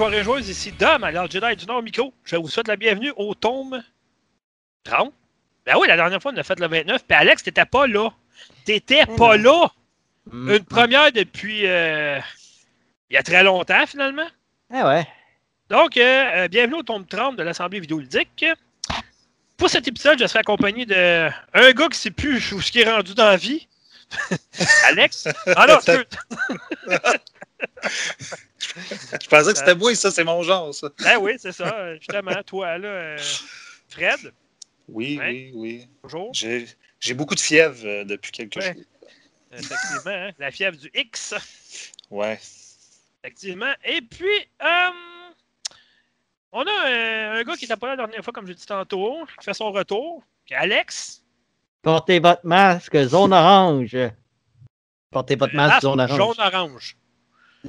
Amis joueurs et joueuses, ici Dom, alors Jedi du Nord Micro. Je vous souhaite la bienvenue au tome 30. Ben oui, la dernière fois, on a fait le 29. Puis Alex, t'étais pas là. T'étais pas là. Mm. Une première depuis euh, il y a très longtemps, finalement. Ah ouais. Donc, euh, euh, bienvenue au tome 30 de l'Assemblée vidéoludique. Pour cet épisode, je serai accompagné de un gars qui sait plus où ce qui est rendu dans la vie. Alex. Ah non, Je pensais que c'était moi, ça, c'est mon genre, ça. Ben oui, c'est ça. Justement, toi, là, euh, Fred, Oui, oui, oui. bonjour. J'ai j'ai beaucoup de fièvre euh, depuis quelques Ouais. jours. Effectivement, hein, la fièvre du X. Ouais. Effectivement. Et puis, euh, on a euh, un gars qui n'était pas là la dernière fois, comme je dit tantôt, qui fait son retour, Alex? Portez votre masque, zone orange. Portez votre masque, Masque zone orange. Jaune-orange.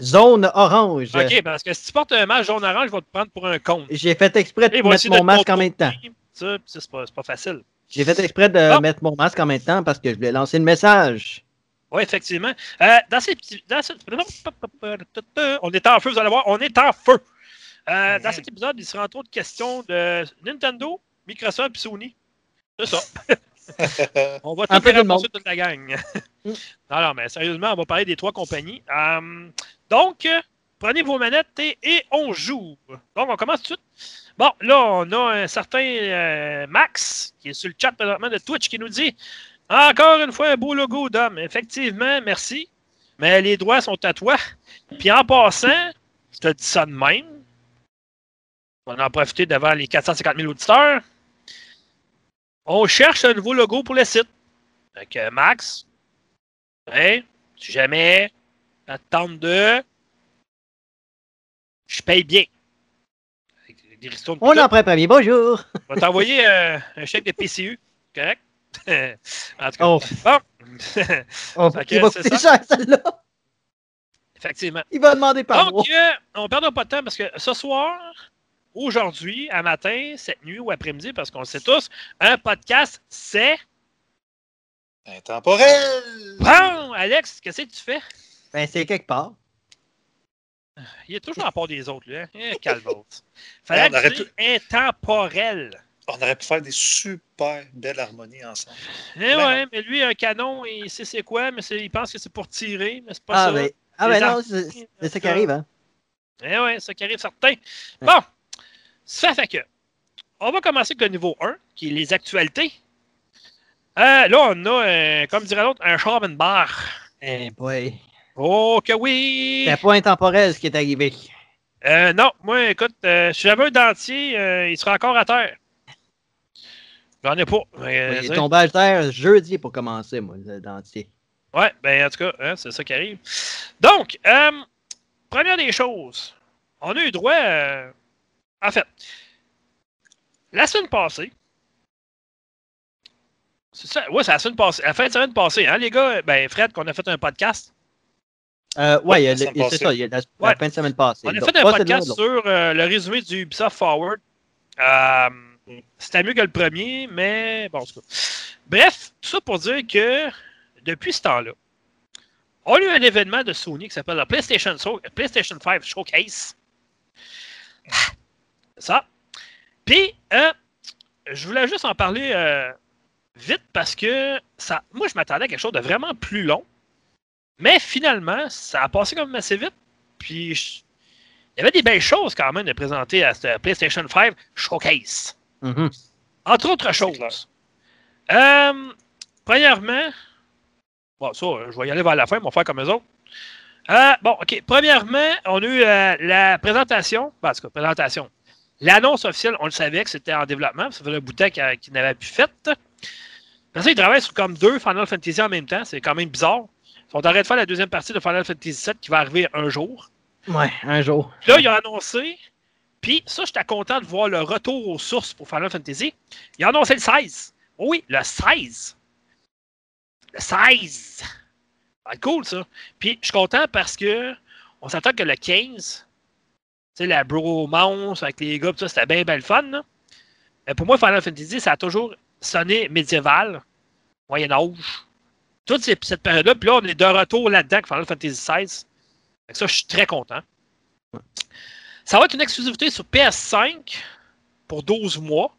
Zone orange. OK, parce que si tu portes un masque jaune-orange, je vais te prendre pour un con. J'ai fait exprès de mettre de mon masque en même temps. Ça, c'est pas, facile. J'ai fait exprès de Bon. mettre mon masque en même temps parce que je voulais lancer le message. Oui, effectivement. Euh, dans ces petits. Dans ce- On est en feu, vous allez voir, on est en feu. Euh, Dans cet épisode, il sera entre autres question de Nintendo, Microsoft et Sony. C'est ça. On va tout ramasser toute la gang. Mm. non, non, mais sérieusement, on va parler des trois compagnies. Euh, donc, prenez vos manettes et, et on joue. Donc, on commence tout de suite. Bon, là, on a un certain euh, Max qui est sur le chat présentement de Twitch qui nous dit Encore une fois, un beau logo d'homme. Effectivement, merci. Mais les droits sont à toi. Puis en passant, je te dis ça de même. On va en profiter devant les 450 000 auditeurs. On cherche un nouveau logo pour le site. Fait que Max, hein, si jamais attendre de. Je paye bien. Des On en prend premier. Bonjour. on va t'envoyer euh, un chèque de PCU, correct? en tout cas, Oh, bon. oh, Fait que il va c'est coûter ça. cher, celle-là. Effectivement. Il va demander par. Donc, euh, on ne perdra pas de temps parce que ce soir, aujourd'hui, à matin, cette nuit ou après-midi, parce qu'on le sait tous, un podcast, c'est. Intemporel! Bon, Alex, qu'est-ce que tu fais? Ben, c'est quelque part. Il est toujours à part des autres, lui. Hein? Eh, calvasse. Fallait que tu dises intemporel. On aurait pu faire des super belles harmonies ensemble. Eh Ben ouais, mais lui, un canon, il sait c'est quoi, mais il pense que c'est pour tirer, mais c'est pas Ah, ça. ben, ah, ben non, c'est ça qui arrive, hein. Eh ouais, ça qui arrive certain. Bon, ça fait que. On va commencer avec le niveau 1, qui est les actualités. Euh, là, on a, euh, comme dirait l'autre, un char une barre. Eh boy. Oh que oui! C'est pas intemporel ce qui est arrivé. Euh, non, moi, écoute, si j'avais un dentier, il serait encore à terre. J'en ai pas. mais, Oui, tu sais. tombage d'air jeudi pour commencer, moi, le dentier. Ouais, ben en tout cas, hein, c'est ça qui arrive. Donc, première des choses, on a eu droit. En fait, la semaine passée. C'est ça, ouais, c'est la semaine passée. La fin de semaine passée, hein, les gars, ben Fred, qu'on a fait un podcast. Euh, ouais, c'est ça, il y a la, fin de semaine passée. On a Donc, fait un podcast sur euh, le résumé du Ubisoft Forward. Euh, C'était mieux que le premier, mais bon, en tout cas. Bref, tout ça pour dire que depuis ce temps-là, on a eu un événement de Sony qui s'appelle la PlayStation, PlayStation 5 Showcase. Ça. Puis, euh, je voulais juste en parler euh, vite parce que ça, moi, je m'attendais à quelque chose de vraiment plus long. Mais finalement, ça a passé comme assez vite. Puis, je- il y avait des belles choses quand même de présenter à cette PlayStation 5 Showcase. Mhm. Entre autres choses. Euh, premièrement, bon, ça, je vais y aller vers la fin, on va faire comme eux autres. Euh, bon, OK. Premièrement, on a eu euh, la présentation, ben, en tout cas, présentation. L'annonce officielle, on le savait que c'était en développement, ça faisait un bout de temps qu'il n'avait plus fait. Parce qu'ils travaillent sur comme deux Final Fantasy en même temps, c'est quand même bizarre. Ils sont arrêtés de faire la deuxième partie de Final Fantasy VII qui va arriver un jour. Ouais, un jour. Puis là, ils ont annoncé. Puis ça, j'étais content de voir le retour aux sources pour Final Fantasy. Ils ont annoncé le 16. Oh oui, le 16. Le 16. Ça va être cool, ça. Puis je suis content parce que on s'attend que le 15, tu sais, la bromance avec les gars, tout ça, c'était bien, bien le fun. là. Mais pour moi, Final Fantasy, ça a toujours sonné médiéval, Moyen-Âge. Toute ces- cette période-là. Puis là, on est de retour là-dedans avec Final Fantasy XVI. Que ça, je suis très content. Ça va être une exclusivité sur PS5 pour 12 mois,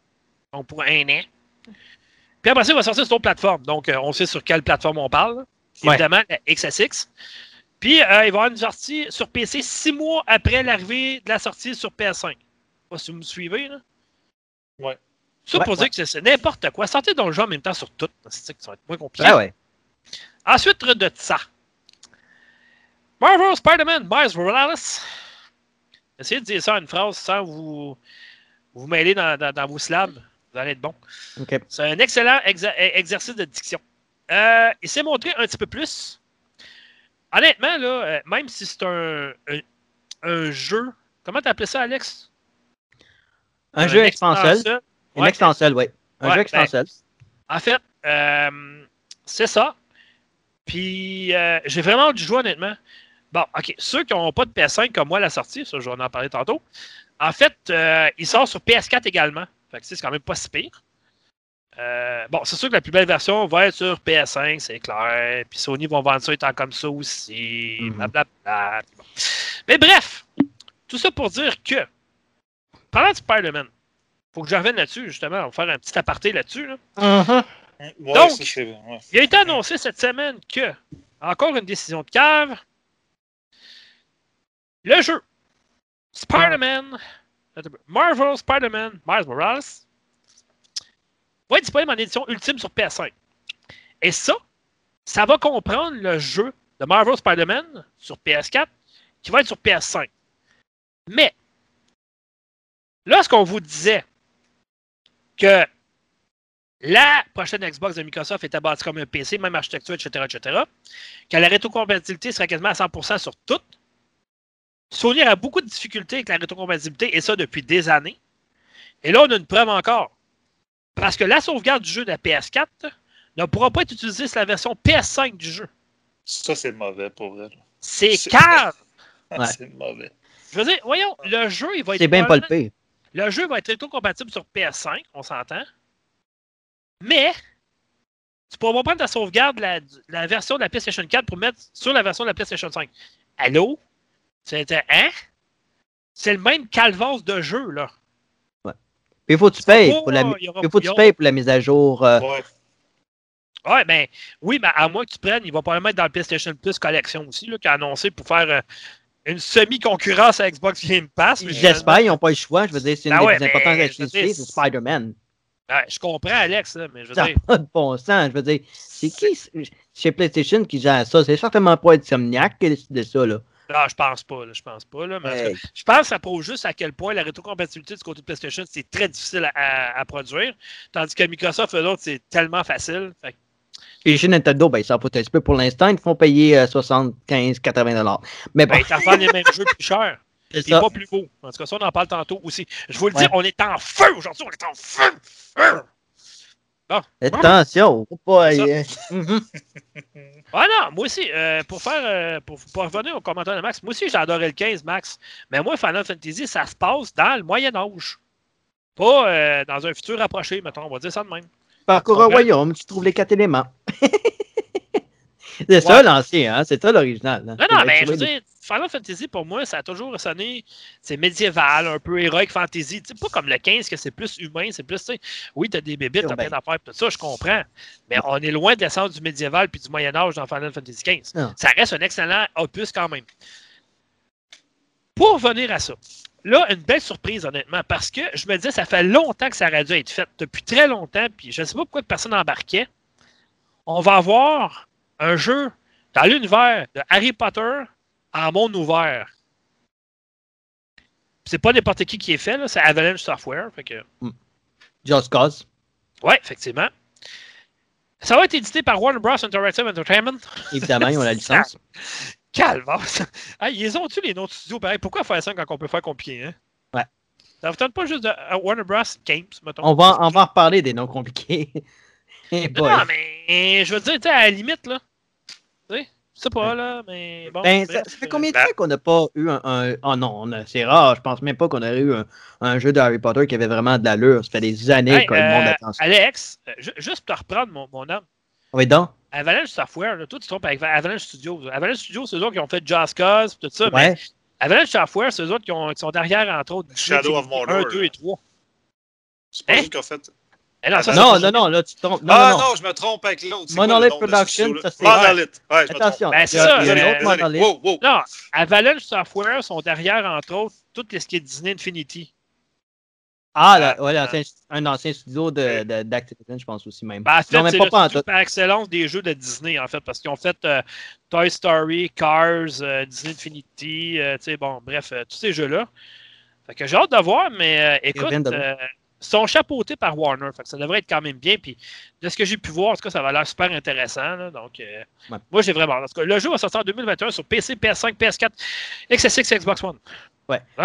donc pour un an. Puis après ça, il va sortir sur d'autres plateformes. Donc, euh, on sait sur quelle plateforme on parle. Ouais. Évidemment, la XSX. Puis, euh, il va y avoir une sortie sur PC six mois après l'arrivée de la sortie sur PS5. Je sais pas si vous me suivez, là. Ouais. Ça Ouais, pour ouais. dire que c'est- n'importe quoi. Sortez dans le jeu en même temps sur tout. C'est ça que ça va être moins compliqué. Ah ouais. Ensuite de ça, Marvel Spider-Man Miles Morales. Essayez de dire ça en une phrase sans vous vous mêler dans, dans- dans vos syllabes. Vous allez être bon. OK. C'est un excellent exercice de diction. Euh, il s'est montré un petit peu plus. Honnêtement, là, euh, même si c'est un, un, un jeu. Comment t'appelais ça, Alex? Un jeu expansel. Une Ouais, expansel, oui. Un Ouais, jeu expansel. En fait, euh, c'est ça. Puis, euh, j'ai vraiment hâte de jouer, honnêtement. Bon, OK. Ceux qui n'ont pas de PS5 comme moi à la sortie, ça, je vais en parler tantôt. En fait, euh, il sort sur PS4 également. Fait que, c'est quand même pas si pire. Euh, bon, c'est sûr que la plus belle version va être sur PS5, c'est clair. Puis Sony vont vendre ça étant comme ça aussi. Mhm. Blablabla. Puis bon. Mais bref, tout ça pour dire que, parlant de Spider-Man, faut que je revienne là-dessus, justement. On va faire un petit aparté là-dessus. là. Ouais, Donc- ça, c'est- ouais. Il a été annoncé cette semaine que, encore une décision de cave, le jeu Spider-Man, Marvel Spider-Man Miles Morales va être disponible en édition ultime sur PS5. Et ça, ça va comprendre le jeu de Marvel Spider-Man sur PS4 qui va être sur PS5. Mais, lorsqu'on vous disait que la prochaine Xbox de Microsoft était bâtie comme un PC, même architecture, etc., etc., que la rétrocompatibilité serait quasiment à 100% sur tout. Sony a beaucoup de difficultés avec la rétrocompatibilité, et ça depuis des années. Et là, on a une preuve encore. Parce que la sauvegarde du jeu de la PS4 ne pourra pas être utilisée sur la version PS5 du jeu. Ça, c'est mauvais pour vrai. là. C'est C'est- cave! Ouais. C'est mauvais. Je veux dire, voyons, le jeu, il va être. C'est bien pas le pire. Le jeu va être rétrocompatible sur PS5, on s'entend. Mais tu pourras pas prendre ta sauvegarde de la, la version de la PlayStation 4 pour mettre sur la version de la PlayStation 5. Allô? C'était hein? C'est le même calvasse de jeu, là. Puis il faut que tu payes pour la, faut tu payes pour la mise à jour. euh, Ouais. Ouais, ben oui, mais à moins que tu prennes, il va probablement être dans le PlayStation Plus Collection aussi, là, qui a annoncé pour faire euh, une semi-concurrence à Xbox Game Pass. J'espère, ils n'ont pas le choix. Je veux dire, c'est une Ah des ouais, plus importantes activités, c'est Spider-Man. Ouais, je comprends, Alex, là, mais je veux Ça dire. pas de bon sens. Je veux dire, c'est qui chez PlayStation qui gère ça? C'est certainement pas Insomniac qui a décidé ça, là. Ah, je pense pas, là, je pense pas. Là, mais cas. Je pense que ça prouve juste à quel point la rétrocompatibilité du côté de PlayStation, c'est très difficile à, à- produire. Tandis que Microsoft, eux autres, c'est tellement facile. Fait Puis chez Nintendo, ben, ils s'en foutent un petit peu pour l'instant. Ils te font payer euh, 75-80 dollars. Mais bon, ben, ils t'en les mêmes jeux plus chers. c'est pas plus beau. En tout cas, ça, on en parle tantôt aussi. Je vous le dis, on est en feu aujourd'hui. On est en feu. Feu. Attention, faut pas. Ah non, moi aussi, euh, pour faire euh, pour, pour revenir au commentaire de Max, moi aussi adoré le 15, Max. Mais moi, Final Fantasy, ça se passe dans le Moyen Âge. Pas euh, dans un futur rapproché, mettons, on va dire ça de même. Parcours un royaume, tu trouves les quatre éléments. c'est ça l'ancien, hein? C'est ça l'original. hein. Non, non, mais je trouver veux dire, Final Fantasy, pour moi, ça a toujours sonné, c'est médiéval, un peu heroic fantasy. Tu sais, pas comme le 15, que c'est plus humain, c'est plus, tu sais, oui, t'as des bébites, t'as plein d'affaires, tout ça, je comprends. Mais on est loin de l'essence du médiéval puis du Moyen-Âge dans Final Fantasy 15. Non. Ça reste un excellent opus quand même. Pour revenir à ça, là, une belle surprise, honnêtement, parce que je me disais, ça fait longtemps que ça aurait dû être fait, depuis très longtemps, puis je ne sais pas pourquoi personne n'embarquait. On va avoir un jeu dans l'univers de Harry Potter en monde ouvert. C'est pas n'importe qui qui est fait, c'est Avalanche Software. Fait que, Just Cause, ouais, effectivement. Ça va être édité par Warner Bros. Interactive Entertainment. évidemment, ils ont la licence. Calvasse! Ah, ils ont-tu les noms de studios pareil? Pourquoi faire ça quand on peut faire compliqué, hein? Ouais. Ça vous tente pas juste de euh, Warner Bros. Games, mettons? On va, on va en reparler des noms compliqués. Eh Non, mais je veux dire, à la limite, là. Je sais pas, là, mais bon. Ben, ça, bref, ça fait combien de ben- temps qu'on n'a pas eu un. un- Oh non, c'est rare. Je pense même pas qu'on aurait eu un, un jeu de Harry Potter qui avait vraiment de l'allure. Ça fait des années hey, que le monde euh, attend ça. Alex, euh, ju- juste pour te reprendre mon, mon âme. Oui, donc? Avalanche Software, là, toi, tu te trompes avec Avalanche Studios. Avalanche Studios, c'est eux autres qui ont fait Just Cause, tout ça, Ouais. mais Avalanche Software, c'est eux autres qui, ont- qui sont derrière, entre autres, Shadow of Mordor, 1, 2 là. et 3. C'est pas Hein? eux qui ont fait. Eh non, ça, Non, non, non, là, tu te trompes. Non, ah non, je me trompe avec l'autre. Monolith Production, ça, c'est- Monolith. Ouais, Attention. Ben, c'est ça, monolith. Wow, wow. Non, Avalanche Software sont derrière, entre autres, tout ce qui est Disney Infinity. Ah, là, ouais, Ah. un ancien studio de- de- d'Activision, je pense aussi même. Ben, en fait, non, mais c'est pas, le pas en studio tout. par excellence des jeux de Disney, en fait, parce qu'ils ont fait euh, Toy Story, Cars, euh, Disney Infinity, euh, tu sais, bon, bref, euh, tous ces jeux-là. Fait que j'ai hâte de voir, mais euh, écoute, sont chapeautés par Warner, fait que ça devrait être quand même bien. Puis de ce que j'ai pu voir, en tout cas, ça va l'air super intéressant. là, donc, euh, Ouais. moi, j'ai vraiment. En tout cas, le jeu va sortir en 2021 sur PC, PS5, PS4, XSX et Xbox One.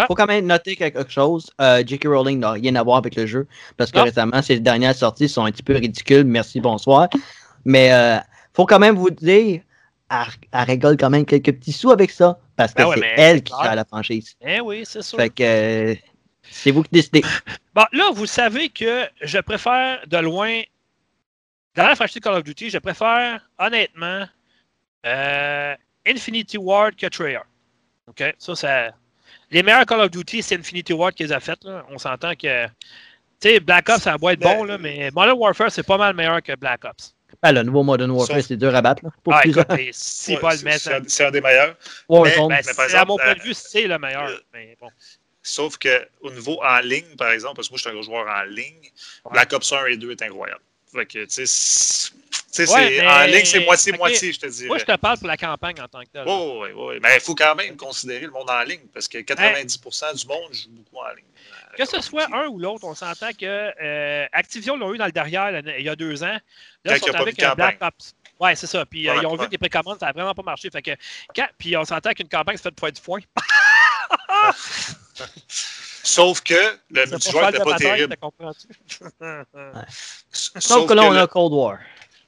faut quand même noter quelque chose. Euh, J.K. Rowling n'a rien à voir avec le jeu parce que Non. récemment, ses dernières sorties sont un petit peu ridicules. Merci, bonsoir. Mais euh, faut quand même vous dire, elle, elle rigole quand même quelques petits sous avec ça parce que Ben ouais, c'est elle qui gère la franchise. Eh oui, c'est sûr. Fait que euh, c'est vous qui décidez. Bon, là, vous savez que je préfère de loin, dans la franchise Call of Duty, je préfère honnêtement euh, Infinity Ward que Treyarch. OK? Ça, ça. Les meilleurs Call of Duty, c'est Infinity Ward qui les a fait. Là. On s'entend que. Tu sais, Black Ops, ça va être bon, là, mais Modern Warfare, c'est pas mal meilleur que Black Ops. Ah, le nouveau Modern Warfare, c'est dur à battre. Là, pour Ah, c'est Ouais, pas le mettre. c'est un- des meilleurs. Warzone. Ben, mais par c'est- à mon point de euh, vue, c'est le meilleur. Mais bon. Sauf qu'au niveau en ligne, par exemple, parce que moi, je suis un gros joueur en ligne, Ouais. Black Ops 1 et 2 est incroyable. Fait que, tu sais, c'est- Ouais, c'est- mais- en ligne, c'est moitié-moitié, je te dirais. Moi, je te parle pour la campagne en tant que telle. Oui, oui, oui. Mais il faut quand même considérer le monde en ligne, parce que 90% du monde joue beaucoup en ligne. Que ce soit un ou l'autre, on s'entend que euh, Activision l'ont eu dans le derrière il y a deux ans. Là, ils sont avec un Black. Ops. Ouais, c'est ça. Puis euh, ils ont vu que les précommandes, ça n'a vraiment pas marché. Fait que, quand- puis on s'entend qu'une campagne se fait de du foin. Sauf que le multijoueur n'était pas terrible. t'as comprends-tu? Sauf Sauf que là, on le- a Cold War.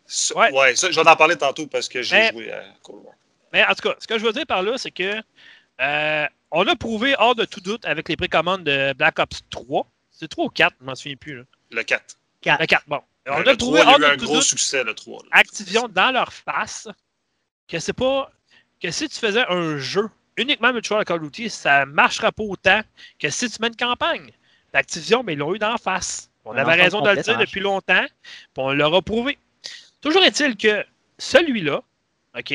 ça- Ouais. Ouais, ça, j'en ai parlé tantôt parce que j'ai Mais- joué à Cold War. Mais en tout cas, ce que je veux dire par là, c'est que euh, on a prouvé hors de tout doute avec les précommandes de Black Ops 3. C'est 3 ou 4, je m'en souviens plus. Là. Le 4. Le 4, bon. On le a 3, prouvé il y a hors eu de un tout gros doute succès, le 3. là. Activision dans leur face que c'est pas que si tu faisais un jeu uniquement de Call of Duty, ça marchera pas autant que si tu mets une campagne. Activision, mais ils l'ont eu d'en face. On Un avait raison de le dire depuis longtemps, puis on leur a prouvé. Toujours est-il que celui-là, OK,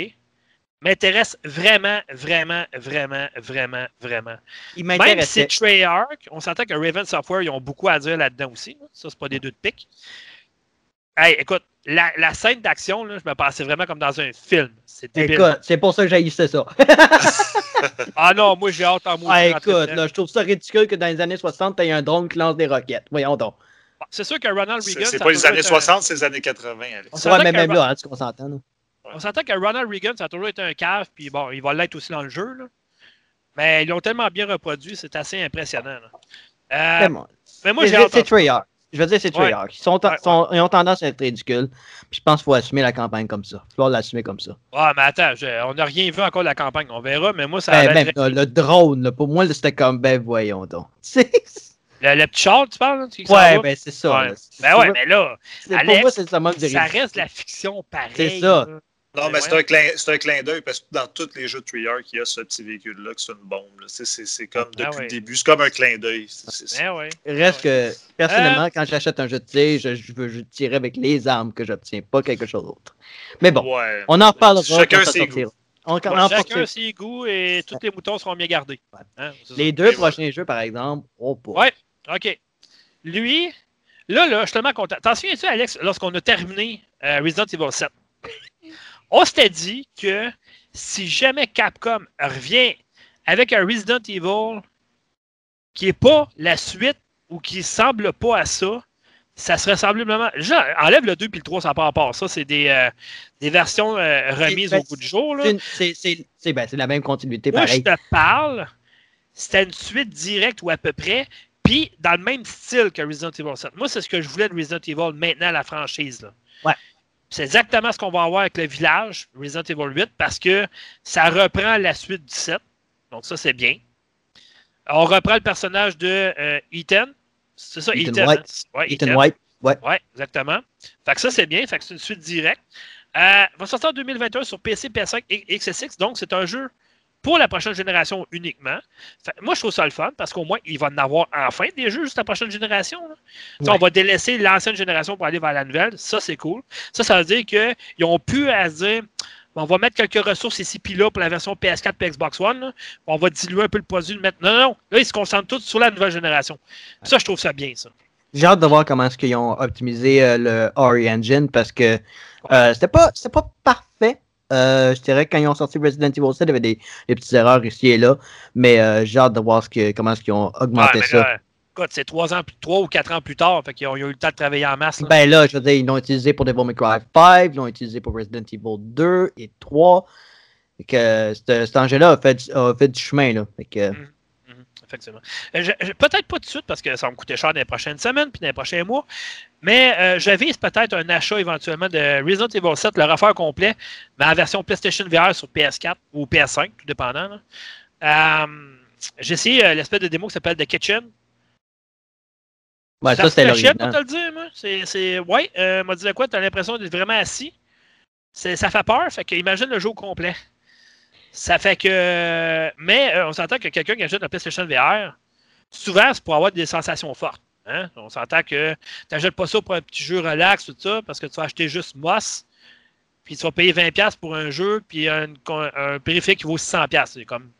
m'intéresse vraiment, vraiment, vraiment, vraiment, vraiment. Il Même si c'est Treyarch, on s'entend que Raven Software, ils ont beaucoup à dire là-dedans aussi. là. Ça, c'est pas des deux de pique. Hey, écoute, la, la scène d'action, je me passais vraiment comme dans un film. C'est débile. Écoute, c'est pour ça que j'haïssais ça. Ah non, moi j'ai hâte en mourir. Ah, écoute, là, je trouve ça ridicule que dans les années 60, t'aies un drone qui lance des roquettes. Voyons donc. C'est sûr que Ronald Reagan. c'est pas les années été un- 60, c'est les années 80, Alex. On s'entend même là, hein, tu qu'on s'entend. On s'entend que Ronald Reagan, ça a toujours été un cave, puis bon, il va l'être aussi dans le jeu. Là. Mais ils l'ont tellement bien reproduit, c'est assez impressionnant. là. Euh, Mais moi j'ai hâte. c'est Treyarch. Je veux dire, c'est Ouais. Treyarch. Ils, sont, Ouais, sont- ils ont tendance à être ridicules. Puis je pense qu'il faut assumer la campagne comme ça. Il faut l'assumer comme ça. Ah, mais attends, je- on n'a rien vu encore de la campagne. On verra, mais moi, ça Ben, même là, le drone, là, pour moi, c'était comme, ben voyons donc. Le, le petit char, tu parles? là, s'en ouais, ben c'est ça. Ben ouais, mais là, Pour moi, ça reste la fiction pareil. C'est ça. Non, Mais mais c'est un, clin, c'est un clin d'œil parce que dans tous les jeux de Treyarch, il y a ce petit véhicule-là qui c'est une bombe. C'est- comme Ah depuis ouais. le début, c'est comme un clin d'œil. Ben ouais. Reste que, Euh, personnellement, quand j'achète un jeu de tir, je, je veux tirer avec les armes que j'obtiens, pas quelque chose d'autre. Mais bon, Ouais. on en reparlera Chacun quand ça ses. On, on en reparlera. chacun ses goûts et tous les moutons seront bien gardés. Ouais. Hein. Les deux Et prochains jeux, par exemple, oh boy. Ouais. OK. Lui, là, là, je suis tellement content. T'en souviens-tu, Alex, lorsqu'on a terminé euh, Resident Evil 7? On s'était dit que si jamais Capcom revient avec un Resident Evil qui n'est pas la suite ou qui semble pas à ça, ça serait semblablement. Enlève le 2 puis le 3, ça n'a pas rapport. Ça, c'est des, euh, des versions euh, remises au bout du jour. là. C'est ben, c'est la même continuité, Moi, je pareil. te parle, c'était une suite directe ou à peu près, puis dans le même style que Resident Evil 7. Moi, c'est ce que je voulais de Resident Evil maintenant, la franchise. Là. Ouais. C'est exactement ce qu'on va avoir avec le village, Resident Evil 8, parce que ça reprend la suite du 7. Donc, ça, c'est bien. On reprend le personnage de euh, Ethan. C'est ça, Ethan Ethan. White. hein? Ouais, Ethan White. Ouais. oui, exactement. Fait que ça, c'est bien. Fait que c'est une suite directe. Euh, va sortir en 2021 sur PC, PS5 et XSX. Donc, c'est un jeu pour la prochaine génération uniquement. Fait- moi, je trouve ça le fun parce qu'au moins, il va en avoir enfin des jeux juste la prochaine génération. Ouais. On va délaisser l'ancienne génération pour aller vers la nouvelle. Ça, c'est cool. Ça, ça veut dire qu'ils ont pu à se dire on va mettre quelques ressources ici puis là pour la version PS4 et Xbox One. là. On va diluer un peu le produit. le mettre... Non, non, non. Là, ils se concentrent tous sur la nouvelle génération. Ça, je trouve ça bien, ça. J'ai hâte de voir comment est-ce qu'ils ont optimisé euh, le Ori Engine parce que euh, c'était pas c'était pas parfait. Euh, je dirais que quand ils ont sorti Resident Evil 7, il y avait des, des petites erreurs ici et là. Mais euh, j'ai hâte de voir ce que, comment est-ce qu'ils ont augmenté Ouais, mais ça. là, c'est trois ans, plus- trois ou quatre ans plus tard. Fait qu'ils ont, ils ont eu le temps de travailler en masse. là. Ben là, je veux dire, ils l'ont utilisé pour Devil May Cry 5, ils l'ont utilisé pour Resident Evil 2 et 3. Fait que cet, cet engin-là a fait, a fait du chemin. Là. Fait que, Mhm, Effectivement. Euh, Peut-être pas tout de suite parce que ça va me coûter cher dans les prochaines semaines puis dans les prochains mois. Mais euh, je vise peut-être un achat éventuellement de Resident Evil 7, le refaire complet, mais en version PlayStation VR sur PS4 ou PS5, tout dépendant. Euh, J'ai essayé euh, l'espèce de démo qui s'appelle The Kitchen. ouais, Ça c'était pour l'original. te le dire, moi. C'est. Ouais, euh, m'a dit de quoi? T'as l'impression d'être vraiment assis. Ça fait peur. Fait que imagine le jeu au complet. Ça fait que. Mais euh, on s'entend que quelqu'un qui achète un PlayStation VR, souvent, c'est pour avoir des sensations fortes. Hein? On s'entend que tu n'achètes pas ça pour un petit jeu relax, tout ça, parce que tu vas acheter juste Moss, puis tu vas payer 20$ pour un jeu, puis un, un périphérique qui vaut 600$. C'est comme.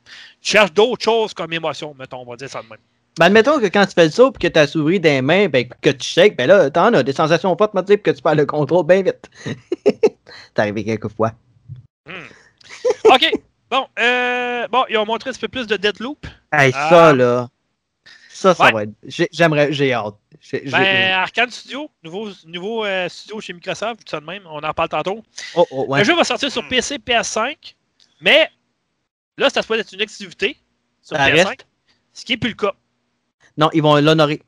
Tu cherches d'autres choses comme émotion, mettons, on va dire ça de même. Ben, admettons que quand tu fais le saut et que tu as souris des mains, ben, que tu shakes, ben là, t'en as des sensations fortes, dire que tu perds le contrôle bien vite. C'est arrivé quelques fois. Hmm. OK. Bon, euh, bon, ils ont montré un petit peu plus de Deathloop. Hey, Ah. ça, là. Ça, ça Ouais. va être. j'ai- J'aimerais, j'ai hâte. Ben, Arkane Studio, nouveau, nouveau euh, studio chez Microsoft, tout ça de même, on en parle tantôt. Oh, oh, ouais. Le jeu va sortir sur PC, PS5, mais là, ça se peut être une exclusivité sur Ça PS5, reste. ce qui n'est plus le cas. Non, ils vont l'honorer.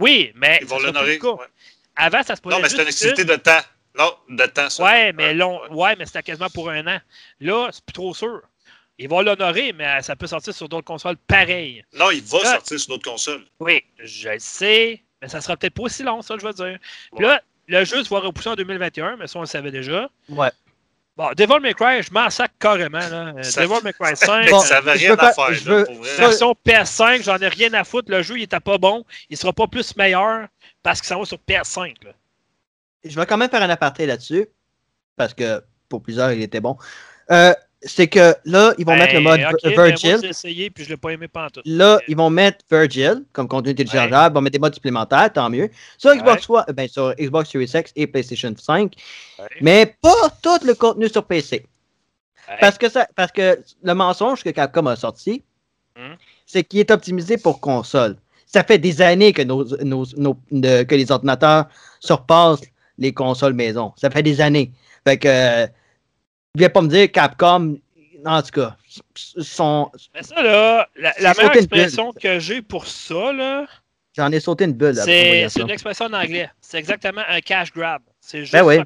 Oui, mais Ils vont l'honorer. ouais. Avant, ça se Non, posait mais c'est une activité de temps. Non, de temps, ça. Ouais, mais long, ouais, mais c'était quasiment pour un an. Là, c'est plus trop sûr. Ils vont l'honorer, mais ça peut sortir sur d'autres consoles pareilles. Non, il va Là- sortir sur d'autres consoles. Oui, je le sais, mais ça sera peut-être pas aussi long, ça, je veux dire. Puis Ouais. là, le jeu se va repousser en 2021, mais ça, on le savait déjà. Ouais. Bon, Devil May Cry, je m'en sac carrément. Là. Euh, Ça- Devil May Cry 5, Bon, ça n'avait je rien à faire, je là, veux- pour vrai. ça- version PS5, j'en ai rien à foutre. Le jeu, il était pas bon. Il sera pas plus meilleur parce qu'il s'en va sur PS5. là. Je vais quand même faire un aparté là-dessus. Parce que pour plusieurs, il était bon. Euh, c'est que là, ils vont mettre le Ben, mode ok, Vir- mais moi, Virgil. j'ai essayé puis je l'ai pas aimé pantoute. Là, ils vont mettre Virgil comme contenu téléchargeable. Ils vont mettre des modes supplémentaires, tant mieux. Sur Xbox, One- ben, sur Xbox Series X et PlayStation 5. Ouais. Mais pas tout le contenu sur PC. Ouais. Parce que, ça, parce que le mensonge que Capcom a sorti, Hmm? c'est qu'il est optimisé pour console. Ça fait des années que, nos, nos- nos- que les ordinateurs surpassent les consoles maison. Ça fait des années. Fait que, euh, viens pas me dire Capcom, en tout cas, sont, Mais ça, là, la, la meilleure expression que j'ai pour ça, là, j'en ai sauté une bulle. c'est une expression en anglais. C'est exactement un cash grab. C'est juste Ben oui.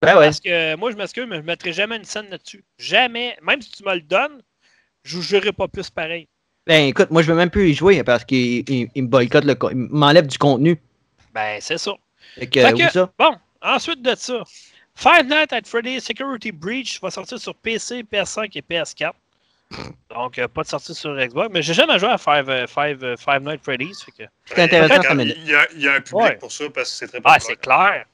Ben ouais. Parce que moi, je m'excuse, mais je ne mettrai jamais une scène là-dessus. Jamais. Même si tu me le donnes, je ne jurerai pas plus pareil. Ben écoute, moi je veux même plus y jouer parce qu'il il- il me boycotte le il m'enlève du contenu. Ben, c'est ça. Fait que, Fait oui, que- ça. Bon, ensuite de ça, Five Nights at Freddy's Security Breach va sortir sur PC, PS5 et PS4. Donc, euh, pas de sortie sur Xbox. Mais j'ai jamais joué à Five, euh, Five, euh, Five Nights at Freddy's. que- C'est intéressant, Quand- Il y, a, il y a un public Ouais. pour ça parce que c'est très Ah, populaire. c'est clair.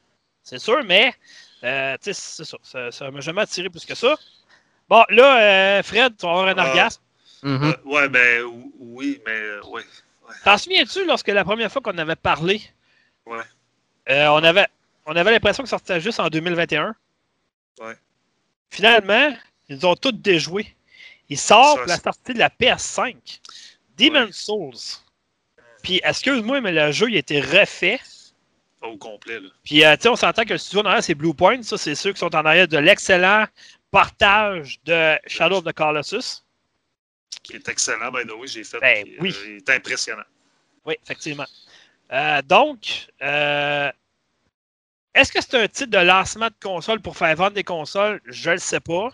C'est sûr, mais euh, tu sais, c'est ça. Ça- Ça m'a jamais attiré plus que ça. Bon, là, euh, Fred, tu vas avoir un Ah. orgasme. Mhm. Euh, ouais, ben ou- oui, mais euh, ouais. T'en souviens-tu lorsque la première fois qu'on avait parlé, Ouais. Euh, on avait, on avait l'impression que ça sortait juste en 2021? Ouais. Finalement, ils ont tous déjoué. Il sort pour la sortie de la PS5. Demon's Ouais. Souls. Puis, excuse-moi, mais le jeu, il a été refait. Pas au complet, là. Puis, euh, tu sais, on s'entend que le studio en arrière, c'est Blue Point. Ça, c'est ceux qui sont en arrière de l'excellent partage de Shadow of the Colossus. Qui est excellent, by the way, j'ai fait. Ben, puis, oui. euh, il est impressionnant. Oui, effectivement. Euh, donc, euh, est-ce que c'est un titre de lancement de console pour faire vendre des consoles? Je ne le sais pas.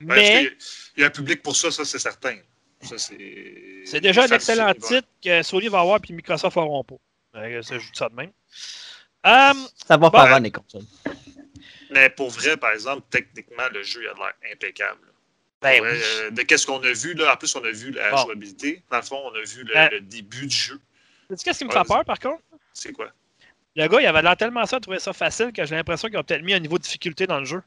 Ben, Mais est-ce qu'il y a- Il y a un public pour ça, ça c'est certain. C'est. déjà un excellent titre que Sony va avoir puis Microsoft n'auront pas. Euh, ça, je dis ça de même. Euh, Ça va Bon, faire vendre les consoles. Mais pour vrai, par exemple, techniquement, le jeu il a l'air impeccable. Ben Ouais, oui. euh, de qu'est-ce qu'on a vu, là. En plus, on a vu la Bon. jouabilité. Dans le fond, on a vu le, Ben- le début du jeu. Sais-tu qu'est-ce qui me Ouais, fait peur, par contre? C'est quoi? Le gars, il avait l'air tellement ça, trouver ça facile que j'ai l'impression qu'ils ont peut-être mis un niveau de difficulté dans le jeu.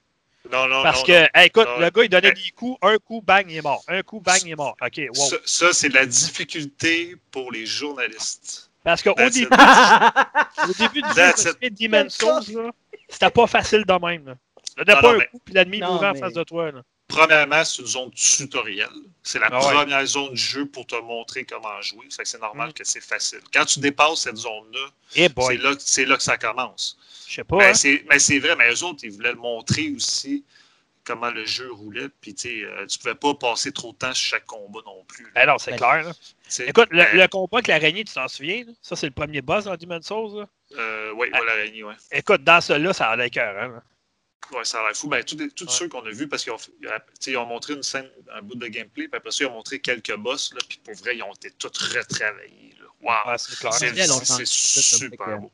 Non, non, Parce non, que, non. hey, écoute, Non. le gars, il donnait des coups, un coup, bang, il est mort. Un coup, bang, il est mort. OK, wow. Ça, ça, c'est de la difficulté pour les journalistes. Parce qu'au début, au début du jeu, Demon's Souls, c'était pas facile de même. Là. Tu donnais Non, pas non, un mais- coup, puis l'ennemi Non, mourait en mais- face de toi. Là. Premièrement, c'est une zone tutoriel. C'est la Ah ouais. première zone du jeu pour te montrer comment jouer. Fait que c'est normal Mm. que c'est facile. Quand tu dépasses cette zone-là, Eh c'est là, que- c'est là que ça commence. je sais pas. Mais hein. c'est mais c'est vrai, mais eux autres, ils voulaient le montrer aussi comment le jeu roulait. Puis, euh, tu pouvais pas passer trop de temps sur chaque combat non plus. Ben non, c'est Ben, clair. là. Écoute, le, ben, le combat avec l'araignée, tu t'en souviens? là? Ça, c'est le premier boss dans Demon's Souls. là? euh, oui, Ah. l'araignée, ouais. Écoute, dans celui-là, ça a l'air écœurant, là. Ouais, ça a l'air fou. Ben, tous Ouais. ceux qu'on a vus, parce qu'ils ont, ils ont montré une scène, un bout de gameplay, puis après ça, ils ont montré quelques boss, là, puis pour vrai, ils ont été tous retravaillés. Wow! Ouais, c'est super beau.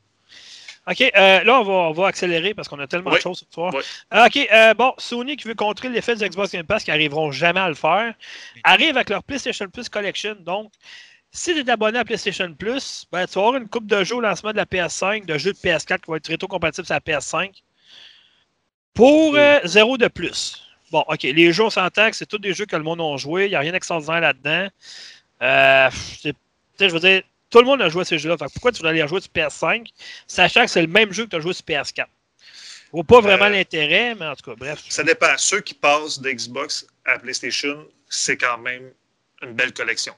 OK, euh, là, on va, on va accélérer parce qu'on a tellement de Oui. choses ce soir. Oui. Euh, OK, euh, bon, Sony qui veut contrer l'effet du Xbox Game Pass qui n'arriveront jamais à le faire, arrive avec leur PlayStation Plus Collection. Donc, si tu es abonné à PlayStation Plus, ben, tu vas avoir une coupe de jeux au lancement de la PS5, de jeux de PS4 qui vont être rétro-compatibles sur la PS5 pour euh, zéro de plus. Bon, OK, les jeux, on s'entend que c'est tous des jeux que le monde a joué. Il n'y a rien d'extraordinaire là-dedans. Euh, je veux dire, tout le monde a joué à ces jeux-là. Pourquoi tu voudrais aller rejouer sur PS5, sachant que c'est le même jeu que tu as joué sur PS4? Je vois pas vraiment Euh, l'intérêt, mais en tout cas, bref. Ça dépend. Ceux qui passent d'Xbox à PlayStation, c'est quand même une belle collection.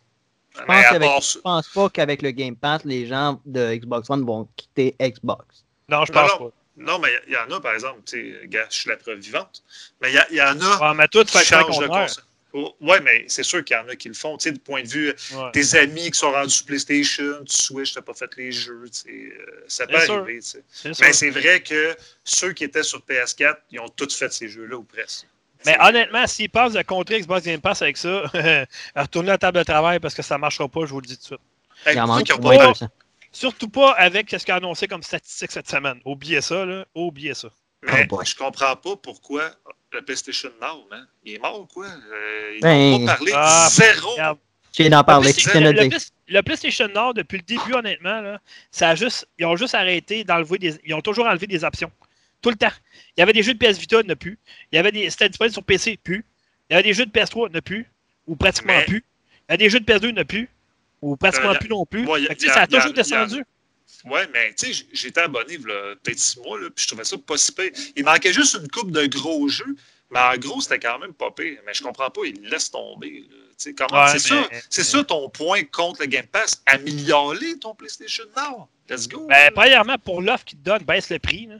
Je pense, part je pense pas qu'avec le Game Pass, les gens de Xbox One vont quitter Xbox. Non, je pense non. Non, mais il y, en a, par exemple, tu sais, gars, je suis la preuve vivante, mais il y, y en a. Ah, mais toi, tu fais qui le changent de console. Oh, ouais, mais c'est sûr qu'il y en a qui le font. Tu sais, du point de vue, Ouais. tes amis qui sont rendus sur PlayStation, tu Switch, t'as pas fait les jeux, tu sais, euh, ça peut C'est sûr. arriver. tu sais. C'est ça. Mais c'est vrai que ceux qui étaient sur PS4, ils ont tous fait ces jeux-là ou presque. Mais C'est- honnêtement, s'ils passent de contrer Xbox Game Pass avec ça, retournez à la table de travail parce que ça ne marchera pas, je vous le dis tout de suite. Hey, Il en pourquoi manque pas moins pas- 200. Surtout pas avec ce qu'a annoncé comme statistique cette semaine. Oubliez ça, là. Oubliez ça. Oh je comprends pas pourquoi le PlayStation Now, man. Il est mort ou quoi? Euh, ils Ben, n'ont pas parlé. ah, Zéro. regarde. D'en parler. Le, PlayStation Nord, depuis le début, honnêtement, là, ça a juste, ils ont juste arrêté d'enlever des. Ils ont toujours enlevé des options. Tout le temps. Il y avait des jeux de PS Vita, en a plus. Il y avait des. C'était disponible sur PC, plus. Il y avait des jeux de PS3, il n'y en a plus. Ou pratiquement Mais- plus. Il y a des jeux de PS2, il n'y en a plus. Ou pratiquement Euh, plus non plus. ouais, a- Fait que, ça a toujours descendu. Ouais, mais tu sais, j'étais abonné peut-être six mois, là, puis je trouvais ça pas si pire. Il manquait juste une coupe de gros jeux, mais en gros, c'était quand même pas pire. Mais je comprends pas, il laisse tomber. Ouais, c'est mais- ça, c'est ça ton point contre le Game Pass. Améliorer ton PlayStation Now. Let's go. Ben, premièrement, pour l'offre qu'ils te donnent, baisse le prix. là.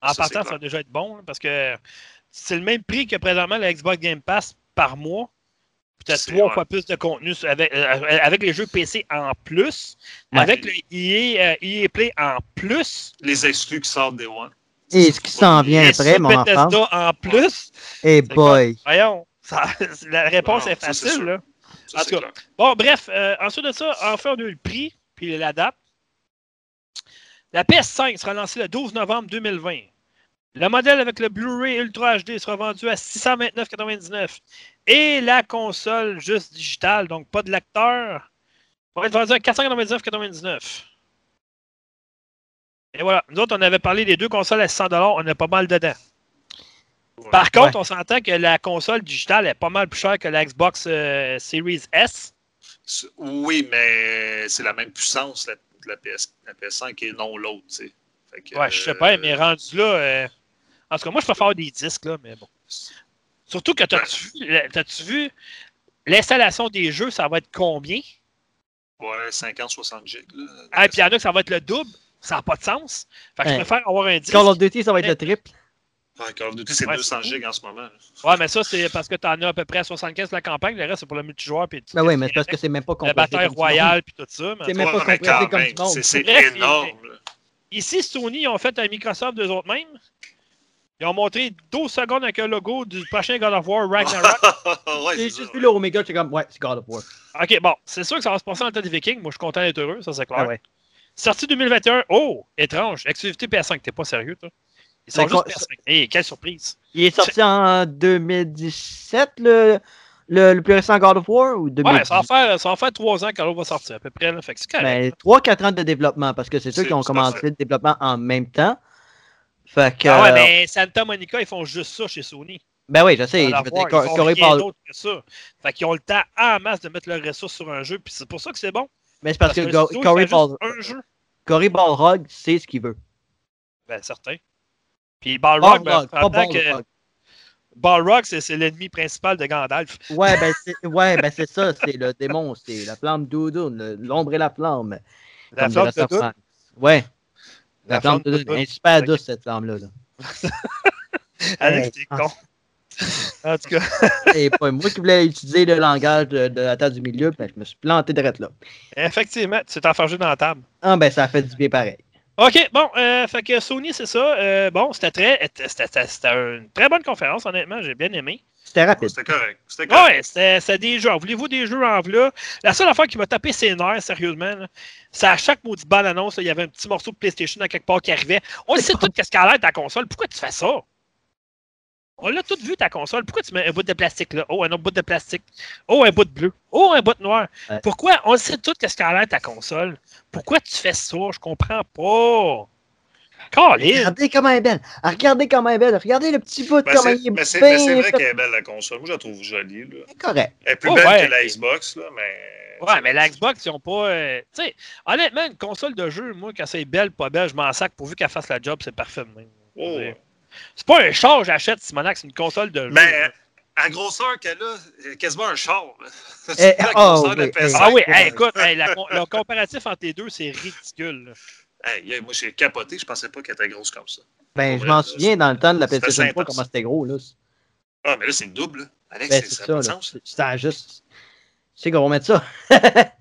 En Ça, partant, ça va déjà être bon, là, parce que c'est le même prix que présentement le Xbox Game Pass par mois. Trois vrai. fois plus de contenu avec, euh, avec les jeux PC en plus, Ouais. avec le EA, euh, EA Play en plus, Les exclus qui sortent des One. Et ce qui s'en vient et après, mon enfant. Bethesda en plus. Hey C'est boy. Voyons, ça- la réponse Non, est ça, facile. là. Ça, En tout clair. Bon, bref, euh, ensuite de ça, enfin, on a eu le prix, puis la date. La PS5 sera lancée le 12 novembre 2020. Le modèle avec le Blu-ray Ultra HD sera vendu à 629,99. Et la console juste digitale, donc pas de lecteur, va être vendue à 499,99. Et voilà. Nous autres, on avait parlé des deux consoles à 600 on a pas mal dedans. Ouais. Par contre, on s'entend que la console digitale est pas mal plus chère que la Xbox euh, Series S. Oui, mais c'est la même puissance, la, la PS, la PS5 et non l'autre. tu sais. Ouais, je sais euh, pas, mais rendu là. euh, En tout cas, moi, je préfère des disques, là, mais bon. Surtout que t'as-tu vu, le- t'as-tu vu l'installation des jeux, ça va être combien? Ouais, 50-60 gigs. Là, Ah, puis il y en a que ça va être le double. Ça n'a pas de sens. Fait que je préfère avoir un disque. Call of Duty, ça va être le triple. Ouais, Call of Duty, c'est Ouais, 200 c'est gigs en ce moment. Ouais, mais ça, c'est parce que t'en as à peu près 75 de la campagne. Le reste, c'est pour le multijoueur. Puis Ben oui, mais c'est parce que c'est même pas La compressé. bataille du monde. royale, puis tout ça. C'est en même pas compressé comme c'est- énorme. Ici, Sony, ils ont fait un Microsoft d'eux autres mêmes. Ils ont montré 12 secondes avec un logo du prochain God of War Ragnarok. ouais, c'est juste vu le Omega, j'étais comme, ouais, c'est God of War. OK, bon, c'est sûr que ça va se passer dans le temps des Vikings. Moi, je suis content d'être heureux, ça c'est clair. Ah ouais. Sortie 2021. Oh, étrange. Exclusivité PS5. T'es pas sérieux, toi? Ils sont Mais juste quoi- persuadés. Hey, quelle surprise. Il est sorti en 2017, le, le, le plus récent God of War, ou 2018? Ouais, ça va faire, ça va faire trois ans que l'autre va sortir à peu près. Là. Fait que c'est correct. Ben, 3-4 ans de développement, parce que c'est ceux C'est qui ont commencé le développement en même temps. Fait que. Ah ouais, euh, mais Santa Monica, ils font juste ça chez Sony. Ben oui, je sais. Je veux dire, ils Cor- font Cory rien Ball- d'autre que ça. Fait qu'ils ont le temps en masse de mettre leurs ressources sur un jeu, puis c'est pour ça que c'est bon. Mais c'est parce, que, studio, fait juste Ball- un jeu. Balrog sait ce qu'il veut. Ben, certain. Puis Balrog, ben, pas pendant que Balrog. C'est l'ennemi principal de Gandalf. Ouais, ben c'est ouais, ben ça, c'est le démon, c'est la flamme d'Oudun, le- l'ombre et la flamme. La flamme de. Ouais, la, La flamme de. Elle est super douce, cette flamme-là. Là. Alex, t'es ah. con. En tout cas, Et pas moi qui voulais utiliser le langage de, de la table du milieu, ben, je me suis planté direct là. effectivement, tu t'es enfargé dans la table. Ah ben ça a fait du bien pareil. OK, bon, euh, fait que Sony, c'est ça. Euh, bon, c'était très, c'était une très bonne conférence, honnêtement, j'ai bien aimé. C'était rapide. C'était correct. C'était correct. Ouais, c'était c'était des jeux. Voulez-vous des jeux en v'là? La seule affaire qui m'a tapé ses nerfs, sérieusement, c'est à chaque maudite bande annonce, il y avait un petit morceau de PlayStation à quelque part qui arrivait. On le sait tout qu'est-ce qu'elle a l'air ta console. Pourquoi tu fais ça? On l'a tout vu ta console. Pourquoi tu mets un bout de plastique là? Oh, un autre bout de plastique. Oh, un bout de bleu. Oh, un bout de noir. Ouais. Pourquoi? On le sait tout qu'est-ce qu'elle a l'air ta console? Pourquoi tu fais ça? Je comprends pas. Colin! Regardez comment elle est belle. Ah, Regardez comment elle est belle. Regardez le petit bout, Ben, comment il est mais c'est- c'est vrai qu'elle est belle, la console. Moi, je la trouve jolie. Là. C'est correct. Elle est plus Oh, belle ouais. que la Xbox, là, mais. Ouais, mais la Xbox, ils ont pas. euh, tu sais, honnêtement, une console de jeu, moi, quand c'est belle, pas belle, je m'en sac pourvu qu'elle fasse la job, c'est parfait même. Oh, C'est pas un char, j'achète, Simonac, c'est une console de jeu. Mais à la grosseur qu'elle a, c'est quasiment un char. Eh, C'est la oh, grosseur de la oui, PS5. ah oui, ouais. hey, écoute, hey, la con- le comparatif entre les deux, c'est ridicule. Hey, yeah, moi, j'ai capoté. Je pensais pas qu'elle était grosse comme ça. Ben, je m'en souviens dans le temps de la PlayStation 3 intense. comment c'était gros. là. Ah, mais là, c'est une double. là. Alex, Ben, c'est- ça ça. sens. C'est- C'était juste. C'est qu'on va mettre ça.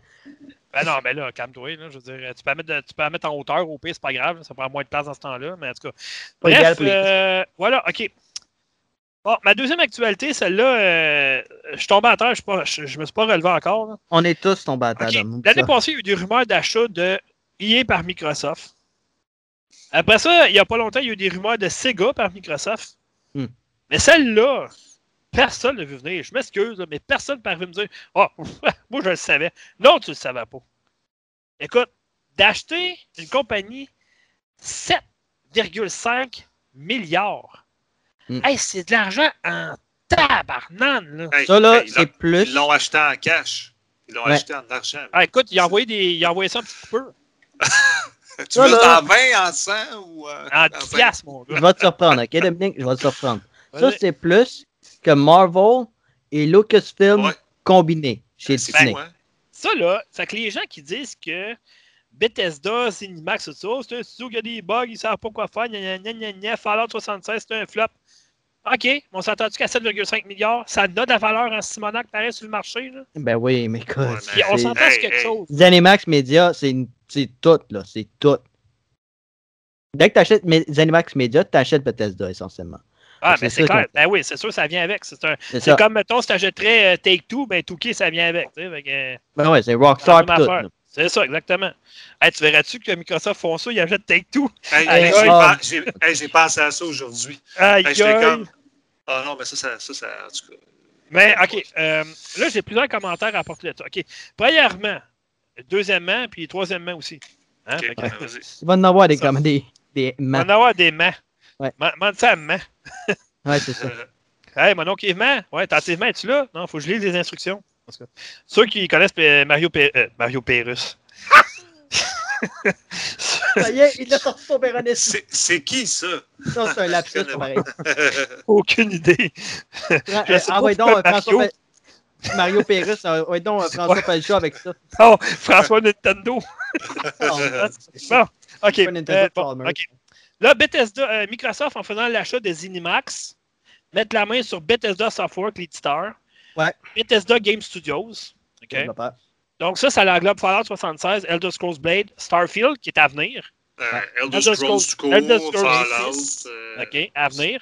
Ben non, mais là, calme-toi, là, je veux dire, tu peux, la mettre, de- tu peux la mettre en hauteur, au pire, c'est pas grave, là, ça prend moins de place dans ce temps-là, mais en tout cas. Pas Bref, euh, voilà, OK. Bon, ma deuxième actualité, celle-là, euh, je suis tombé à terre, je, je me suis pas relevé encore. là. On est tous tombés à terre. L'année ça. passée, il y a eu des rumeurs d'achat de EA par Microsoft. Après ça, il n'y a pas longtemps, il y a eu des rumeurs de Sega par Microsoft. Hmm. Mais celle-là, personne ne l'a vu venir. Je m'excuse, mais personne ne me dire Ah, moi je le savais. Non, tu ne le savais pas. Écoute, d'acheter une compagnie 7,5 milliards. Hmm. Hey, c'est de l'argent en tabarnane, là. Hey, Ça, là, hey, c'est l'ont- plus. Ils l'ont acheté en cash. Ils l'ont Ouais. acheté en argent. Ah, écoute, il a envoyé, des, il a envoyé ça un petit peu. Tu veux en 20, en 100 ou euh, En en 10 cinq? piastres, mon gars. Je vais te surprendre, ok, Dominique? Je vais te surprendre. Ça, c'est plus que Marvel et Lucasfilm Ouais. combinés chez C'est Disney. fou, hein? Ça, là, fait que les gens qui disent que Bethesda, Cinemax, tout ça, c'est un studio qui a des bugs, ils ne savent pas quoi faire, gna gna gna gna, Fallout 76, c'est un flop. OK, on s'entend-tu qu'à 7,5 milliards, ça a de la valeur en Simonac, pareil, sur le marché, là? Ben oui, mais. Ouais, Puis on Hey, quelque hey. chose. Zenimax Media, c'est tout, là. C'est tout. Dès que tu achètes Zenimax Media, tu achètes Bethesda, essentiellement. Ah, mais c'est ça clair. Ben oui, c'est sûr, ça vient avec. C'est comme, mettons, si tu achèterais Take-Two, ben Touquet, ça vient avec. euh, Ben ouais, c'est Rockstar tout. C'est ça, exactement. Hey, tu verras-tu que Microsoft font ça, ils achètent Take-Two? Hey, Aïe, hey, aïe. j'ai pensé à ça aujourd'hui. J'étais comme. Ah non, mais ça, ça, ça, ça en tout cas. Mais, OK. euh, là, j'ai plusieurs commentaires à apporter là-dessus. OK. Premièrement, deuxièmement, puis troisièmement aussi. Hein? Ok, Fait que, ben, vas-y. Il va en avoir des, comme des, des on mains. va en avoir des mains. Ouais. Mande ça à main. Ouais, c'est ça. Euh, Hey, mon oncle Yves Ouais, t'as tes mains, es-tu là? Non, faut que je lise les instructions. Ceux qui connaissent euh, Mario, Pé- euh, Mario Pérus. Ça y est, il a sorti son c'est qui ça? Ça, c'est un lapsus, c'est pareil. Aucune idée. Ah ouais, donc, François Mario. Pérus, ouais, donc, François Ouais. Pelcha avec ça. Oh, François Nintendo. Bon, OK. Pas Nintendo euh, bon. OK. Là, Bethesda, euh, Microsoft, en faisant l'achat de Zenimax, mettre la main sur Bethesda Software, l'éditeur. Ouais. Bethesda Game Studios. OK. Donc, ça, ça l'englobe Fallout 76, Elder Scrolls Blade, Starfield, qui est à venir. Euh, Elder Elder Scrolls Scrolls- Elder Scrolls Fallout. 6. euh, OK, à venir.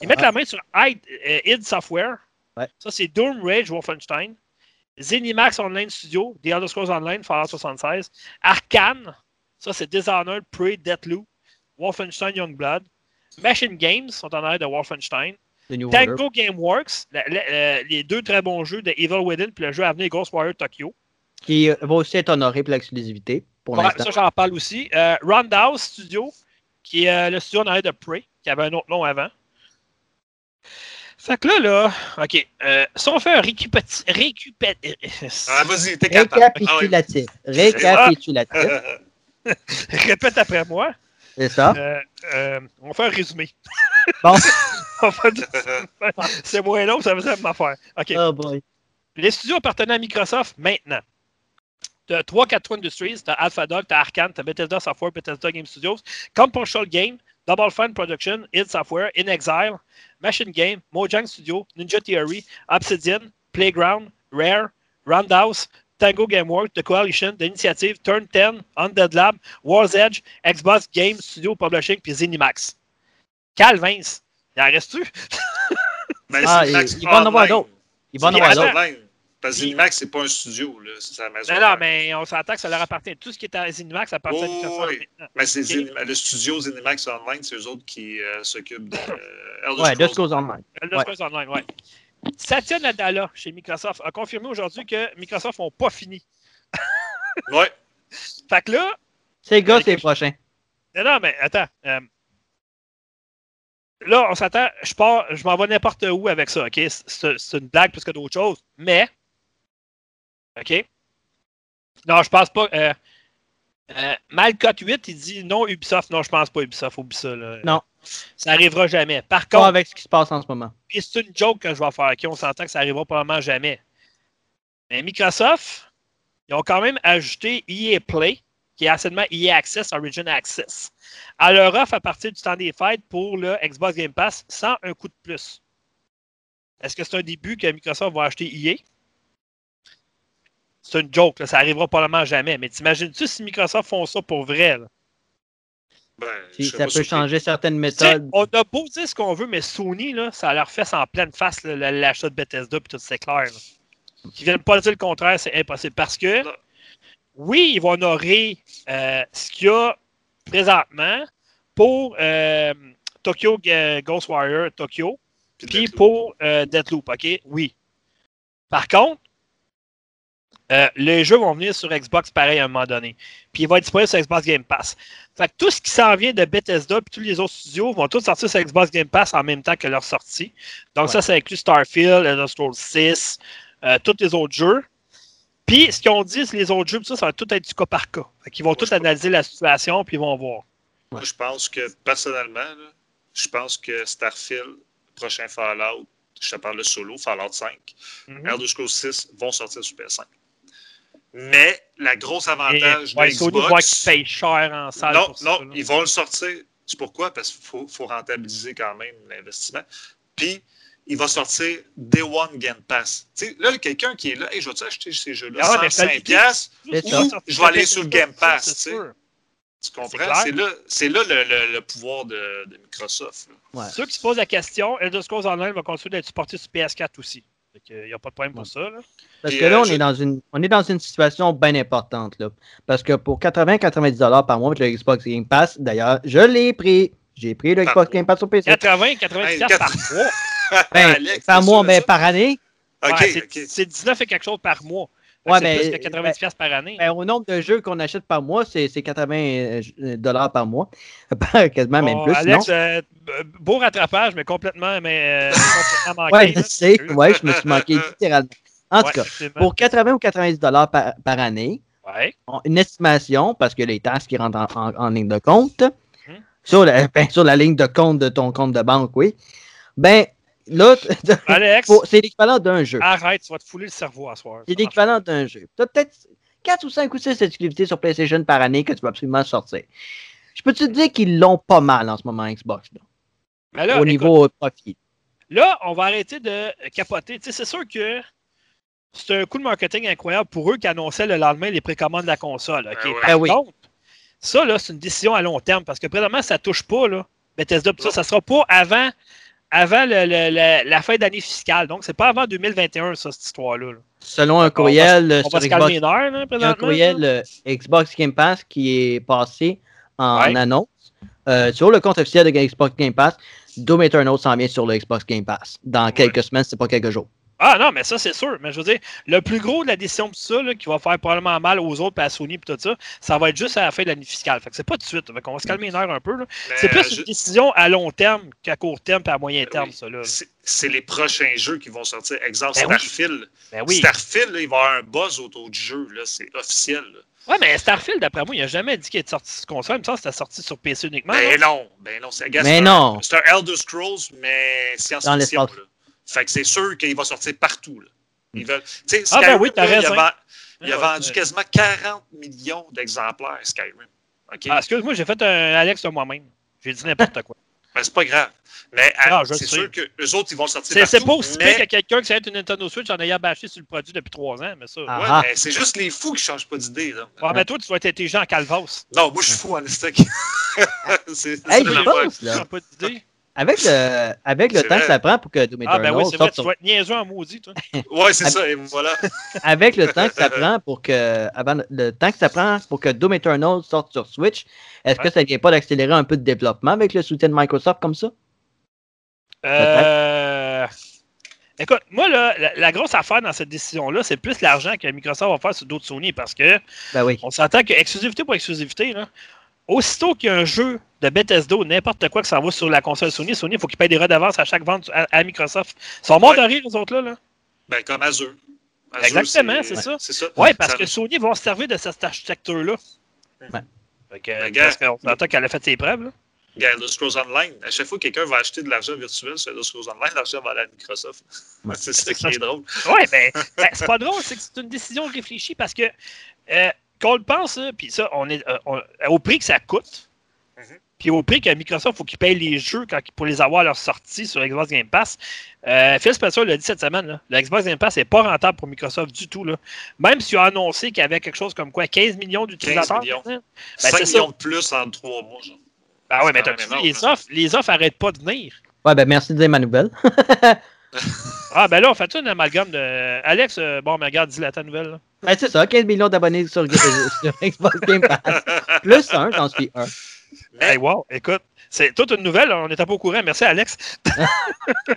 Ils mettent la main sur id, euh, id Software. Ouais. Ça, c'est Doom Rage Wolfenstein. Zenimax Online Studio, The Elder Scrolls Online, Fallout 76. Arkane. Ça, c'est Dishonored, Prey, Deathloop. Wolfenstein Youngblood. Machine Games sont en arrière de Wolfenstein. The New Order. Tango Gameworks, la- la- euh, les deux très bons jeux de Evil Within puis le jeu à venir Ghost Warrior Tokyo. Qui va aussi être honoré pour l'exclusivité, pour Ouais, ça, j'en parle aussi. Euh, Roundhouse Studio, qui est euh, le studio en arrière de Prey, qui avait un autre nom avant. Fait que là, là, OK. euh, si on fait un récupéti... récupé- Ah, vas-y, t'es capable. Ah Récapitulatif. Récapitulatif. Répète après moi. C'est ça. Euh, euh, on fait un résumé. Bon. On fait- C'est moins long, ça faisait la même affaire. OK. Oh boy. Les studios appartenant à Microsoft maintenant. Tu as 3-4 Industries, tu as Alpha Dog, tu as Arkane, tu as Bethesda Software, Bethesda Game Studios, Compulsion Game, Double Fine Production, id Software, In Exile, Machine Game, Mojang Studio, Ninja Theory, Obsidian, Playground, Rare, Roundhouse, Tango Gameworks, The Coalition, The Initiative, Turn 10, Undead Lab, War's Edge, Xbox Game Studio Publishing, puis Zenimax. Calvin, il en reste-tu? Mais Ah, il- il va en avoir Online. d'autres. Il va en Il avoir attend. d'autres. Parce que Zenimax, c'est pas un studio, là. C'est sa maison. Non, non, mais on s'entend que ça leur appartient. Tout ce qui est à Zenimax appartient à Oh, Microsoft oui. Mais c'est le studio Zenimax Online, c'est eux autres qui euh, s'occupent de euh, Elder Ouais, Scrolls. Online. Elder Ouais. Scrolls Online, ouais. Satya Nadella, chez Microsoft, a confirmé aujourd'hui que Microsoft n'ont pas fini. Ouais. Fait que là, C'est gars, c'est prochain. non, non, mais attends. euh, là, on s'attend, je pars, je m'en vais n'importe où avec ça, OK? C'est c'est une blague plus que d'autres choses, mais. OK? Non, je pense pas. Euh, euh, Malcott 8, il dit non, Ubisoft. Non, je pense pas Ubisoft. Oublie ça. Là. Non. Ça arrivera jamais. Par Pas contre, avec ce qui se passe en ce moment. C'est une joke que je vais faire. OK, on s'entend que ça arrivera probablement jamais. Mais Microsoft, ils ont quand même ajouté EA Play, qui est anciennement EA Access, Origin Access, à leur offre à partir du temps des fêtes pour le Xbox Game Pass sans un coup de plus. Est-ce que c'est un début que Microsoft va acheter EA? C'est une joke, là, ça arrivera probablement jamais. Mais t'imagines-tu si Microsoft font ça pour vrai? là? Ben, Si ça peut surpris. changer certaines méthodes. on a beau dire ce qu'on veut, mais Sony, là, ça leur fait en pleine face l'achat de Bethesda puis tout, c'est clair. là. Qu'ils viennent pas dire le contraire, c'est impossible. Parce que, Non. oui, ils vont honorer euh, ce qu'il y a présentement pour euh, Tokyo euh, Ghost Warrior Tokyo, Puis pour euh, Deathloop, OK? Oui. Par contre, euh, les jeux vont venir sur Xbox pareil à un moment donné. Puis il va être disponible sur Xbox Game Pass. Fait que tout ce qui s'en vient de Bethesda puis tous les autres studios vont tous sortir sur Xbox Game Pass en même temps que leur sortie. Donc Ouais. ça, ça inclut Starfield, Elder Scrolls 6, euh, tous les autres jeux. Puis ce qu'ils ont dit, c'est les autres jeux, ça, ça va tout être du cas par cas. Fait qu'ils vont Moi, tous analyser la situation puis ils vont voir. Moi, je pense que, personnellement, là, je pense que Starfield, prochain Fallout, je te parle de solo, Fallout 5, Mhm. Elder Scrolls 6 vont sortir sur PS5. Mais, la grosse Et, avantage ouais, de Sony Xbox... voit qu'ils payent cher en salle non, pour non, ils vont le sortir. C'est pourquoi? Parce qu'il faut, faut rentabiliser quand même l'investissement. Puis, il va sortir Day One Game Pass. Tu sais, là, quelqu'un qui est là, hey, je vais-tu acheter ces jeux-là? Ah ouais, mais ça 105 le dit. piastres? C'est Ou ça. sortir je vais aller sur le Game Pass, tu comprends? C'est là, c'est là le, le- le pouvoir de, de Microsoft. Ouais. Ceux qui se posent la question, Elder Scrolls Online va continuer d'être supporté sur PS4 aussi. Il n'y a pas de problème pour ça. Là. Parce que là, euh, on, je- est dans une, on est dans une situation bien importante. Là. Parce que pour 80-90$ par mois avec le Xbox Game Pass, d'ailleurs, je l'ai pris. J'ai pris le Par Xbox. Game Pass sur PC. 80, 90 Hey, piastres quatre- par mois. Ben, Alex, par mois, mais ça? par année. Ouais, c'est 19 et quelque chose par mois. Ouais, c'est plus que 90 piastres par année. Ben, au nombre de jeux qu'on achète par mois, c'est c'est 80$ dollars par mois. Quasiment même plus. Alex, non? euh, beau rattrapage, mais complètement, mais, euh, complètement manqué. Ouais, je sais. Ouais, je me suis manqué littéralement. En tout cas, pour 80 ou 90$ dollars par, par année, Ouais. on- une estimation, parce que les taxes qui rentrent en, en- en ligne de compte, Mhm. sur, la, ben, sur la ligne de compte de ton compte de banque, oui, ben là, Alex, c'est l'équivalent d'un jeu. arrête, tu vas te fouler le cerveau à soir. C'est l'équivalent d'un jeu. Tu as peut-être 4 ou 5 ou 6 exclusivités sur PlayStation par année que tu vas absolument sortir. Je peux te dire qu'ils l'ont pas mal en ce moment, Xbox, là, Mais là, au écoute, niveau profit. Là, on va arrêter de capoter. Tu sais, c'est sûr que c'est un coup de marketing incroyable pour eux qui annonçaient le lendemain les précommandes de la console. ok? Ben ouais. Par Ben oui. contre, ça, là, c'est une décision à long terme parce que présentement, ça touche pas, là. Bethesda, ça, ça sera pas avant, avant le- la fin d'année fiscale. Donc, c'est pas avant 2021, ça, cette histoire-là. là. Selon un On va- courriel On va Xbox, nerfs, un courriel là. Game Pass qui est passé en Ouais. annonce. euh, sur le compte officiel de Xbox Game Pass, Doom Eternal s'en vient sur le Xbox Game Pass. Dans quelques semaines, c'est pas quelques jours. Ah non, mais ça, c'est sûr. Mais je veux dire, le plus gros de la décision de ça, là, qui va faire probablement mal aux autres, puis à Sony, puis tout ça, ça va être juste à la fin de l'année fiscale. Fait que c'est pas tout de suite. Fait qu'on va se calmer les nerfs un peu. C'est plus euh, une décision à long terme qu'à court terme, puis à moyen terme, oui. ça. Là. C'est- C'est les prochains jeux qui vont sortir. Exemple, Ben oui. Starfield. Ben oui. Starfield, là, il va y avoir un buzz autour du jeu. là, C'est officiel. là. Ouais, mais Starfield, d'après moi, il a jamais dit qu'il était sorti sur console. Il me semble que c'était sorti sur PC uniquement. Ben là. non, ben non, c'est regarde, Mais c'est non. un- C'est un Elder Scrolls, mais Dans science-fiction. Fait que c'est sûr qu'il va sortir partout. Là. Ils veulent... tu sais, Ah, ben Skyrim, oui, t'as il a Il vendu quasiment 40 millions d'exemplaires, Skyrim. Ah, excuse-moi, j'ai fait un Alex de moi-même. J'ai dit n'importe quoi. Ben, c'est pas grave. Mais Ah, euh, je c'est sûr que les autres, ils vont sortir C'est partout. c'est pas aussi mais... que quelqu'un qui s'arrête une Nintendo Switch en ayant bâché sur le produit depuis trois ans, mais ça. Ah. Ouais, Ah. mais c'est juste les fous qui changent pas d'idée. là. Ouais, mais toi, tu dois être intelligent en calvas. Non, moi, je suis fou en stock. c'est Hey, je la pense, là, pas d'idée. Avec le, avec le temps vrai. que ça prend pour que Doom Ah, ben Eternal oui, c'est vrai, tu être niaiseux en maudit, toi. Ouais, c'est ça, et voilà. avec le temps que ça prend pour que avant le temps que ça prend pour que Doom Eternal sorte sur Switch, est-ce que ça vient pas d'accélérer un peu de développement avec le soutien de Microsoft comme ça? Euh... Écoute, moi, là, la, la grosse affaire dans cette décision-là, c'est plus l'argent que Microsoft va faire sur d'autres Sony parce que Ben oui. on s'entend que exclusivité pour exclusivité, là, aussitôt qu'il y a un jeu de Bethesda ou n'importe quoi que ça va sur la console Sony, Sony, il faut qu'ils payent des redevances à chaque vente à, à Microsoft. Ils sont morts Ouais. de rire, les autres-là. là. Ben, comme Azure. Azure, Exactement, c'est ça. Oui, parce Ça- que Sony vont se servir de cette architecture-là. Ouais. Fait que, Ben, parce qu'on qu'elle a fait ses preuves. Là. Regarde, Elder Scrolls Online, à chaque fois que quelqu'un va acheter de l'argent virtuel sur Elder Scrolls Online, l'argent va aller à Microsoft. Ouais. c'est ça qui est drôle. Oui, mais ben, c'est pas drôle, c'est que c'est une décision réfléchie parce que euh, qu'on le pense, puis ça, on est euh, on- au prix que ça coûte, Mhm. puis au prix que Microsoft faut qu'ils payent les jeux quand, pour les avoir à leur sortie sur Xbox Game Pass. Euh, Phil Spencer l'a dit cette semaine, là, le Xbox Game Pass n'est pas rentable pour Microsoft du tout. Là. Même s'il a annoncé qu'il y avait quelque chose comme quoi 15 millions d'utilisateurs. 15 millions. 5 Ben, c'est millions ça. de plus en 3 mois. Genre. Ah ouais, mais les hein. offres, les offres arrêtent pas de venir. Ouais, ben merci de dire ma nouvelle. Ah ben là, on fait un amalgame de. Alex, euh, bon, mais regarde, dis la ta nouvelle. là. Ben, c'est ça, 15 millions d'abonnés sur, euh, sur Xbox Game Pass. Plus un, j'en suis un. Mais- Hey, wow, écoute, c'est toute une nouvelle, on n'était pas au courant. Merci, Alex.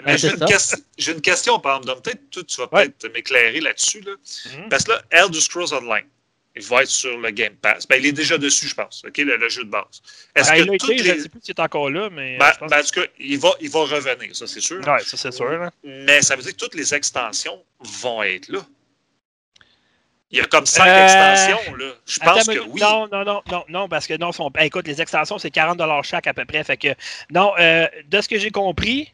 Mais j'ai une, ça. ques- j'ai une question, par exemple. Peut-être toi, tu vas Ouais. peut-être m'éclairer là-dessus. Là. Mhm. Parce que là, Elder Scrolls Online, il va être sur le Game Pass. Ben, il est déjà dessus, je pense, OK, le, le jeu de base. Est-ce Ben, il que a toutes été, je ne les... sais plus s'il est encore là, mais. euh, Ben, je pense ben, en tout cas, il va, il va revenir, ça, c'est sûr. Ouais, ça, c'est sûr. là. Mais ça veut dire que toutes les extensions vont être là. Il y a comme cinq Euh, extensions, là. Je pense que minute. oui. Non, non, non, non, non, parce que non, ben, écoute, les extensions, c'est 40 chaque à peu près. Fait que, non, euh, de ce que j'ai compris,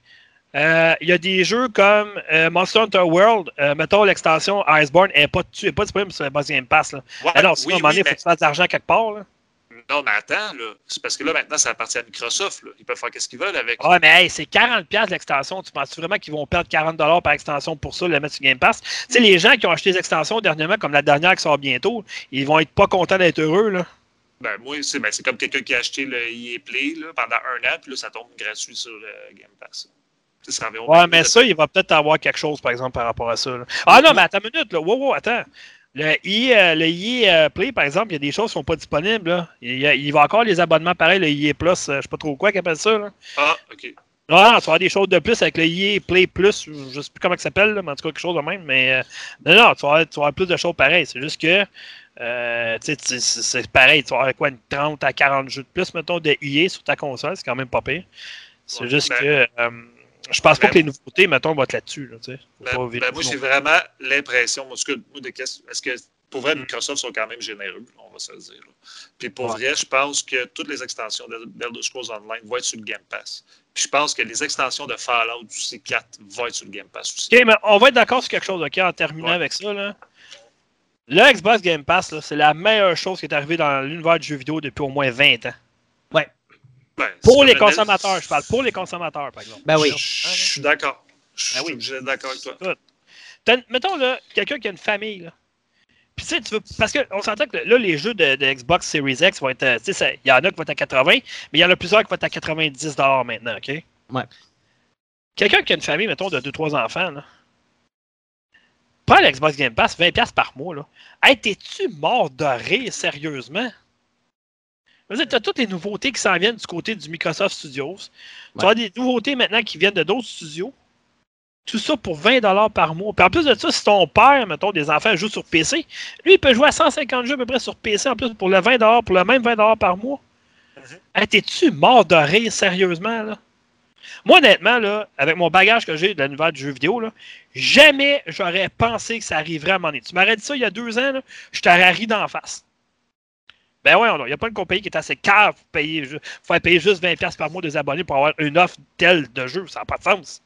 euh, il y a des jeux comme euh, Monster Hunter World, euh, mettons l'extension Iceborne, elle n'est pas, dessus, elle est pas disponible sur le Game Pass. Là. Ouais, Alors, sinon, oui, à un moment donné, il faut mais- que tu fasses de l'argent quelque part. Là. Non, mais attends. C'est parce que là, maintenant, ça appartient à Microsoft. Là. Ils peuvent faire ce qu'ils veulent avec. Ouais, mais hey, c'est 40$ l'extension. Tu penses vraiment qu'ils vont perdre 40$ par extension pour ça, le mettre sur Game Pass? Tu sais, les gens qui ont acheté des extensions dernièrement, comme la dernière qui sort bientôt, ils vont être pas contents d'être heureux. Là. Ben, moi, c'est ben, comme quelqu'un qui a acheté le EA Play là, pendant un an, puis là, ça tombe gratuit sur le Game Pass. Tu Ouais, 20 mais ça, il va peut-être avoir quelque chose, par exemple, par rapport à ça. là. Ah non, mais attends une minute, là. Wow, wow, attends. Le EA, le EA, euh, Play, par exemple, il y a des choses qui sont pas disponibles. Là. Il, va encore les abonnements pareil, le EA Plus, euh, je sais pas trop quoi qu'ils appellent ça. Là. Ah, OK. Non, non, tu vas avoir des choses de plus avec le EA Play Plus, je sais plus comment ça s'appelle, mais en tout cas, quelque chose de même. Mais euh, non, non, tu vas, avoir, tu vas avoir plus de choses pareilles. C'est juste que, euh, tu sais, tu- c'est c'est pareil, tu vas avoir quoi, une 30 à 40 jeux de plus, mettons, de EA sur ta console, c'est quand même pas pire. C'est Ouais, juste ben- que, euh, je pense pas ben- que les nouveautés, mettons, vont être là-dessus. Là, Ben, ben, moi, j'ai vraiment l'impression, moi, ce que- de que pour vrai. Microsoft sont quand même généreux, on va se le dire. là. Puis pour Ouais. vrai, je pense que toutes les extensions d'El- d'Elder Scrolls Online vont être sur le Game Pass. Puis je pense que les extensions de Fallout du C4 vont être sur le Game Pass aussi. OK, mais on va être d'accord sur quelque chose, OK, en terminant Ouais. avec ça. Là. Le Xbox Game Pass, c'est la meilleure chose qui est arrivée dans l'univers du jeu vidéo depuis au moins 20 ans. Ben, Pour les consommateurs, je parle. Pour les consommateurs, par exemple. Ben oui. Je, je suis d'accord. Je Ben oui. suis obligé d'être d'accord avec toi. Mettons, là, quelqu'un qui a une famille, là. Puis, tu sais, tu veux. Parce qu'on s'entend que là, les jeux de, de Xbox Series X vont être. euh, Tu sais, il y en a qui vont être à 80, mais il y en a plusieurs qui vont être à 90 maintenant, OK? Ouais. Quelqu'un qui a une famille, mettons, de 2-3 enfants, là. Prends l'Xbox Game Pass, 20$ par mois, là. Hey, t'es-tu mort de rire, sérieusement? Tu as toutes les nouveautés qui s'en viennent du côté du Microsoft Studios. Tu as des nouveautés maintenant qui viennent de d'autres studios. Tout ça pour 20$ par mois. Puis en plus de ça, si ton père, mettons, des enfants jouent sur PC, lui, il peut jouer à 150 jeux à peu près sur PC en plus pour le 20$, pour le même 20$ par mois. Mhm. Hey, T'es-tu mort de rire, sérieusement, là? Moi, honnêtement, là, avec mon bagage que j'ai de l'univers du jeu vidéo, là, jamais j'aurais pensé que ça arriverait à donné. Tu m'aurais dit ça il y a deux ans, là, je t'aurais ri d'en face. Ben ouais, il n'y a pas une compagnie qui est assez cave pour payer, ju- faire payer juste 20$ par mois des abonnés pour avoir une offre telle de jeu. Ça n'a pas de sens.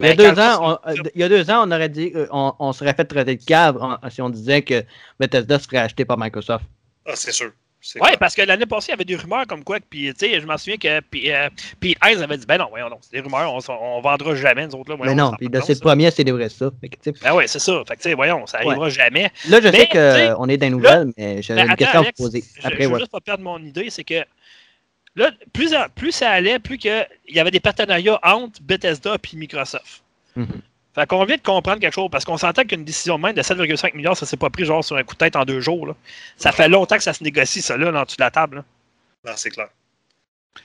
Il y a Ben, deux ans, on, il y a deux ans, on aurait dit, euh, on, on serait fait traiter de cave si on disait que Bethesda serait acheté par Microsoft. Ah, c'est sûr. Clair. parce que l'année passée, il y avait des rumeurs comme quoi, que, puis tu sais, je m'en souviens que puis, euh, Pete Hines avait dit, ben non, voyons non, c'est des rumeurs, on, on vendra jamais, nous autres, là. voyons, Mais non, puis de pas de c'est le sens, premier à célébrer ça. Fait. Ben ouais, c'est ça. Fait que, tu sais, voyons, ça arrivera jamais. Là, je Mais, sais qu'on est dans les nouvelles, mais j'avais ben, une question à vous poser. Je, Après, je veux ouais. juste pas perdre mon idée, c'est que là, plus, en- plus ça allait, plus que, il y avait des partenariats entre Bethesda et Microsoft. Mhm. Fait qu'on vient de comprendre quelque chose, parce qu'on s'entend qu'une décision de même de 7,5 milliards, ça s'est pas pris genre sur un coup de tête en deux jours. là. Ça fait longtemps que ça se négocie, ça, là, en dessous de la table. là. Non, c'est clair.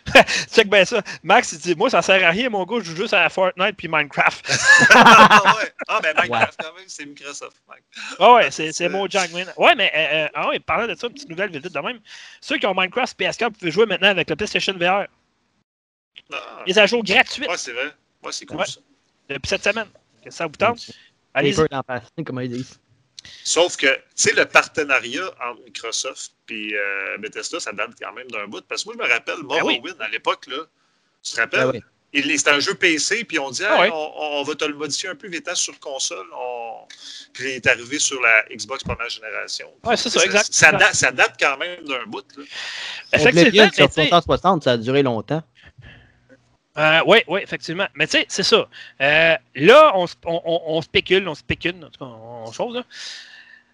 Check bien ça. Max, il dit Moi, ça sert à rien, mon gars, je joue juste à Fortnite puis Minecraft. ah, ouais. ah, ben Minecraft, quand même, c'est Microsoft. Mike. Ah ouais, c'est c'est Mojang Man. Ouais, mais euh, euh, ah ouais, parlant de ça, une petite nouvelle vite vite de même. Ceux qui ont Minecraft PS4 peuvent jouer maintenant avec le PlayStation VR. Ah, Les ajouts gratuits ouais, c'est vrai. Ouais, c'est cool Ouais. ça. depuis cette semaine. Que ça vous tente? Face, comme ils disent. Sauf que, tu sais, le partenariat entre Microsoft et Bethesda, ça date quand même d'un bout. Parce que moi, je me rappelle, Ben oui. Morrowind, à l'époque, là, tu te rappelles? Ah ouais. Il- C'était un jeu PC, puis on dit, Ah ouais. on, on va te le modifier un peu vitesse sur console. On... Puis il est arrivé sur la Xbox première génération. Ouais, c'est ça, exact. Ça, date, ça date quand même d'un bout. Là. Effectivement, mais sur tu sais, 360, ça a duré longtemps. Euh, ouais, ouais, effectivement. Mais tu sais, c'est ça. Euh, là, on, on, on- spécule, on spécule, en tout cas, on, on chose, là.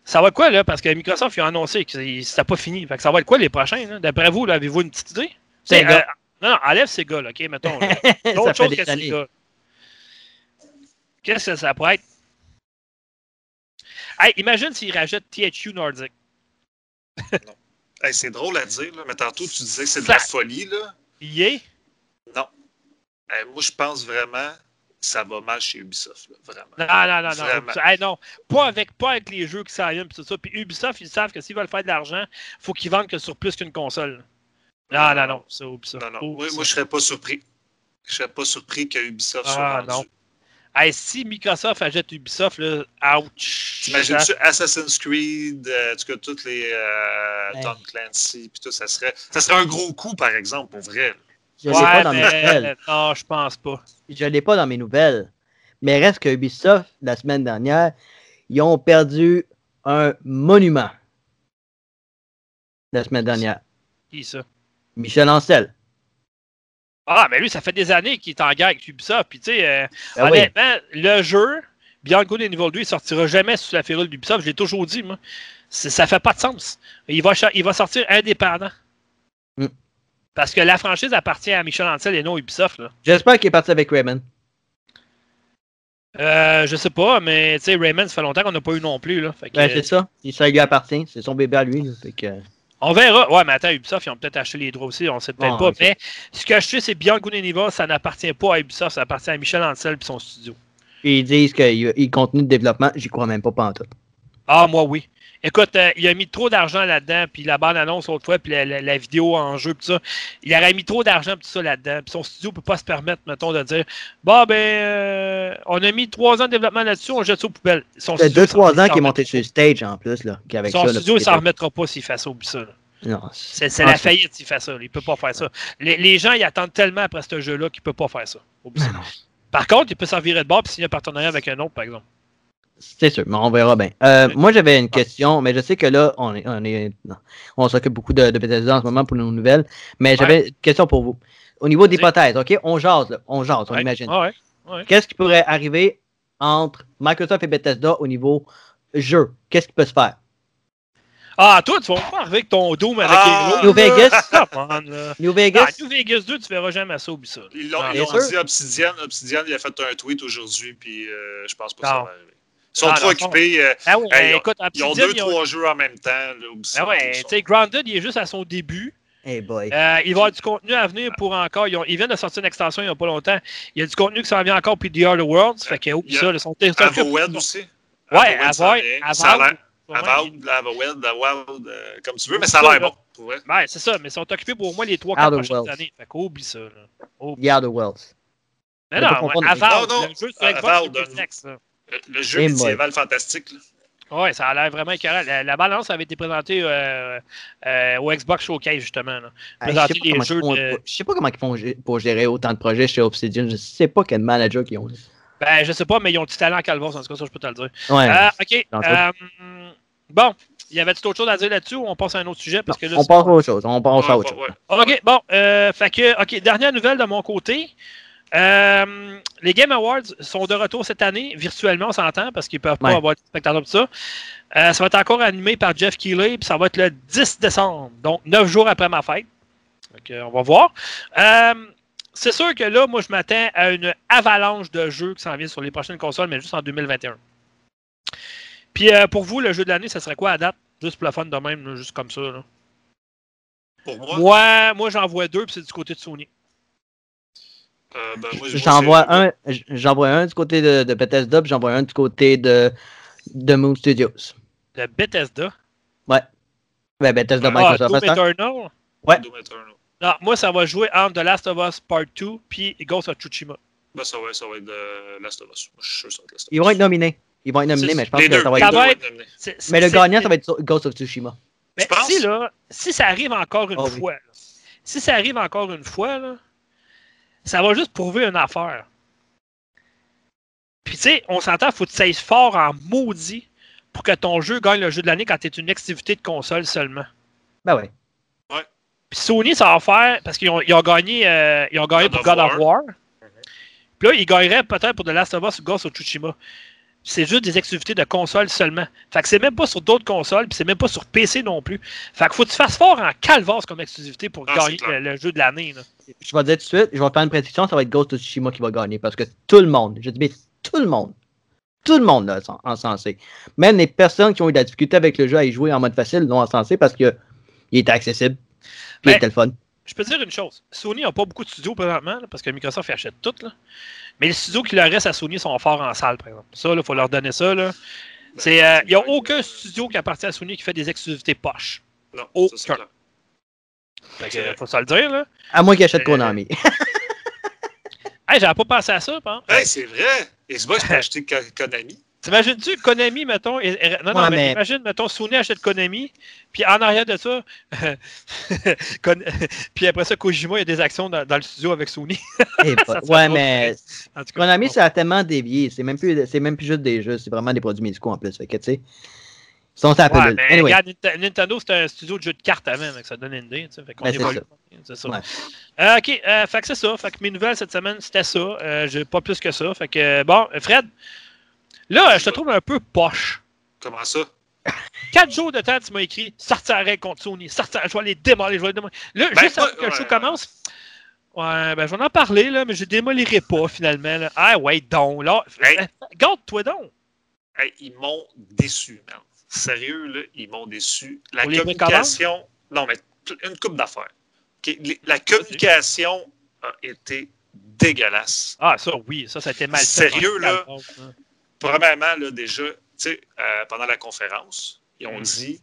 Ça va être quoi, là? Parce que Microsoft, il a annoncé que c'est- c'était pas fini. Fait que ça va être quoi les prochains, là? D'après vous, là, avez-vous une petite idée? Euh, non, non, enlève ces gars, là, OK, mettons. ça D'autres choses que. Sega. Qu'est-ce que ça pourrait être? Hey, imagine s'ils rachètent THU Nordic. Hey, c'est drôle à dire, là, mais tantôt, tu disais que c'est de la folie. Là. Yeah? Hey, moi, je pense vraiment que ça va mal chez Ubisoft. là, vraiment. Non, non, non, non. Hey, non. Pas avec, pas avec les jeux qui pis tout ça. Puis Ubisoft, ils savent que s'ils veulent faire de l'argent, faut qu'ils vendent que sur plus qu'une console. Non, non, non. Ça, ça. Non, non. Moi, ça. moi, je serais pas surpris. Je serais pas surpris que Ubisoft soit Ah, vendu. non. Hey, si Microsoft achète Ubisoft, là, ouch. T'imagines-tu Assassin's Creed, euh, cas, toutes les euh. Tom Clancy, puis tout, ça serait, ça serait un gros coup, par exemple, pour vrai. Je l'ai pas Ouais, dans mes nouvelles. non, je pense pas. Je l'ai pas dans mes nouvelles. Mais reste que Ubisoft, la semaine dernière, ils ont perdu un monument. La semaine dernière. Qui ça? Michel Ancel. Ah, mais lui, ça fait des années qu'il est en guerre avec Ubisoft. Puis, tu sais, euh, Ah oui. honnêtement, le jeu, Good and Evil 2, il sortira jamais sous la férule d'Ubisoft. Je l'ai toujours dit, moi. Ça fait pas de sens. Il va, cha- il va sortir indépendant. Parce que la franchise appartient à Michel Ancel et non Ubisoft. Là. J'espère qu'il est parti avec Raymond. Euh, je sais pas, mais tu sais, Rayman, ça fait longtemps qu'on n'a pas eu non plus. Là. Ben, c'est ça. Il- Ça lui appartient. C'est son bébé à lui. là. Fait que... on verra. Ouais, mais attends, Ubisoft, ils ont peut-être acheté les droits aussi, on sait peut-être Ah, pas. Mais ce que je sais, c'est Beyond Good Evil, ça n'appartient pas à Ubisoft, ça appartient à Michel Ancel et son studio. Ils disent qu'il il continue de développement. J'y crois même pas pantoute. Ah, moi, oui. Écoute, euh, il a mis trop d'argent là-dedans, puis la bande-annonce l'autre fois, puis la, la- la vidéo en jeu, puis ça. Il aurait mis trop d'argent, puis ça là-dedans. Puis son studio peut pas se permettre, mettons, de dire Bon, ben, euh, on a mis trois ans de développement là-dessus, on jette ça aux poubelles. Son Ça fait studio, 2-3 il ans qu'il est monté sur le stage en plus. Là. Son ça, studio, il s'en remettra pas s'il fait ça, oublie ça. là. Non, C'est la faillite s'il fait ça. Il peut pas faire ça. Les, les gens, ils attendent tellement après ce jeu-là qu'il peut pas faire ça. Par contre, il peut s'en virer de bord puis signer un partenariat avec un autre, par exemple. C'est sûr, mais on verra bien. Euh. Moi, j'avais une question, mais je sais que là, on est, on est, non, on s'occupe beaucoup de, de Bethesda en ce moment pour nos nouvelles. Mais j'avais une question pour vous. Au niveau d'hypothèse, OK? On jase, là. On jase, on Ouais. imagine. Ah ouais. ouais. Qu'est-ce qui pourrait arriver entre Microsoft et Bethesda au niveau jeu? Qu'est-ce qui peut se faire? Ah, toi, tu vas pas arriver avec ton Doom avec Ah! les gros. New Vegas? On, là. New Ah, Vegas? New Vegas 2, tu verras jamais ça, oublie ça. Ils l'ont Ah, dit Obsidian. Obsidian, il a fait un tweet aujourd'hui, puis euh, je pense pas que ça va arriver. Ils sont Ah, trop occupés. euh, Ah oui, Hey, écoute, ils ont deux, ils ont- trois jeux en même temps. Là, oublie ça. Ah ouais, tu sais, Grounded, il est juste à son début. Hey boy. Euh, il va y avoir du contenu à venir pour encore. Ils, ont- ils viennent de sortir une extension il n'y a pas longtemps. Il y a du contenu qui s'en vient encore, puis The Other Worlds. Fait que, oups, Il y a ça, ils sont Avowed aussi. Ouais, Avowed, Avowed, Avowed. Avowed, euh, comme tu veux, mais ça a l'air bon. Ouais, c'est ça, mais ils sont occupés pour au moins les 3-4 Outer prochaines années. Fait qu'oublie ça. Là. Oublie. The Outer Worlds. Mais non, confondre- Avowed, le jeu sur euh, Xbox X, là. Le, le jeu Et médiéval fantastique. là. Ouais, ça a l'air vraiment écœurant. La, la balance avait été présentée euh, euh, au Xbox Showcase, justement. Là. Ah, Je Présenter sais pas comment ils font- de- je sais pas comment ils font gé- pour gérer autant de projets chez Obsidian. Je sais pas quel manager qu'ils ont. Ben, je sais pas, mais ils ont du talent à Calvos, en tout cas, ça, je peux te le dire. Ouais. Euh, OK. Euh, bon, il y avait autre chose à dire là-dessus ou on passe à un autre sujet? Parce que là, on passe à autre chose. On passe à autre ouais, chose. OK, bon. Euh, fait que, OK, dernière nouvelle de mon côté. Euh, les Game Awards sont de retour cette année, virtuellement, on s'entend, parce qu'ils ne peuvent pas Ouais. avoir de spectateurs tout ça. Euh, ça va être encore animé par Jeff Keighley, puis ça va être le 10 décembre, donc neuf jours après ma fête. Donc, euh, on va voir. Euh, c'est sûr que là, moi, je m'attends à une avalanche de jeux qui s'en viennent sur les prochaines consoles, mais juste en 2021. Puis euh, pour vous, le jeu de l'année, ça serait quoi à date? Juste pour la fun de même, là, juste comme ça. là. Pour moi, Moi, moi j'en vois deux, puis c'est du côté de Sony. Euh, ben, moi, je J'en vois vois un, j'en vois un du côté de, de Bethesda, puis j'en vois un du côté de, de Moon Studios. De Bethesda? Ben, Bethesda Ah, Microsoft. Doom. Eternal? Ouais. Doom Eternal. Non, moi, ça va jouer entre The Last of Us Part 2 puis Ghost of Tsushima. Ben, ça, va, ça va être de Last of Us. Je suis sûr que ça va être Last of Us. Ils vont être nominés. Ils vont être nominés, mais je pense que deux. ça va Ça être. va Mais le gagnant, ça va être Ghost of Tsushima. Mais Tu penses? si, là, si ça arrive encore une Ah oui. fois, là, si ça arrive encore une fois, là, ça va juste prouver une affaire. Puis, tu sais, on s'entend, faut que tu ailles fort en maudit pour que ton jeu gagne le jeu de l'année quand tu es une activité de console seulement. Ben ouais. Puis Sony, ça va faire, parce qu'ils ont, ils ont gagné, euh, ils ont gagné God pour of God of War. War. Puis là, ils gagneraient peut-être pour The Last of Us ou Ghost of Tsushima. C'est juste des activités de console seulement. Fait que c'est même pas sur d'autres consoles, puis c'est même pas sur PC non plus. Fait que faut que tu fasses fort en calvasse comme exclusivité pour Ah, gagner le, le jeu de l'année. Je vais te dire tout de suite, je vais faire une prédiction, ça va être Ghost of Tsushima qui va gagner. Parce que tout le monde, je dis bien tout le monde, tout le monde l'a en- encensé. Même les personnes qui ont eu de la difficulté avec le jeu à y jouer en mode facile l'ont encensé parce que il était accessible. Puis il Ben, était le fun. Je peux te dire une chose. Sony n'a pas beaucoup de studios présentement, là, parce que Microsoft achète tout. Là. Mais les studios qui leur restent à Sony sont forts en salle, par exemple. Ça, il faut leur donner ça. là. C'est, euh, Il n'y a aucun studio qui appartient à Sony qui fait des exclusivités poches. Non, Aucun. ça, que, faut se le dire. Là. À moins qu'il achète Euh, Konami. Hey, j'avais pas pensé à ça, par exemple. Hey, c'est vrai! Xbox peut acheter Ko- Konami. T'imagines-tu Konami, mettons. et- et- non, non, Ouais, mais, mais- imagine, mettons, Sony achète Konami, puis en arrière de ça, Kon- puis après ça, Kojima, il y a des actions dans, dans le studio avec Sony. Eh, Ça pas- ouais, drôle, mais En tout cas, Konami, bon. ça a tellement dévié. C'est même, plus, c'est même plus juste des jeux, c'est vraiment des produits médicaux en plus. Fait que, tu sais, sont à Ouais, Anyway, regarde, Nint- Nintendo, c'était un studio de jeux de cartes avant, donc ça donne une idée. tu sais, Fait qu'on Ben, c'est évolue. ça. C'est ça. Ouais. Euh, ok, euh, fait que c'est ça. Fait que mes nouvelles cette semaine, c'était ça. Euh, j'ai pas plus que ça. Fait que, bon, Fred, là, je te trouve un peu poche. Comment ça? Quatre jours de temps, tu m'as écrit sortir arrêt contre Sony, sortir, je vais les démolir, je vais les démolir. Là, Ben, juste avant que le show ouais. commence, ouais, ben, je vais en parler, là, mais je démolirai pas finalement. Là. Ah, ouais, donc, là, Hey. euh, garde-toi donc. Hey, ils m'ont déçu, man. Sérieux, là, ils m'ont déçu. La communication. Non, mais une coupe d'affaires. La communication a été dégueulasse. Ah, ça, oui, ça, ça a été mal fait. Sérieux, là? Hein. Premièrement, là, déjà, tu sais, euh, pendant la conférence, ils ont Mm. dit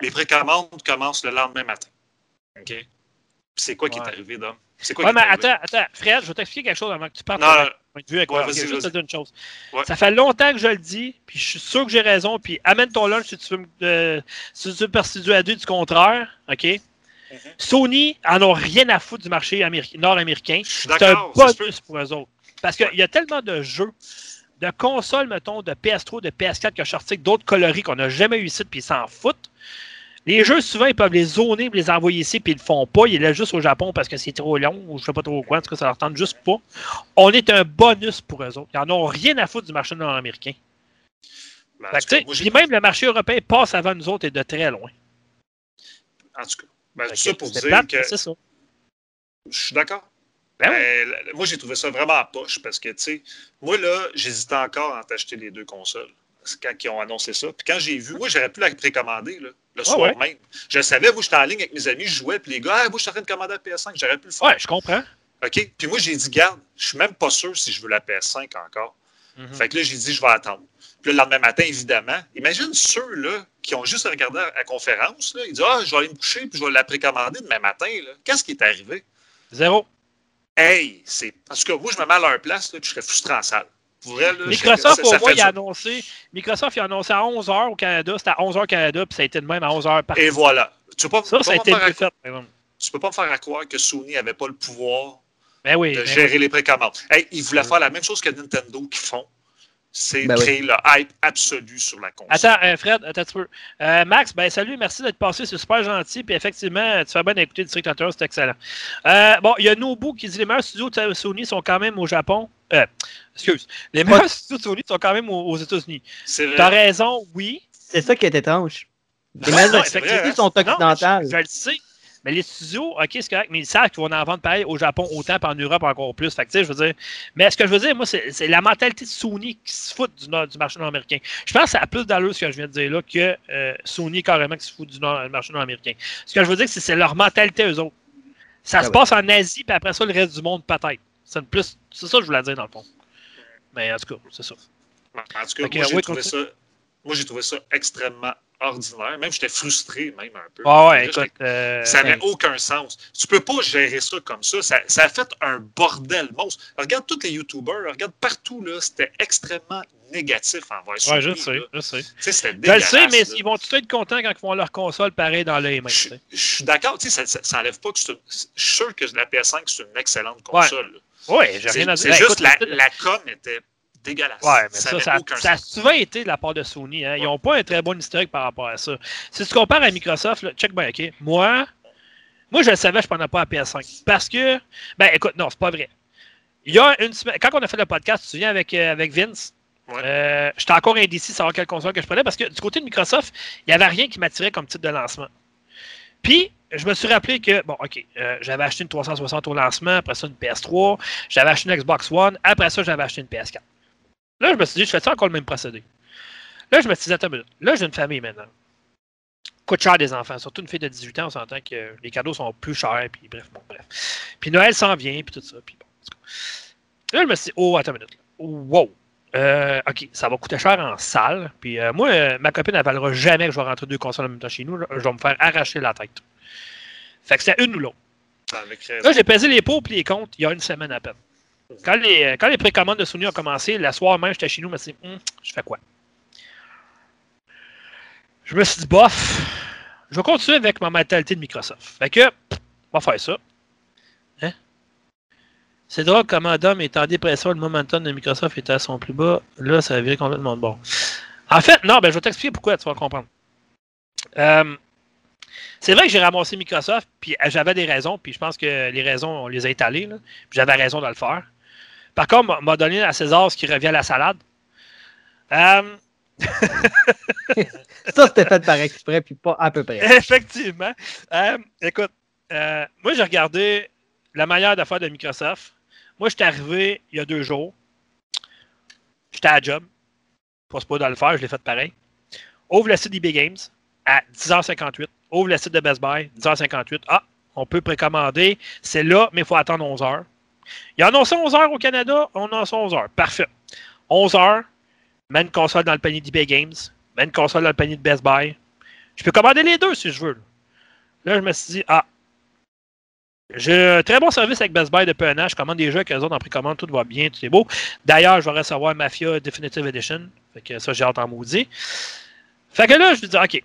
les précommandes commencent le lendemain matin. OK? C'est quoi qui est arrivé, Dom? C'est quoi Ouais, qui mais est arrivé? attends, attends, Fred, je vais t'expliquer quelque chose avant que tu partes. Non, point de vue avec Ouais, moi. vas-y, Je vais juste te vas-y. dire une chose. Ouais. Ça fait longtemps que je le dis, puis je suis sûr que j'ai raison, puis amène ton lunch si tu veux me euh, si tu veux du contraire, OK? Mhm. Sony en ont rien à foutre du marché améri- nord-américain. C'est un bonus pour eux autres. Parce qu'il y a tellement de jeux, de consoles, mettons, de PS3, de PS4 qui ont sorti d'autres coloris qu'on n'a jamais eu ici, puis ils s'en foutent. Les jeux, souvent, ils peuvent les zoner, les envoyer ici, puis ils le font pas. Ils les juste au Japon parce que c'est trop long, ou je sais pas trop quoi. En tout cas, ça leur tente juste pas. On est un bonus pour eux autres. Ils n'en ont rien à foutre du marché nord-américain. Ben, en que, Puis même le marché européen passe avant nous autres et de très loin. En tout cas, ben, tout que ça pour dire plate, que C'est ça. je suis d'accord. Ben oui. Ben, moi, j'ai trouvé ça vraiment à poche parce que, tu sais, moi, là, j'hésitais encore à t'acheter les deux consoles. Quand ils ont annoncé ça. Puis quand j'ai vu, moi, j'aurais pu la précommander, là. Le Ah soir ouais? même. Je savais, moi, j'étais en ligne avec mes amis, je jouais, puis les gars, ah, moi, je suis en train de commander la PS5, j'aurais pu le faire. Ouais, je comprends. OK? Puis moi, j'ai dit, garde, je suis même pas sûr si je veux la PS5 encore. Mhm. Fait que là, j'ai dit, je vais attendre. Puis là, le lendemain matin, évidemment, imagine ceux-là qui ont juste regardé la la conférence, là, ils disent, ah, je vais aller me coucher, puis je vais la précommander demain matin. là. Qu'est-ce qui est arrivé? Zéro. Hey, c'est. Parce que moi, je me mets à leur place, là, puis je serais frustré en salle. Pour là, Microsoft, ça au moins, fait il a annoncé. Microsoft, il a annoncé à 11h au Canada. C'était à 11h Canada, puis ça a été de même à 11h partout. Et voilà. Tu peux pas, Ça, tu ça a peux pas été me faire mieux à- fait, par exemple. tu peux pas me faire à croire que Sony n'avait pas le pouvoir Ben oui. de ben gérer oui. les précommandes. Hey, ils voulaient faire la même chose que Nintendo qui font. C'est Ben oui. créer le hype absolu sur la console. Attends, euh, Fred, attends un peu. Euh, Max, ben salut, merci d'être passé, c'est super gentil. Puis effectivement, tu fais bien d'écouter District Hunter, c'est excellent. Euh, bon, il y a Nobu qui dit les meilleurs studios de Sony sont quand même au Japon. Euh, excuse. Les meilleurs studios de Sony sont quand même aux, aux États-Unis. C'est vrai. T'as raison, oui. C'est ça qui est étrange. Les vrai, studios hein. sont occidentales. je, je le sais. Mais les studios, OK, c'est correct, mais ils savent qu'ils vont en vendre pareil au Japon autant, puis en Europe encore plus. Fait que, je veux dire. Mais ce que je veux dire, moi, c'est c'est la mentalité de Sony qui se fout du, nord- du marché nord-américain. Je pense que ça a plus d'allure ce que je viens de dire là que euh, Sony carrément qui se fout du nord- marché nord-américain. Ce que je veux dire, c'est que c'est leur mentalité, eux autres. Ça Ah se ouais. passe en Asie, puis après ça, le reste du monde, peut-être. C'est une plus- c'est ça que je voulais dire, dans le fond. Mais en tout cas, c'est ça. En tout cas, moi, j'ai oui, trouvé ça. Moi, j'ai trouvé ça extrêmement ordinaire. Même, j'étais frustré, même un peu. Ah ouais, écoute. euh, Ça n'avait aucun sens. Tu peux pas gérer ça comme ça. Ça, ça a fait un bordel monstre. Regarde tous les YouTubers, regarde partout, là, c'était extrêmement négatif envers Ouais, Sony, je sais, là. je sais. C'était Je le sais, mais là. ils vont tous être contents quand ils font leur console pareil dans les mains. Je, suis d'accord, tu sais, ça, ça, ça enlève pas que c'est une- Je suis sûr que la PS5, c'est une excellente console. Ouais, j'ai C'est rien à dire. c'est Ben, juste écoute, la, la com était dégueulasse. Ouais, mais ça, ça, a souvent été de la part de Sony. Hein. Ils Ouais. n'ont pas un très bon historique par rapport à ça. Si tu compares à Microsoft, là, check bien, OK. Moi, moi, je le savais, je ne prenais pas à PS5. Parce que, ben écoute, non, c'est pas vrai. Il y a une semaine, quand on a fait le podcast, tu te souviens, avec, euh, avec Vince, Ouais. euh, j'étais encore indécis savoir quelle console que je prenais parce que du côté de Microsoft, il n'y avait rien qui m'attirait comme titre de lancement. Puis, je me suis rappelé que, bon, OK, euh, j'avais acheté une 360 au lancement, après ça une PS3, j'avais acheté une Xbox One, après ça, j'avais acheté une PS4. Là, je me suis dit, je fais ça encore le même procédé. Là, je me suis dit, attends minute. Là, j'ai une famille maintenant. Coûte cher des enfants. Surtout une fille de 18 ans, on s'entend que les cadeaux sont plus chers, puis bref, bon, bref. Puis Noël s'en vient, puis tout ça, puis bon. Là, je me suis dit, oh, attends une minute. là. Wow. Euh, OK, ça va coûter cher en salle. Puis euh, moi, euh, ma copine, elle valera jamais que je vais rentrer deux consoles en même temps chez nous. Je vais me faire arracher la tête. Fait que c'est une ou l'autre. Raison. Là, j'ai pesé les pots et les comptes il y a une semaine à peine. Quand les, quand les précommandes de Sony ont commencé, la soir même, j'étais chez nous, je me suis dit, Hum, je fais quoi? Je me suis dit, bof, je vais continuer avec ma mentalité de Microsoft. Fait que, on va faire ça. Hein? C'est drôle comment Dom est en dépression, le momentum de Microsoft était à son plus bas. Là, ça a viré complètement de bon. En fait, non, ben, je vais t'expliquer pourquoi, tu vas comprendre. Euh, c'est vrai que j'ai ramassé Microsoft, puis euh, j'avais des raisons, puis je pense que les raisons, on les a étalées, j'avais raison de le faire. Par contre, m'a- m'a donné à César ce qui revient à la salade. Euh, Ça, c'était fait par exprès, puis pas à peu près. effectivement. Euh, écoute, euh, moi, j'ai regardé la manière d'affaires de Microsoft. Moi, j'étais arrivé il y a deux jours. J'étais à la job. Pas pas de le faire, je l'ai fait pareil. Ouvre le site d'eBay Games à 10h58. Ouvre le site de Best Buy, 10h58. Ah, on peut précommander. C'est là, mais il faut attendre 11h. Il a annoncé 11h au Canada, on annonce 11h. Parfait. 11h, mets une console dans le panier d'eBay Games, mets une console dans le panier de Best Buy. Je peux commander les deux si je veux. Là, je me suis dit, ah, j'ai un très bon service avec Best Buy un an. Je commande des jeux avec eux autres en précommande, tout va bien, tout est beau. D'ailleurs, je vais recevoir Mafia Definitive Edition. Fait que ça, j'ai hâte en maudit. Fait que là, je me dis, OK.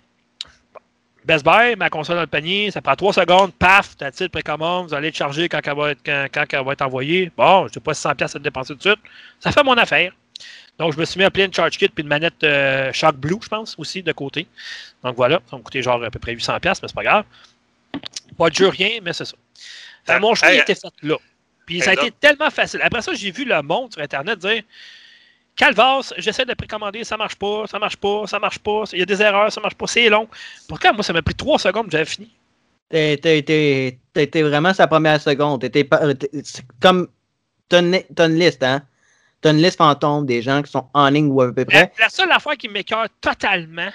Best Buy, ma console dans le panier, ça prend 3 secondes, paf, t'as titre précommande, vous allez le charger quand elle va être, quand, quand elle va être envoyée. Bon, je n'ai pas 600$ à te dépenser tout de suite. Ça fait mon affaire. Donc, je me suis mis à plein de charge kit puis une manette euh, Shock Blue, je pense, aussi, de côté. Donc, voilà. Ça m'a coûté genre à peu près 800$, mais c'est pas grave. Pas de jeu, rien, mais c'est ça. Fait, Ah, mon choix hey, était fait là. Puis ça a été tellement facile. Après ça, j'ai vu le monde sur Internet dire Calvas, j'essaie de précommander, ça marche pas, ça marche pas, ça marche pas, il y a des erreurs, ça marche pas, c'est long. Pourquoi moi, ça m'a pris trois secondes, j'avais fini. Été vraiment sa première seconde. T'étais c'est comme. T'as une, une liste, hein? T'as une liste fantôme des gens qui sont en ligne ou à peu La, près. la seule affaire qui m'écœure totalement,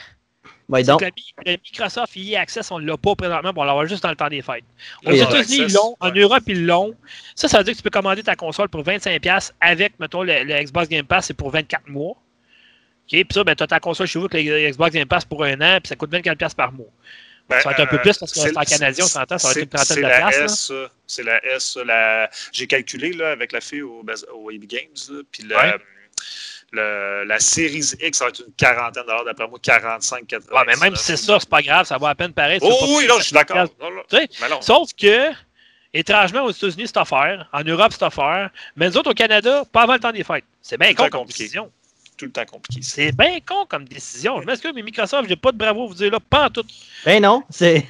Donc. le, le Microsoft EA Access, on ne l'a pas présentement, on l'avoir juste dans le temps des fêtes. Aux États-Unis, ils l'ont. En. Europe, ils l'ont. Ça, ça veut dire que tu peux commander ta console pour 25$ avec, mettons, le, le Xbox Game Pass, c'est pour 24 mois. OK? Puis ça, ben, tu as ta console chez vous avec le Xbox Game Pass pour un an, puis ça coûte 24$ par mois. Ben, ça va être un peu euh, plus parce que c'est- en canadien, on s'entend, ça va être une c'est- trentaine de la piastres. C'est la S. la- J'ai calculé là, avec la fille au, au EB Games. là, Puis la, Ouais. Le- la Series X, ça va être une quarantaine de dollars, d'après moi, 45, 80. Ouais, mais même si c'est ça, c'est pas grave, ça va à peine pareil. tu Oh oui, là, je suis d'accord. 50$. Non, non, Tu sais, mais non. Sauf que, étrangement, aux États-Unis, c'est offert. En Europe, c'est offert. Mais nous autres, au Canada, pas avant le temps des fêtes. C'est bien C'est con comme décision. Tout le temps compliqué. C'est bien con comme décision. Je m'excuse, mais Microsoft, j'ai pas de bravo à vous dire là, pas en tout. Ben non, c'est.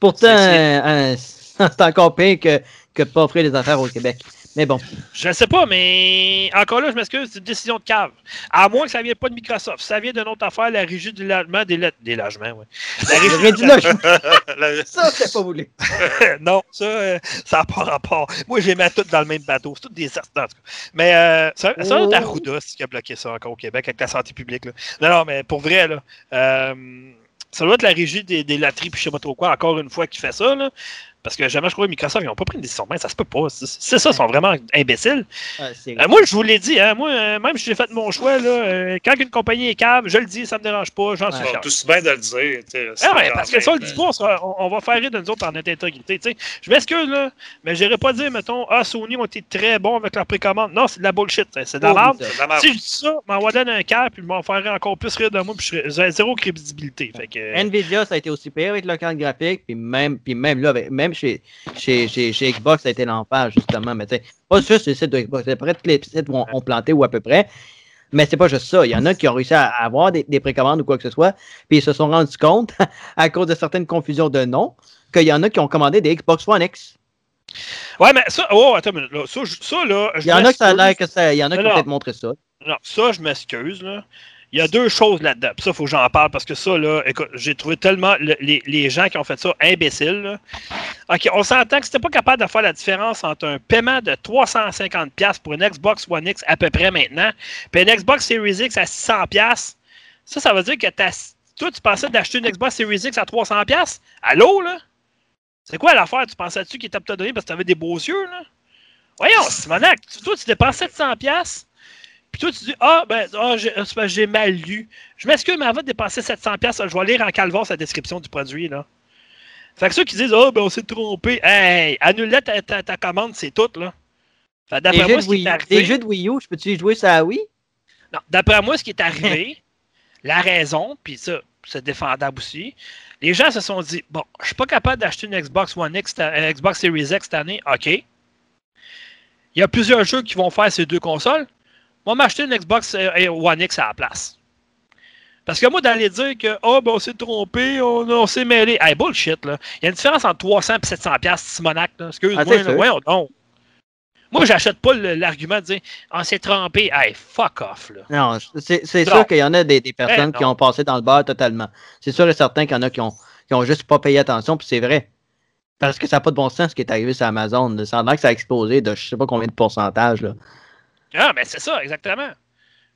Pourtant, C'est- euh, euh, encore pire que, que pas offrir des affaires au Québec. Mais bon. Je ne sais pas, mais encore là, je m'excuse, c'est une décision de cave. À moins que ça ne vienne pas de Microsoft. Ça vient d'une autre affaire, la régie du logement, des, lo- des logements, ouais. La régie je- La- ça, c'est pas voulu. non, ça, euh, ça n'a pas rapport. Moi, je les mets toutes dans le même bateau. C'est toutes des en tout cas. Mais euh, ça, ça doit être Oh. Arruda qui a bloqué ça encore au Québec avec la santé publique. Là. Non, non, mais pour vrai, là, euh, ça doit être la régie des, des puis je sais pas trop quoi, encore une fois, qui fait ça. Là. Parce que jamais je crois que Microsoft, ils n'ont pas pris une décision. Ben, ça se peut pas. C'est c'est ça, ils sont vraiment imbéciles. Ah, Euh, moi, je vous l'ai dit, hein, moi, euh, même si j'ai fait mon choix, là, euh, quand une compagnie est cave, je le dis, ça me dérange pas, j'en suis fier. Tout bien de le dire. Ah ouais, parce que ça, on le dit pas, on, sera- on- on va faire rire de nous autres en notre intégrité. tu sais. Je m'excuse, là, mais j'irai pas dire, mettons, ah, Sony ont été très bons avec leur précommande. Non, c'est de la bullshit. hein, C'est de la Oh, merde. Si je dis ça, m'en va donner un cœur, puis ils m'en faire encore plus rire de moi, puis j'aurais zéro crédibilité. Fait que, Nvidia, ça a été aussi pire avec le carte graphique, puis même, puis même là, avec- même chez, chez, chez, chez Xbox, ça a été l'enfer, justement. Mais tu pas juste les sites de Xbox, c'est à peu près tous les sites ont, ont planté ou à peu près. Mais c'est pas juste ça. Il y en a qui ont réussi à avoir des, des précommandes ou quoi que ce soit, puis ils se sont rendus compte, à cause de certaines confusions de noms, qu'il y en a qui ont commandé des Xbox One X. Ouais, mais ça, oh, attends une minute, là. Ça, là. je Il y en a qui ça a m'excuse. l'air que ça. Il y en a qui ont peut-être montré ça. Non, ça, je m'excuse, là. Il y a deux choses là-dedans. Ça, il faut que j'en parle parce que ça, là, écoute, j'ai trouvé tellement le- les, gens qui ont fait ça imbéciles. là. OK, on s'entend que c'était pas capable de faire la différence entre un paiement de 350$ pour une Xbox One X à peu près maintenant, puis une Xbox Series X à 600$. Ça, ça veut dire que t'as- toi, tu pensais d'acheter une Xbox Series X à 300$? Allô, là? C'est quoi l'affaire? Tu pensais-tu qu'il était te donner parce que tu avais des beaux yeux, là? Voyons, Simonac, toi, tu dépenses 700$. Puis toi, tu dis, ah, ben, ah, j'ai que j'ai mal lu. Je m'excuse, mais avant de dépenser 700$, je vais lire en calvaire la description du produit, là. Fait que ceux qui disent, ah, ben, on s'est trompé. Hey, annule ta, ta, ta commande, c'est tout, là. Fait, D'après moi, de ce qui est Wii, arrivé. jeux de Wii U, je peux-tu y jouer ça oui? Non, d'après moi, ce qui est arrivé, la raison, puis ça, c'est défendable aussi, les gens se sont dit, bon, je suis pas capable d'acheter une Xbox One X, euh, Xbox Series X cette année, OK. Il y a plusieurs jeux qui vont faire ces deux consoles. Va m'acheter une Xbox euh, One X à la place. Parce que moi, d'aller dire que, oh, ben, on s'est trompé, on, on s'est mêlé. Hey, bullshit, là. Il y a une différence entre 300 et 700 piastres, Simonac, là. Excuse-moi, Ah, sûr? Voyons donc. Moi, j'achète pas l'argument de dire, on s'est trompé. Hey, fuck off, là. Non, c'est Non. sûr qu'il y en a des, des personnes Eh, qui non. ont passé dans le bar totalement. C'est sûr et certain qu'il y en a qui ont, qui ont juste pas payé attention, puis c'est vrai. Parce que ça n'a pas de bon sens ce qui est arrivé sur Amazon. Ça a que ça a explosé de je sais pas combien de pourcentage. Là. Ah, mais c'est ça, exactement.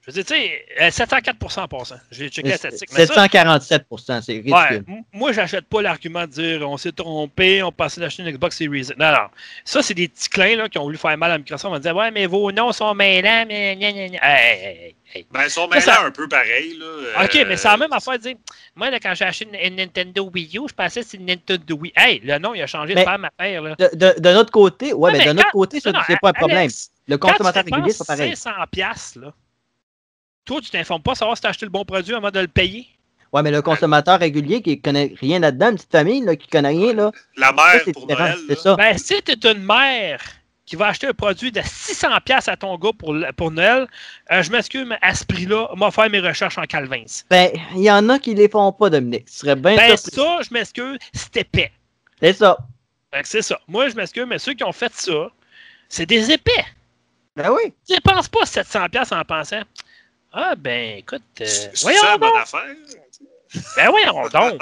Je veux dire, tu sais, euh, 704 en passant. J'ai checké la statistique. Mais ça, 747% c'est ridicule. ouais, moi, j'achète pas l'argument de dire on s'est trompé, on passait d'acheter une Xbox Series. X. Non, non. Ça, c'est des petits clins là, qui ont voulu faire mal à Microsoft. On va dire Ouais, mais vos noms sont mêlants, mais. gna, gna, gna. Hey, hey, hey, hey. Ben, ils sont Ça, ça- mêlés un peu pareil. Là. Ok, Euh, mais c'est la même affaire de dire Moi, là, quand j'ai acheté une, une Nintendo Wii U, je pensais que c'est une Nintendo Wii. Hey, le nom, il a changé Mais- de femme à faire. Là. De, de, de notre côté, ouais, Ouais, mais de mais notre quand- côté, ça, c'est pas un problème. Alex, Le Quand tu consommateur régulier, c'est pas pareil. 500 piastres, là, toi, tu t'informes pas savoir si tu as acheté le bon produit avant de le payer. Ouais, mais le consommateur régulier qui connaît rien là-dedans, une petite famille là, qui connaît rien, là, La ça, mère c'est pour. Noël. C'est ça. Ben, si tu es une mère qui va acheter un produit de 600 pièces à ton gars pour, pour Noël, euh, je m'excuse, mais à ce prix-là, on va faire mes recherches en Calvins. Ben, il y en a qui les font pas, Dominique. Ce serait bien Ben, surpris. ça, je m'excuse, c'est épais. C'est ça. Fait que C'est ça. Moi, je m'excuse, mais ceux qui ont fait ça, c'est des épais. Ben oui. Tu dépenses pas 700 pièces en pensant Ah, ben, écoute, euh, C'est voyons ça bonne donc. affaire. Ben, voyons donc.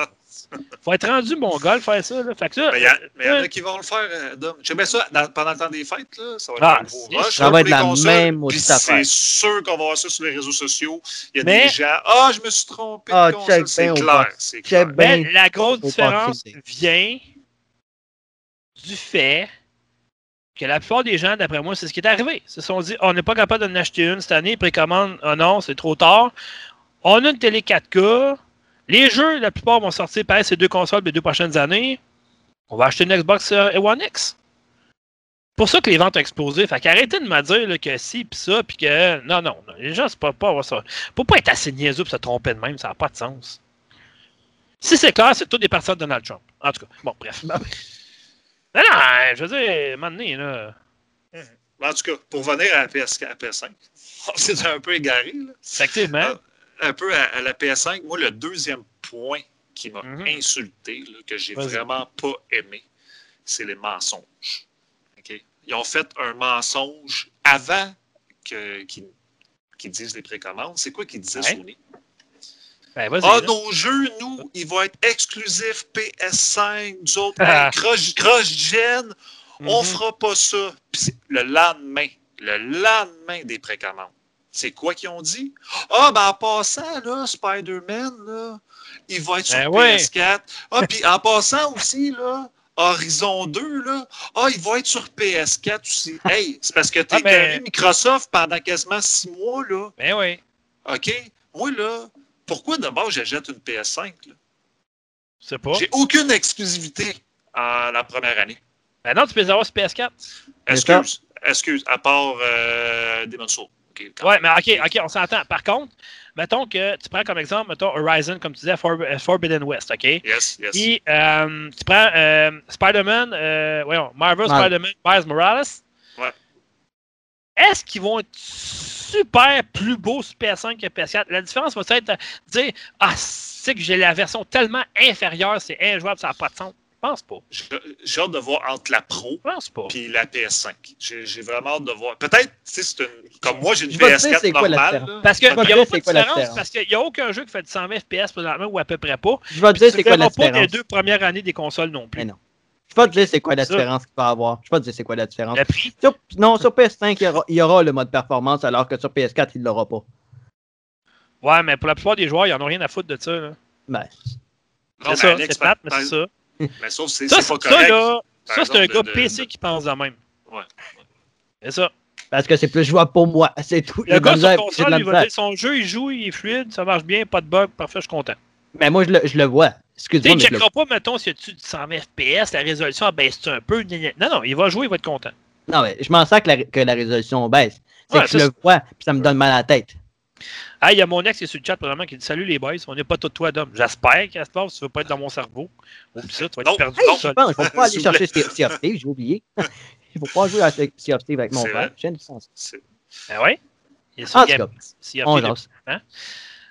Faut être rendu mongol faire ça. Là. Fait que ça, Mais il y, a- mais il y en euh, a qui vont le faire, euh. J'aimais ça dans- pendant le temps des fêtes, là. Ça va être Ah, un gros rush. ça va être la consoles. même affaire. C'est sûr qu'on va voir ça sur les réseaux sociaux. Il y a Mais- des gens. Ah, je me suis trompé Ah, C'est bien au clair. C'est. Mais la grosse différence vient du fait que la plupart des gens, d'après moi, c'est ce qui est arrivé. Ils se sont dit on n'est pas capable d'en acheter une cette année, précommande, oh non, c'est trop tard. On a une télé 4K. Les jeux, la plupart vont sortir pareil ces deux consoles les deux prochaines années. On va acheter une Xbox One X. pour ça que les ventes ont explosé. Fait qu'arrêtez de me dire que si, pis ça, puis que. Non, non, non. Les gens, c'est pas, pas ça. Faut pas être assez niaiseux pour se tromper de même, ça n'a pas de sens. Si c'est clair, c'est tout des parties de Donald Trump. En tout cas, bon, bref. Non, non, je veux dire, à un moment donné, là. En tout cas, pour venir à la PS, à la PS5, c'est un peu égaré. Là. Effectivement. Ah. Un peu à, à la PS5, moi, le deuxième point qui m'a Mhm. insulté, là, que j'ai vraiment pas aimé, c'est les mensonges. OK? Ils ont fait un mensonge avant qu'ils disent les précommandes. C'est quoi qu'ils disaient, Ouais. Sony? Ben. Ah, là. nos jeux, nous, ils vont être exclusifs PS5, nous autres, Ah. hey, cross-gen, on Mhm. fera pas ça. Puis le lendemain, le lendemain des précommandes. C'est quoi qu'ils ont dit? Ah, ben en passant, là, Spider-Man, là, il va être sur Ben ouais. PS4. Ah, puis en passant aussi, là, Horizon 2, là, ah, il va être sur PS4 aussi. Hey, c'est parce que t'es Ah, ben- Microsoft pendant quasiment six mois, là. Ben oui. OK? Moi, là, pourquoi d'abord j'achète une PS5? là? C'est pas. J'ai aucune exclusivité en la première année. Ben non, tu peux les avoir sur PS4. Excuse, excuse, à part euh, Demon's Souls. Ouais, même. mais OK, OK, on s'entend. Par contre, mettons que tu prends comme exemple, mettons Horizon, comme tu disais, For- euh, Forbidden West, OK? Yes, yes. Puis, euh, tu prends euh, Spider-Man, euh, voyons, Marvel. Spider-Man, Miles Morales. Est-ce qu'ils vont être super plus beaux sur PS5 que PS4? La différence va être de dire Ah, c'est que j'ai la version tellement inférieure, c'est injouable, ça n'a pas de sens. Je pense pas. J'ai hâte de voir entre la Pro Je pense pas. et la PS5. J'ai vraiment hâte de voir. Peut-être, c'est une. Comme moi, j'ai une Je vais te dire PS4 c'est quoi la normale. différence. là. Parce qu'il n'y dire pas de quoi différence, différence. parce qu'il n'y a aucun jeu qui fait du 100 FPS présentement ou à peu près pas. Je vais te dire c'est quoi la verras pas les différence. deux premières années des consoles non plus. Mais non. Je vais te dire c'est quoi la différence qu'il va y avoir. Je vais te dire c'est quoi la différence. Sur- non, sur PS5, il y, aura, il y aura le mode performance, alors que sur PS4, il ne l'aura pas. ouais, mais pour la plupart des joueurs, ils n'en ont rien à foutre de ça. là. Ben, C'est mais ça, c'est plate, mais c'est ça. Mais sauf que c'est Ça, c'est c'est- pas ça, correct. là, ça, c'est un gars de- PC de- qui pense de même. Ouais. C'est ça. parce que c'est plus jouable pour moi. C'est tout. Le gars sur console, il va dire son jeu, il joue, il est fluide, ça marche bien, pas de bug, parfait, je suis content. Mais moi, je le, je le vois. Tu sais, Excuse-moi, il le checkera pas, mettons, a-tu du 100 FPS, la résolution baisse un peu. Non, non, il va jouer, il va être content. Non, mais je m'en sers que la, que la résolution baisse. C'est Ouais, que je le vois, puis ça me donne mal à la tête. Ah, il y a mon ex qui est sur le chat, probablement, qui dit Salut les boys, on n'est pas tous toi d'homme. J'espère qu'à ce moment, tu veux pas être dans mon cerveau. Ou ça, tu vas être Non. perdu Hey, tout je pense, vais pas aller chercher Sea of Thieves, j'ai oublié. Je vais pas jouer à Sea of Thieves avec mon vrai. J'ai une licence. Ah ouais? Il tout Game cas, y a on fait des- jase.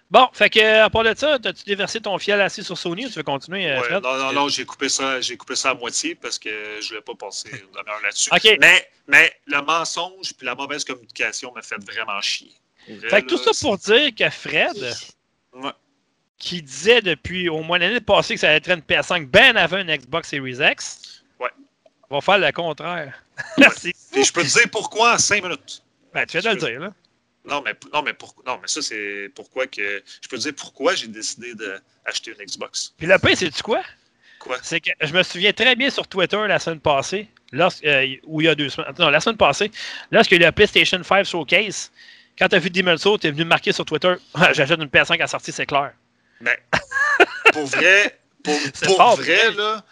Bon, fait que, à part de ça, as-tu déversé ton fiel assis sur Sony ou tu veux continuer, euh, Ouais, Fred? non, non, non, j'ai coupé ça, j'ai coupé ça à moitié parce que je voulais pas passer une demi-heure là-dessus. Mais, mais le mensonge puis la mauvaise communication m'a fait vraiment chier. Vrai, Fait que tout là, ça pour dire que Fred, Ouais. qui disait depuis au moins l'année passée que ça allait être une PS5 bien avant une Xbox Series X, Ouais. va faire le contraire. Ouais. Puis je peux te dire pourquoi en cinq minutes. Ben, tu viens de le dire, là. Non, mais, non, mais, pour, non, mais ça, c'est pourquoi que. Je peux te dire pourquoi j'ai décidé d'acheter une Xbox. Puis le pire, c'est-tu quoi? Quoi? C'est que je me souviens très bien sur Twitter la semaine passée, lorsque, euh, ou il y a deux semaines, non, la semaine passée, lorsqu'il y a eu le PlayStation 5 Showcase, quand t'as vu Demon's Souls, t'es venu me marquer sur Twitter, j'achète une PS5 à sortie, c'est clair. Mais pour vrai, pour, pour fort, vrai, là,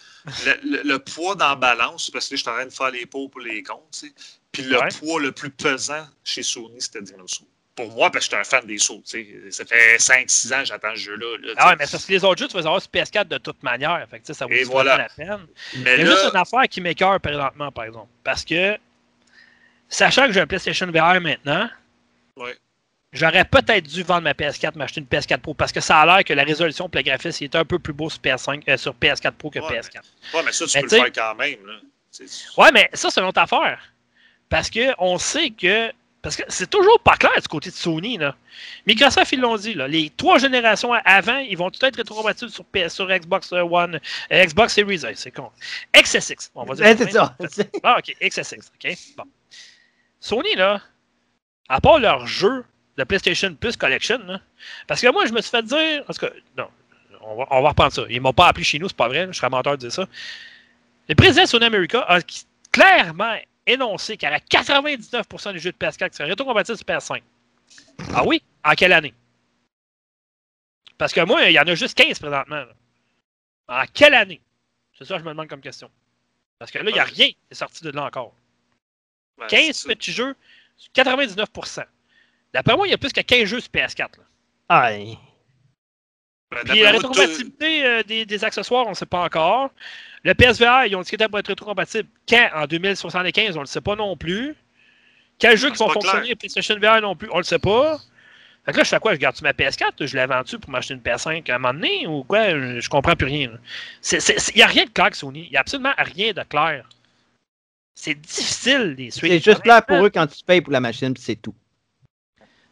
le, le- le poids dans la balance, parce que là, je suis en train de faire les pots pour les comptes, tu sais. Puis le Ouais. poids le plus pesant chez Sony, c'était Souls. Pour moi, parce que j'étais un fan des sauts. Ça fait 5-6 ans que j'attends ce jeu-là. là, Ah ouais, mais parce que les autres jeux, tu vas avoir sur PS4 de toute manière. Fait que, ça vaut Et voilà. la peine. Mais Il y a là, juste une affaire qui m'écœure présentement, par exemple. Parce que, sachant que j'ai un PlayStation VR maintenant, Ouais. j'aurais peut-être dû vendre ma PS4, m'acheter une PS4 Pro, parce que ça a l'air que la résolution et le graphisme est un peu plus beau sur, PS5, euh, sur PS4 Pro que Ouais, PS4. ouais, mais ça, tu Mais peux le faire quand même. Là. Ouais, mais ça, c'est une autre affaire. Parce qu'on sait que, parce que c'est toujours pas clair du côté de Sony. Là. Microsoft, ils l'ont dit. Là, les trois générations avant, ils vont tout être rétrocompatibles sur, PS, sur Xbox One, euh, Xbox Series. euh, C'est con. XSX. On va dire. Ben, c'est ça. Ah, ok, XSX. OK. Bon. Sony, là, à part leur jeu de PlayStation Plus Collection, là, parce que moi, je me suis fait dire. Parce que, non, on va, on va reprendre ça. Ils m'ont pas appelé chez nous, c'est pas vrai. Je serais menteur de dire ça. Le président de Sony America a clairement énoncé qu'il y aurait 99% des jeux de PS4 qui seraient rétrocompatibles sur PS5. Ah oui? En quelle année? Parce que moi, il y en a juste 15 présentement. là. En quelle année? C'est ça que je me demande comme question. Parce que là, il n'y a rien qui est sorti de là encore. Ben, 15 c'est ça. petits jeux, 99%. D'après moi, il y a plus que 15 jeux sur PS4. là. Aïe. Ben, Puis la rétrocompatibilité euh, des, des accessoires, on ne sait pas encore. Le PSVR, ils ont dit qu'il était pour être rétrocompatible. Quand? En 2075, on ne le sait pas non plus. Quels jeux qui C'est vont fonctionner? Clair. PlayStation VR non plus, on ne le sait pas. Fait que là, je fais quoi? Je garde-tu ma PS4? Je la vends-tu pour m'acheter une PS5 à un moment donné? Ou quoi? Je, je comprends plus rien. Il n'y a rien de clair avec Sony. Il n'y a absolument rien de clair. C'est difficile, les suites. C'est juste clair pour eux quand tu payes pour la machine, puis c'est tout.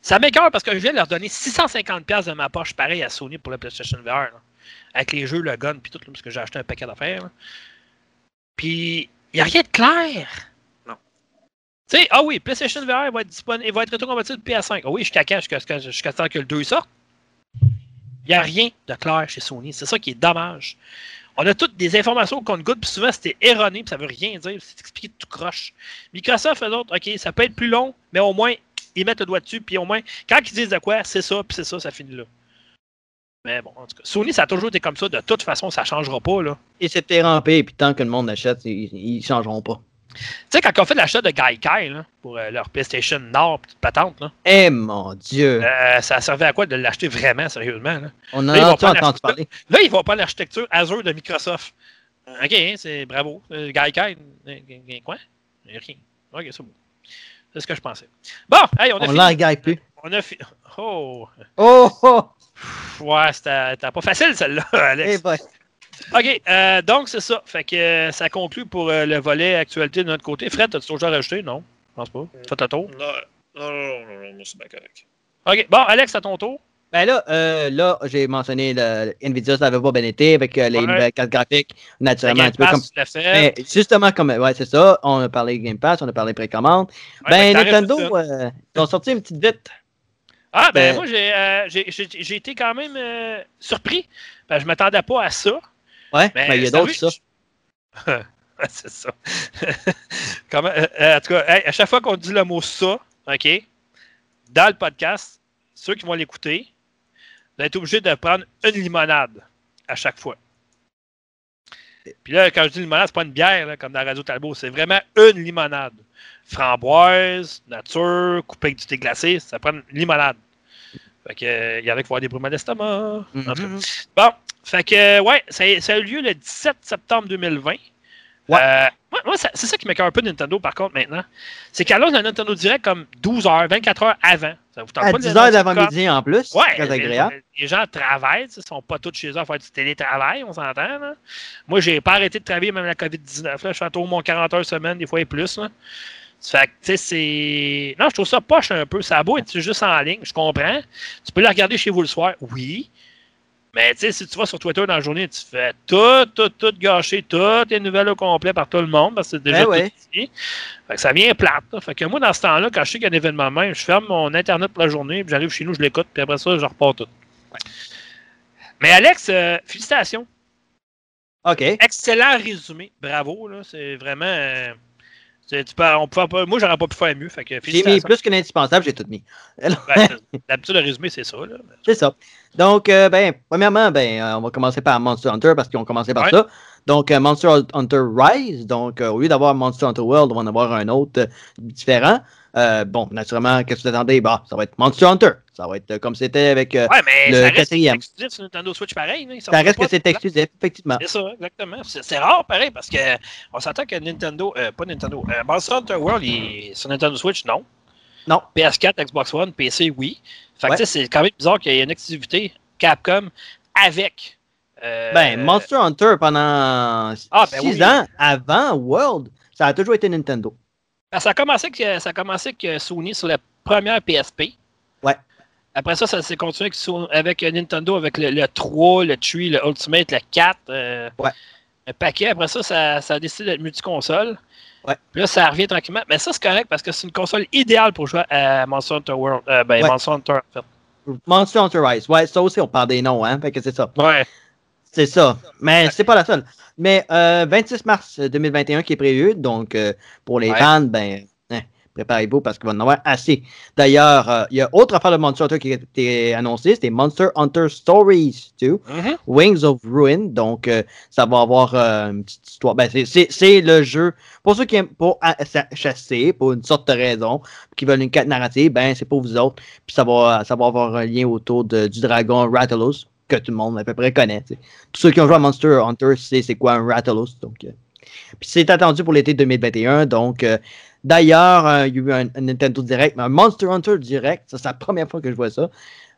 Ça m'écoeure parce que je viens de leur donner 650$ de ma poche, pareil à Sony pour le PlayStation VR. là. avec les jeux, le gun, puis tout, là, parce que j'ai acheté un paquet d'affaires. Puis, il n'y a rien de clair. Non. Tu sais, ah oui, PlayStation VR va être disponible, il va être rétrocompatible PS5. Ah oui, jusqu'à quand? Jusqu'à jusqu'à- jusqu'à temps que le 2 sorte. Il n'y a rien de clair chez Sony. C'est ça qui est dommage. On a toutes des informations qu'on goûte, puis souvent c'était erroné, puis ça veut rien dire, c'est expliqué tout croche. Microsoft, eux autres, OK, ça peut être plus long, mais au moins, ils mettent le doigt dessus, puis au moins, quand ils disent de quoi, c'est ça, puis c'est ça, ça finit là. Mais bon, en tout cas, Sony, ça a toujours été comme ça. De toute façon, ça ne changera pas, là. Et c'était rampé, puis tant que le monde achète, ils ne changeront pas. Tu sais, quand on fait l'achat de Gaikai, là, pour euh, leur PlayStation Nord, petite patente, là, Eh mon Dieu! euh, ça servait à quoi de l'acheter vraiment, sérieusement, là? On en a pas entendu parler. Là, ils vont prendre l'architecture Azure de Microsoft. OK, hein, c'est bravo. Euh, Gaikai, euh, euh, quoi? Rien. OK, c'est bon. C'est ce que je pensais. Bon, hey, on a On fini. regarde plus. On a fi- Oh! Oh! oh. Pff, Ouais, c'était pas facile, celle-là, Alex. Eh ben, OK, euh, donc c'est ça. Fait que euh, ça conclut pour euh, le volet actualité de notre côté. Fred, as-tu toujours rajouté? Non, je pense pas. Faites le tour. Non, non, non, non, non, non, moi, c'est bien correct. OK, bon, Alex, à ton tour. Ben là, euh, là j'ai mentionné le, Nvidia, ça n'avait pas bien été avec euh, les Ouais. nouvelles cartes graphiques, naturellement, un peu comme. Mais justement, comme. Ouais, c'est ça. On a parlé Game Pass, on a parlé précommande. Ouais, ben, Nintendo, euh, ils ont sorti une petite vite. Ah, ben, ben- moi, j'ai euh, j'ai- été quand même surpris. Ben, je m'attendais pas à ça. Ouais, Mais ben, il y a d'autres, ça. C'est ça. Comment, euh, euh, en tout cas, hey, à chaque fois qu'on dit le mot ça, OK, dans le podcast, ceux qui vont l'écouter, vous êtes obligés de prendre une limonade à chaque fois. Puis là, quand je dis limonade, c'est pas une bière, là, comme dans Radio Talbot, c'est vraiment une limonade. Framboise, nature, coupée avec du thé glacé, ça prend une limonade. Fait que, euh, il y en a qui vont avoir des brûlements d'estomac. Mhm. Bon, fait que, euh, ouais, ça, ça a eu lieu le 17 septembre 2020. Ouais. Euh, moi, moi, c'est ça qui m'écoeure un peu de Nintendo, par contre, maintenant. C'est qu'elle lance un Nintendo Direct comme 12 heures, 24 heures avant. Ça vous tente À pas de 10 le heures d'avant-midi en plus. Ouais, très agréable. Les, les gens travaillent, ils ne sont pas tous chez eux à faire du télétravail, on s'entend. là. Moi, j'ai pas arrêté de travailler, même la COVID-19. là. Je fais au moins 40 heures semaine, des fois et plus. Là. Fait que, tu sais, c'est. Non, je trouve ça poche un peu. Ça a beau être juste en ligne, je comprends. Tu peux la regarder chez vous le soir, oui. Mais tu sais, si tu vas sur Twitter dans la journée, tu fais tout, tout, tout gâcher, toutes les nouvelles au complet par tout le monde, parce que c'est déjà Ben tout ouais. Fait que ça vient plate. là. Fait que moi, dans ce temps-là, quand je sais qu'il y a un événement même, je ferme mon Internet pour la journée, puis j'arrive chez nous, je l'écoute, puis après ça, je repars tout. Mais Alex, euh, félicitations. OK. Excellent résumé. Bravo, là. C'est vraiment. euh, tu peux- on pas- moi, j'aurais pas pu faire mieux. Que J'ai mis plus qu'un indispensable, j'ai tout mis. D'habitude, le résumé, c'est ça. C'est ça. Donc, euh, ben, premièrement, ben, euh, on va commencer par Monster Hunter parce qu'ils ont commencé par Ouais. ça. Donc, euh, Monster Hunter Rise. Donc, euh, au lieu d'avoir Monster Hunter World, on va en avoir un autre différent. Euh, bon, naturellement, qu'est-ce que vous attendez? Bah, ça va être Monster Hunter. Ça va être euh, comme c'était avec. euh, Ouais, mais Le ça reste quatrième. exclusif sur Nintendo Switch pareil. ça reste que c'est exclusif, effectivement. C'est ça, exactement. C'est rare, pareil, parce que on s'entend que Nintendo, euh, pas Nintendo, euh, Monster Hunter World, il sur Nintendo Switch, non. Non. PS4, Xbox One, PC, oui. Fait que Ouais. c'est quand même bizarre qu'il y ait une activité Capcom avec. Ben, Monster Hunter pendant Ah, ben 6 oui. ans avant World, ça a toujours été Nintendo. Ben, ça, a commencé que, ça a commencé que Sony sur la première PSP. Ouais. Après ça, ça s'est continué avec, avec Nintendo, avec le, le 3, le 3, le Ultimate, le 4. euh, Ouais. Un paquet. Après ça, ça, ça a décidé d'être multiconsole. Ouais. Puis là, ça revient tranquillement. Mais ça, c'est correct parce que c'est une console idéale pour jouer à Monster Hunter World. Euh, ben, Ouais. Monster Hunter, en fait. Monster Hunter Rise. Ouais, ça aussi, on parle des noms, hein. Fait que c'est ça. Ouais. C'est ça. Mais c'est pas la seule. Mais euh, 26 mars 2021 qui est prévu. Donc, euh, pour les Ouais. fans, ben, hein, préparez-vous parce qu'il va en avoir assez. D'ailleurs, euh, il y a autre affaire de Monster Hunter qui a été annoncée. C'était Monster Hunter Stories 2. Mhm. Wings of Ruin. Donc, euh, ça va avoir euh, une petite histoire. Ben, c'est- le jeu. Pour ceux qui aiment pour chasser, pour une sorte de raison, qui veulent une quête narrative, ben, c'est pour vous autres. Puis ça va, ça va avoir un lien autour de- du dragon Rathalos, que tout le monde à peu près connaît. Tous ceux qui ont joué à Monster Hunter, c'est quoi un Rathalos. Donc, euh. Puis c'est attendu pour l'été 2021. Donc, euh, d'ailleurs, euh, il y a eu un, un Nintendo Direct, mais un Monster Hunter Direct. Ça, c'est la première fois que je vois ça.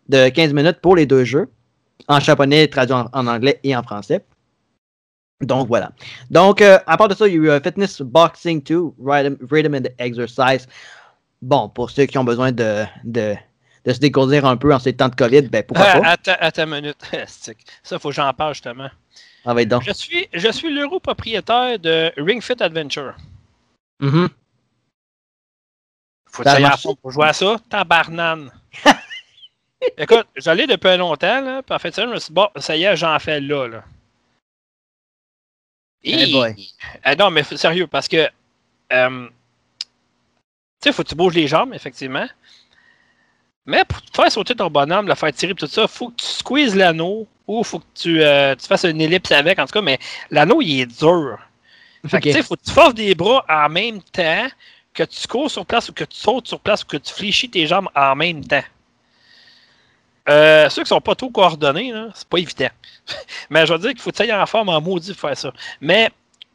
De 15 minutes pour les deux jeux en japonais, traduit en, anglais et en français. Donc voilà. Donc, à part de ça, il y a eu euh, Fitness Boxing 2, Rhythm, Rhythm and Exercise. Bon, pour ceux qui ont besoin de, de, de se décourdir un peu en ces temps de COVID, ben pourquoi pas? attends, attends une minute. Ça, faut que j'en parle justement. Ah, être donc. Je suis, je suis l'euro propriétaire de Ring Fit Adventure. Mhm. Faut Ça a que pour jouer à ça. Tabarnane. Écoute, j'allais depuis longtemps, là, puis en fait, ça, je me suis dit, bon, ça y est, j'en fais là, là. Eh Hi! boy. Ah non, mais sérieux, parce que, euh, tu sais, faut que tu bouges les jambes, effectivement. Mais pour te faire sauter ton bonhomme, le faire tirer, tout ça, faut que tu squeezes l'anneau, ou faut que tu, euh, tu fasses une ellipse avec, en tout cas, mais l'anneau, il est dur. Fait que, Ok. tu sais, faut que tu forces des bras en même temps, que tu cours sur place ou que tu sautes sur place ou que tu fléchis tes jambes en même temps. Euh, ceux qui sont pas trop coordonnés, c'est pas évident. Mais je veux dire qu'il faut que tu ailles en forme en maudit pour faire ça. Mais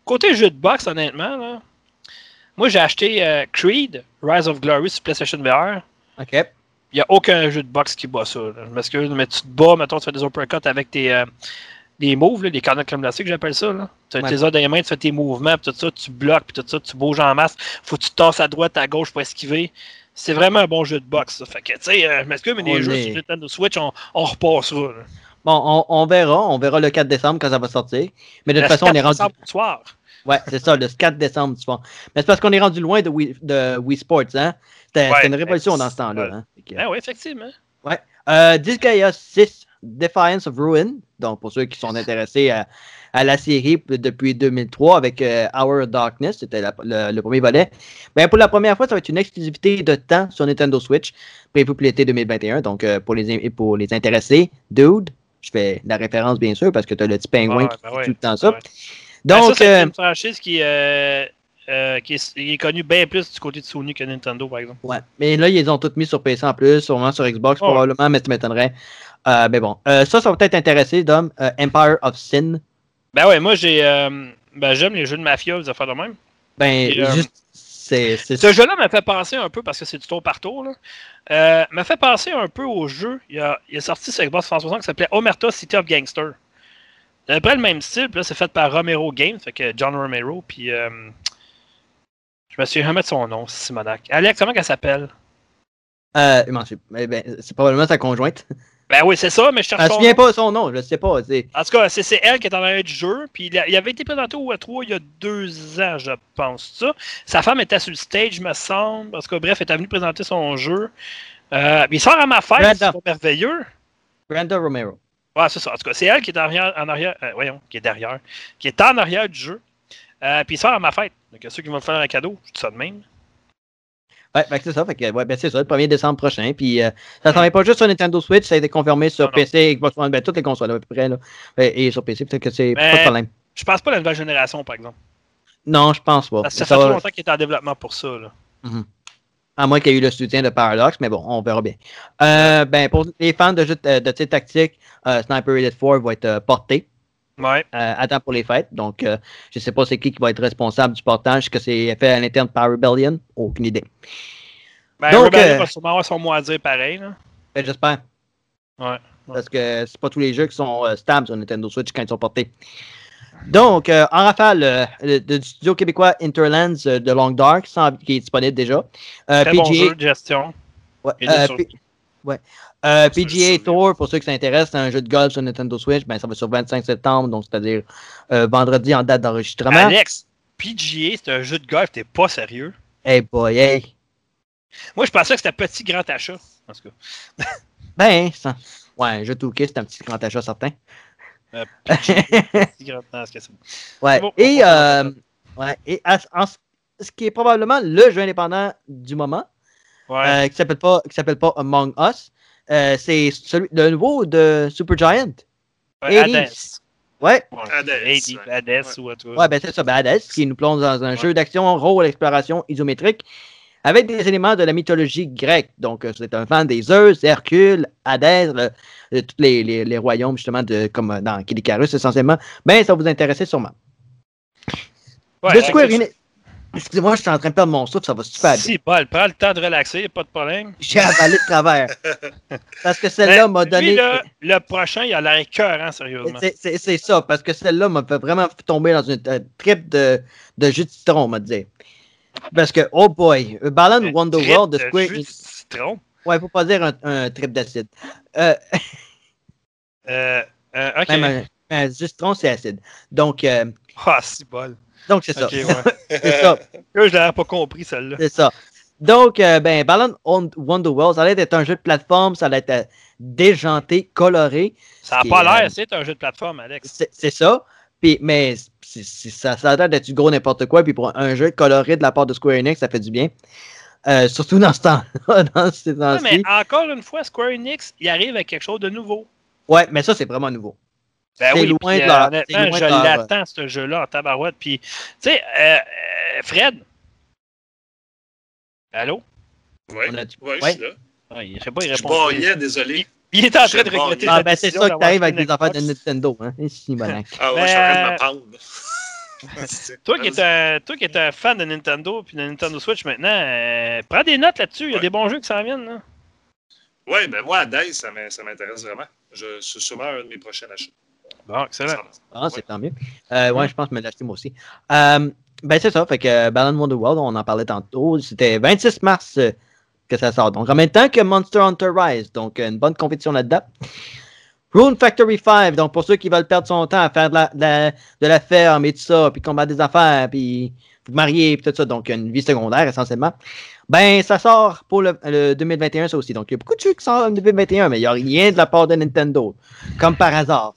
côté jeu de boxe, honnêtement, là, moi j'ai acheté euh, Creed, Rise of Glory sur PlayStation VR. OK. Il n'y a aucun jeu de boxe qui bat ça. là. Je m'excuse, mais tu te bats, mettons, tu fais des uppercuts avec tes, euh, des moves, là, des j'appelle ça. Là. Tu as Ouais. tes os dans les mains, tu fais tes mouvements, puis tout ça, tu bloques, puis tout ça, tu bouges en masse. Faut que tu tasses à droite, à gauche pour esquiver. C'est vraiment un bon jeu de boxe. Ça. Fait que, tu sais, euh, je m'excuse, mais On les jeux est- sur Nintendo Switch, on, on repassera. là. Bon, on, on verra. On verra le 4 décembre quand ça va sortir. Mais de toute façon, on est 4 rendu. soir. Ouais, c'est ça, le 4 décembre, tu vois. Mais c'est parce qu'on est rendu loin de Wii, de Wii Sports, hein. C'était Ouais, une révolution ben, dans ce temps-là. ouais. hein. Ah oui, effectivement. Euh, Disgaea 6, Defiance of Ruin. Donc, pour ceux qui sont intéressés à, à la série depuis 2003 avec euh, Hour of Darkness, c'était le, le premier volet. Ben, pour la première fois, ça va être une exclusivité de temps sur Nintendo Switch, prévu pour l'été 2021. Donc, euh, pour, les, pour les intéressés, Dude, je fais la référence bien sûr parce que tu as le petit pingouin Ouais, qui ben fait ouais. tout le temps ça. Ouais. Ben, Donc, c'est euh, une franchise qui, euh, euh, qui est, qui est connue bien plus du côté de Sony que Nintendo, par exemple. Ouais, mais là, ils ont tout mis sur PC en plus, sûrement sur Xbox probablement, mais ça m'étonnerait. Euh, mais bon, Euh, ça, ça va peut-être intéresser, Dom. Empire of Sin. Ben ouais, moi j'ai. ben j'aime les jeux de mafia, les affaires de même. Ben, Et, juste, c'est. Ce jeu-là m'a fait penser un peu, parce que c'est du tour par tour, là, m'a fait penser un peu au jeu. Il, a, il est sorti sur Xbox 360 qui s'appelait Omerta City of Gangster. C'est à peu près le même style, puis là c'est fait par Romero Games, fait que John Romero, puis. euh, je me suis jamais de son nom, Simonac. Alex, comment qu'elle s'appelle? Euh, eh ben, c'est probablement sa conjointe. Ben oui, c'est ça, mais je cherche Je me souviens pas son nom, je sais pas. c'est- En tout cas, c'est elle qui est en arrière du jeu. Puis il, a- il avait été présenté au E3 il y a deux ans, je pense. Ça. Sa femme était sur le stage, me semble. En tout cas, bref, elle est venue présenter son jeu. Euh, il sort à ma fête, c'est pas merveilleux. Brenda Romero. Ouais, c'est ça. En tout cas, c'est elle qui est en arrière, en arrière euh, voyons, qui est derrière, qui est en arrière du jeu. Euh, puis il sort à ma fête. Donc, ceux qui vont me faire un cadeau, je dis ça de même. Ouais, ben, c'est ça. Fait que, ouais, ben, c'est ça, le 1er décembre prochain. Puis euh, ça s'en vient pas juste sur Nintendo Switch, ça a été confirmé sur Non. PC, Xbox One, ben, toutes les consoles à peu près. Là. Et, sur PC, peut-être que c'est pas de problème. Je pense pas à la nouvelle génération, par exemple. Non, je pense pas. Parce que ça Ça fait va- trop longtemps qu'il est en développement pour ça. Là. À moins qu'il y ait eu le soutien de Paradox, mais bon, on verra bien. Euh, ben, pour les fans de jeux de, de tir tactique, euh, Sniper Elite 4 va être euh, porté Ouais. à temps pour les fêtes. Donc, je sais pas c'est qui qui va être responsable du portage, que c'est fait à l'interne par Rebellion? Aucune idée. Ben, Donc, Rebellion va sûrement avoir son mot à dire pareil. Là. Ben, J'espère. Ouais. Parce que c'est pas tous les jeux qui sont stables sur Nintendo Switch quand ils sont portés. Donc, euh, en rafale, euh, le, du studio québécois Interlands euh, de Long Dark, sans- qui est disponible déjà. Euh, Très bon PGA, jeu de gestion. ouais, euh. P- ouais. Euh, PGA. Tour, pour ceux qui s'intéressent, c'est un jeu de golf sur Nintendo Switch. Ben, ça va sur 25 septembre, donc c'est-à-dire euh, vendredi en date d'enregistrement. Alex, PGA, c'est un jeu de golf, t'es pas sérieux? Hey boy, hey. Moi, je pensais que c'était petit grand achat. En tout cas. Ben, ça... ouais, un jeu de 2K, c'est un petit grand achat certain. Euh. Non. Ouais. Bon, et euh, ouais, et à- en- ce qui est probablement le jeu indépendant du moment, Ouais. euh, qui s'appelle pas qui s'appelle pas Among Us, euh, c'est celui le nouveau de Supergiant. ouais, Hades. Ouais, Hades, Hades. Hades ou autre. ouais, ben c'est ça, ben Hades, qui nous plonge dans un Ouais. jeu d'action, rôle, exploration isométrique, avec des éléments de la mythologie grecque. Donc, euh, c'est un fan des Zeus, Hercule, Hadès, le- le- tous les, les- les royaumes, justement, de, comme euh, dans Kid Icarus, essentiellement. Ben, ça vous intéresser sûrement. Ouais, de fait Square que- Enix. Excusez-moi, je suis en train de perdre mon souffle, ça va super bien. Si, Paul, prends le temps de relaxer, pas de problème. J'ai avalé de travers. Parce que celle-là Mais m'a lui, donné. là, le prochain, il a l'air écœurant, sérieusement. C'est- ça, parce que celle-là m'a fait vraiment tomber dans une trip de, de jus de citron, on va dire. Parce que, oh boy, Balan Wonderworld de Square de citron. Ouais, faut pas dire un, un trip d'acide. Euh, Euh, euh, ok. Même un, citron, c'est acide. Donc, euh, Ah, si bol. donc c'est ça. Ok, ouais. C'est ça. Je l'avais pas compris, celle-là. C'est ça. Donc, euh, ben, Balan Wonderworld, ça allait être un jeu de plateforme, ça allait être déjanté, coloré. Ça n'a pas euh, l'air, c'est un jeu de plateforme, Alex. C'est c'est ça. Puis, mais ça, ça a l'air d'être du gros n'importe quoi. Puis pour un jeu coloré de la part de Square Enix, ça fait du bien. Euh, surtout dans ce temps dans ces Ouais, temps-ci. mais encore une fois, Square Enix, il arrive avec quelque chose de nouveau. Ouais, mais ça, c'est vraiment nouveau. Ben C'est oui, loin puis, de leur- honnêtement, c'est loin je l'attends, ce jeu-là, en tabarouette. Puis, tu sais, euh, euh, Fred? Allô? Ouais, dit- ouais, je suis là. Il, je sais pas, il Je répond. baillais, désolé. Il est en train de regretter Ah, ben c'est ça que t'arrives avec des affaires de Nintendo. Hein? Bon, Ah ouais, je suis en train de pendre. Toi qui, es un, toi qui es un fan de Nintendo puis de Nintendo Switch maintenant, euh, prends des notes là-dessus. Il y a Ouais. des bons jeux qui s'en viennent. Là. Ouais, ben moi, Hades, ça m'in- ça m'intéresse vraiment. Je c'est sûrement un de mes prochains achats. Bon, excellent. Ah, c'est tant mieux. Euh, ouais, je pense me l'acheter moi aussi. Euh, ben, c'est ça. Fait que euh, Balan Wonderworld, on en parlait tantôt. C'était 26 mars euh, que ça sort. Donc, en même temps que Monster Hunter Rise. Donc, une bonne compétition là-dedans. Rune Factory 5. Donc, pour ceux qui veulent perdre son temps à faire de la, de la, de la ferme et tout ça, puis combattre des affaires, puis vous marier, puis tout ça. Donc, une vie secondaire, essentiellement. Ben, ça sort pour le, le 2021, ça aussi. Donc, il y a beaucoup de jeux qui sortent en 2021, mais il n'y a rien de la part de Nintendo. Comme par hasard.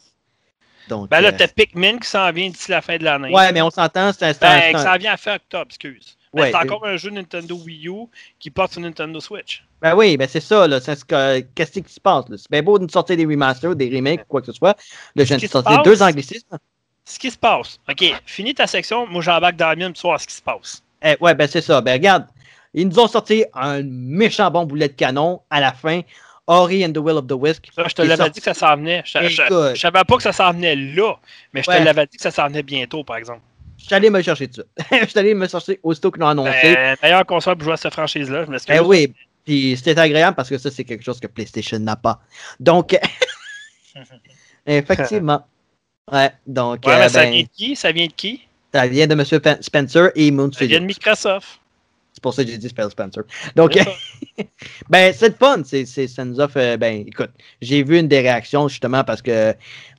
Donc, Ben là, euh, t'as Pikmin qui s'en vient d'ici la fin de l'année. Ouais, mais on s'entend, c'est un- Ben, qui s'en vient à fin octobre, excuse. Ouais, c'est encore un jeu Nintendo Wii U qui porte sur Nintendo Switch. Ben oui, ben c'est ça, là. c'est ce que- Qu'est-ce qui se passe, là? C'est bien beau de nous sortir des remasters, des remakes, quoi que ce soit. Là, je viens de sortir passe? deux anglicismes. Ce qui se passe. OK, finis ta section. Moi, j'embarque dans la mienne pour savoir ce qui se passe. Eh, ouais, ben c'est ça. Ben regarde, ils nous ont sorti un méchant bon boulet de canon à la fin. Ori and the Will of the Wisp. Ça, je te l'avais sorti- dit que ça s'en venait. Je, je- Écoute. je savais pas que ça s'en venait là, mais je Ouais. te l'avais dit que ça s'en venait bientôt, par exemple. Je suis allé me chercher tout ça. Je suis allé me chercher aussitôt qu'ils l'ont annoncé. Ben, meilleure console pour jouer à cette franchise-là, je m'excuse. Ben oui, puis c'était agréable parce que ça, c'est quelque chose que PlayStation n'a pas. Donc, effectivement. Ouais, donc, Ouais, euh, ça ben, vient de qui? Ça vient de qui? ça vient de M. Spencer et Moon Ça vient de Microsoft. C'est pour ça que j'ai dit Spell Spencer. Donc, ben, c'est fun. C'est, c'est- ça nous offre. euh, Ben, écoute, j'ai vu une des réactions justement parce que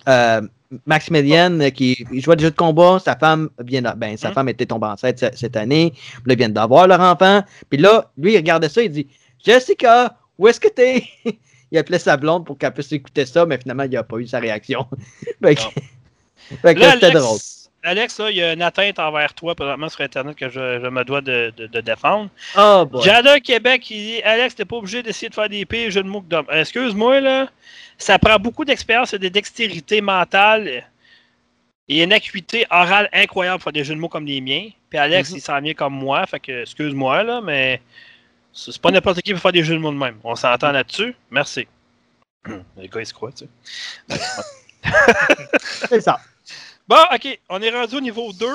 euh, Maximilian, euh, qui jouait des jeux de combat, sa femme vient de- ben, sa Mhm. femme était tombée enceinte ce- cette année. Là, ils viennent d'avoir leur enfant. Puis là, lui, il regardait ça, il dit Jessica, où est-ce que t'es? Il appelait sa blonde pour qu'elle puisse écouter ça, mais finalement, il n'a pas eu sa réaction. fait que, fait c'était drôle. Alex, là, il y a une atteinte envers toi présentement sur Internet que je, je me dois de, de- de défendre. Oh. Jada Québec qui dit Alex, t'es pas obligé d'essayer de faire des pires jeux de mots que d'hommes. Excuse-moi, là. Ça prend beaucoup d'expérience et de dextérité mentale et une acuité orale incroyable pour faire des jeux de mots comme les miens. Puis Alex, Mhm. il s'en vient comme moi. Fait que, excuse-moi, là, mais c'est pas n'importe qui peut faire des jeux de mots de même. On s'entend là-dessus. Merci. Les gars, ils se croient, tu sais. C'est ça. Bon, OK. On est rendu au niveau 2,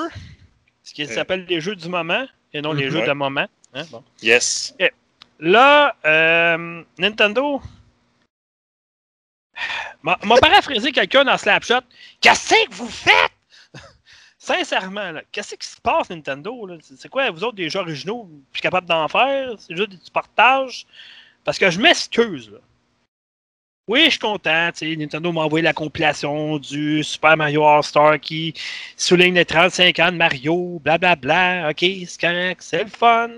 ce qui s'appelle les jeux du moment et non les Mhm. jeux de moment. Hein, bon. Yes. Là, euh, Nintendo m'a paraphrasé quelqu'un dans Slapshot. Qu'est-ce que vous faites? sincèrement, qu'est-ce qui se passe, Nintendo? C'est quoi, vous autres, des jeux originaux, plus capables d'en faire? C'est juste du partage? Parce que je m'excuse, là. Oui, je suis content. Nintendo m'a envoyé la compilation du Super Mario All-Star qui souligne les 35 ans de Mario, blablabla. OK, c'est correct, c'est le fun.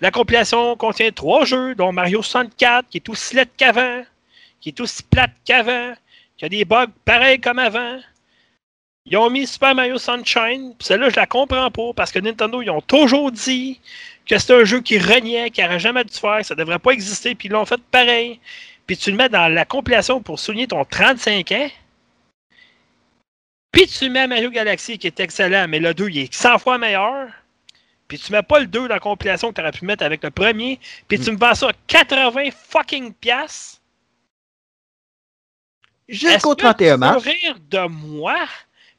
La compilation contient trois jeux, dont Mario 64, qui est aussi laid qu'avant, qui est aussi plate qu'avant, qui a des bugs pareils comme avant. Ils ont mis Super Mario Sunshine, celle-là, je la comprends pas, parce que Nintendo, ils ont toujours dit que c'est un jeu qui reniait, qui n'aurait jamais dû faire, que ça devrait pas exister, puis ils l'ont fait pareil. Puis tu le mets dans la compilation pour souligner ton 35 ans. Puis tu mets Mario Galaxy, qui est excellent, mais le 2, il est 100 fois meilleur. Puis tu mets pas le 2 dans la compilation que tu aurais pu mettre avec le premier. Puis tu me vends ça 80 fucking piastres. Jusqu'au Est-ce que 31 tu mars. rire de moi?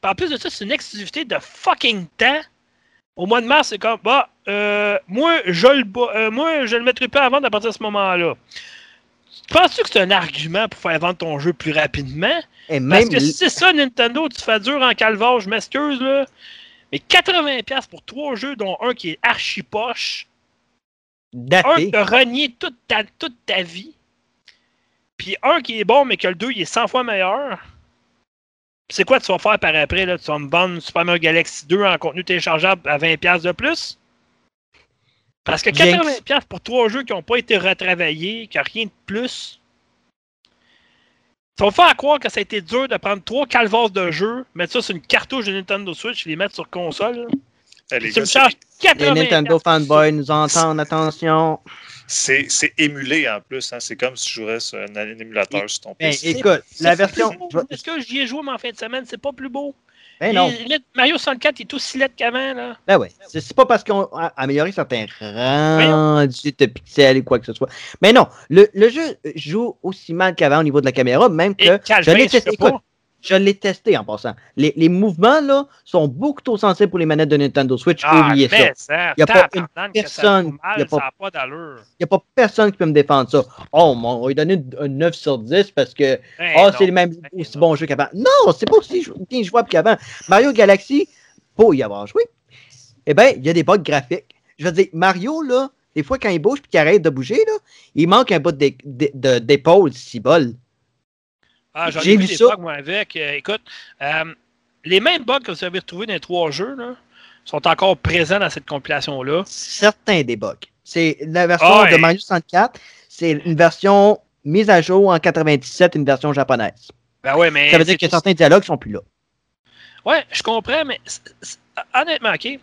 Puis en plus de ça, c'est une exclusivité de fucking temps. Au mois de mars, c'est comme, bah, euh, moi, je le, euh, moi, je le mettrai pas à vendre à partir de ce moment-là. Penses-tu que c'est un argument pour faire vendre ton jeu plus rapidement? Et Parce que si c'est ça, Nintendo, tu fais dur en calvaire, je m'excuse, là. Mais 80$ pour trois jeux, dont un qui est archi poche, un que t'as renié toute ta, toute ta vie, puis un qui est bon, mais que le 2 il est 100 fois meilleur. C'est quoi tu vas faire par après? Là? Tu vas me vendre Super Mario Galaxy 2 en contenu téléchargeable à 20$ de plus? Parce que Jinx. 80$ pour trois jeux qui n'ont pas été retravaillés, qui n'ont rien de plus. Ça va faire croire que ça a été dur de prendre trois calvasses de jeux, mettre ça sur une cartouche de Nintendo Switch et les mettre sur console. Eh, les gars, me charges Les 80$. Nintendo fanboys nous entendent, attention. c'est c'est émulé en plus. Hein. C'est comme si tu jouais sur un, émulateur sur ton Ben, PC. écoute, la pas version. Est-ce que j'y ai joué, mais en fin de semaine, c'est pas plus beau? Ben non. Il- il- Mario 64 est aussi laid qu'avant, là. Ben ouais. C'est pas parce qu'on a amélioré certains rendus de pixels ou quoi que ce soit. Mais non, le, le jeu joue aussi mal qu'avant au niveau de la caméra, même Et que je Calvin, l'ai je testé. écoute, je l'ai testé en passant. Les, les mouvements là sont beaucoup trop sensibles pour les manettes de Nintendo Switch. Ah, Oubliez ça. mais ça, Y a pas une personne, a pas-. Il n'y a personne qui peut me défendre ça. Oh, mon, on lui donner un 9 sur 10 parce que non. c'est le même Ben aussi bon jeu qu'avant. Non, c'est pas aussi bien jouable qu'avant. Mario Galaxy, pour y avoir joué, eh bien, il y a des bugs graphiques. Je veux dire, Mario, là, des fois, quand il bouge et qu'il arrête de bouger, là, il manque un bout d'épaule, si bol. Ah, j'en J'ai ai vu des ça. bugs, moi, avec. Euh, écoute, euh, les mêmes bugs que vous avez retrouvés dans les trois jeux, là, sont encore présents dans cette compilation-là. Certains des bugs. C'est la version Ah de Mario 64, c'est une version mise à jour en 97, une version japonaise. Ben ouais, mais. Ça veut dire que certains dialogues sont plus là. Ouais, je comprends, mais honnêtement, OK.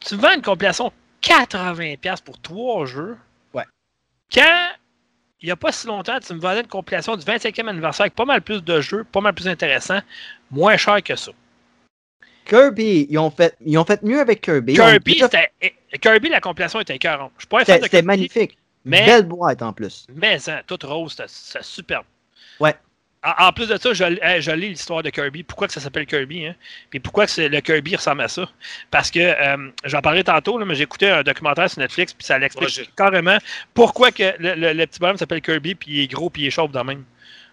Tu vends une compilation 80$ pour trois jeux. Ouais. Quand il n'y a pas si longtemps, tu me vendais une compilation du 25e anniversaire avec pas mal plus de jeux, pas mal plus intéressant, moins cher que ça. Kirby, ils ont fait, ils ont fait mieux avec Kirby. Kirby, déjà- eh, Kirby, la compilation était écœurante. Je pas C'était magnifique. mais- Belle boîte en plus. Mais hein, toute rose, c'était superbe. Ouais. En, en plus de ça, je, je lis l'histoire de Kirby. Pourquoi que ça s'appelle Kirby? Hein? Puis pourquoi que le Kirby ressemble à ça? Parce que, euh, j'en parlais tantôt, là, mais j'ai écouté un documentaire sur Netflix, puis ça l'explique Ouais, carrément pourquoi que le, le- le petit bonhomme s'appelle Kirby, puis il est gros, puis il est chauve dans même.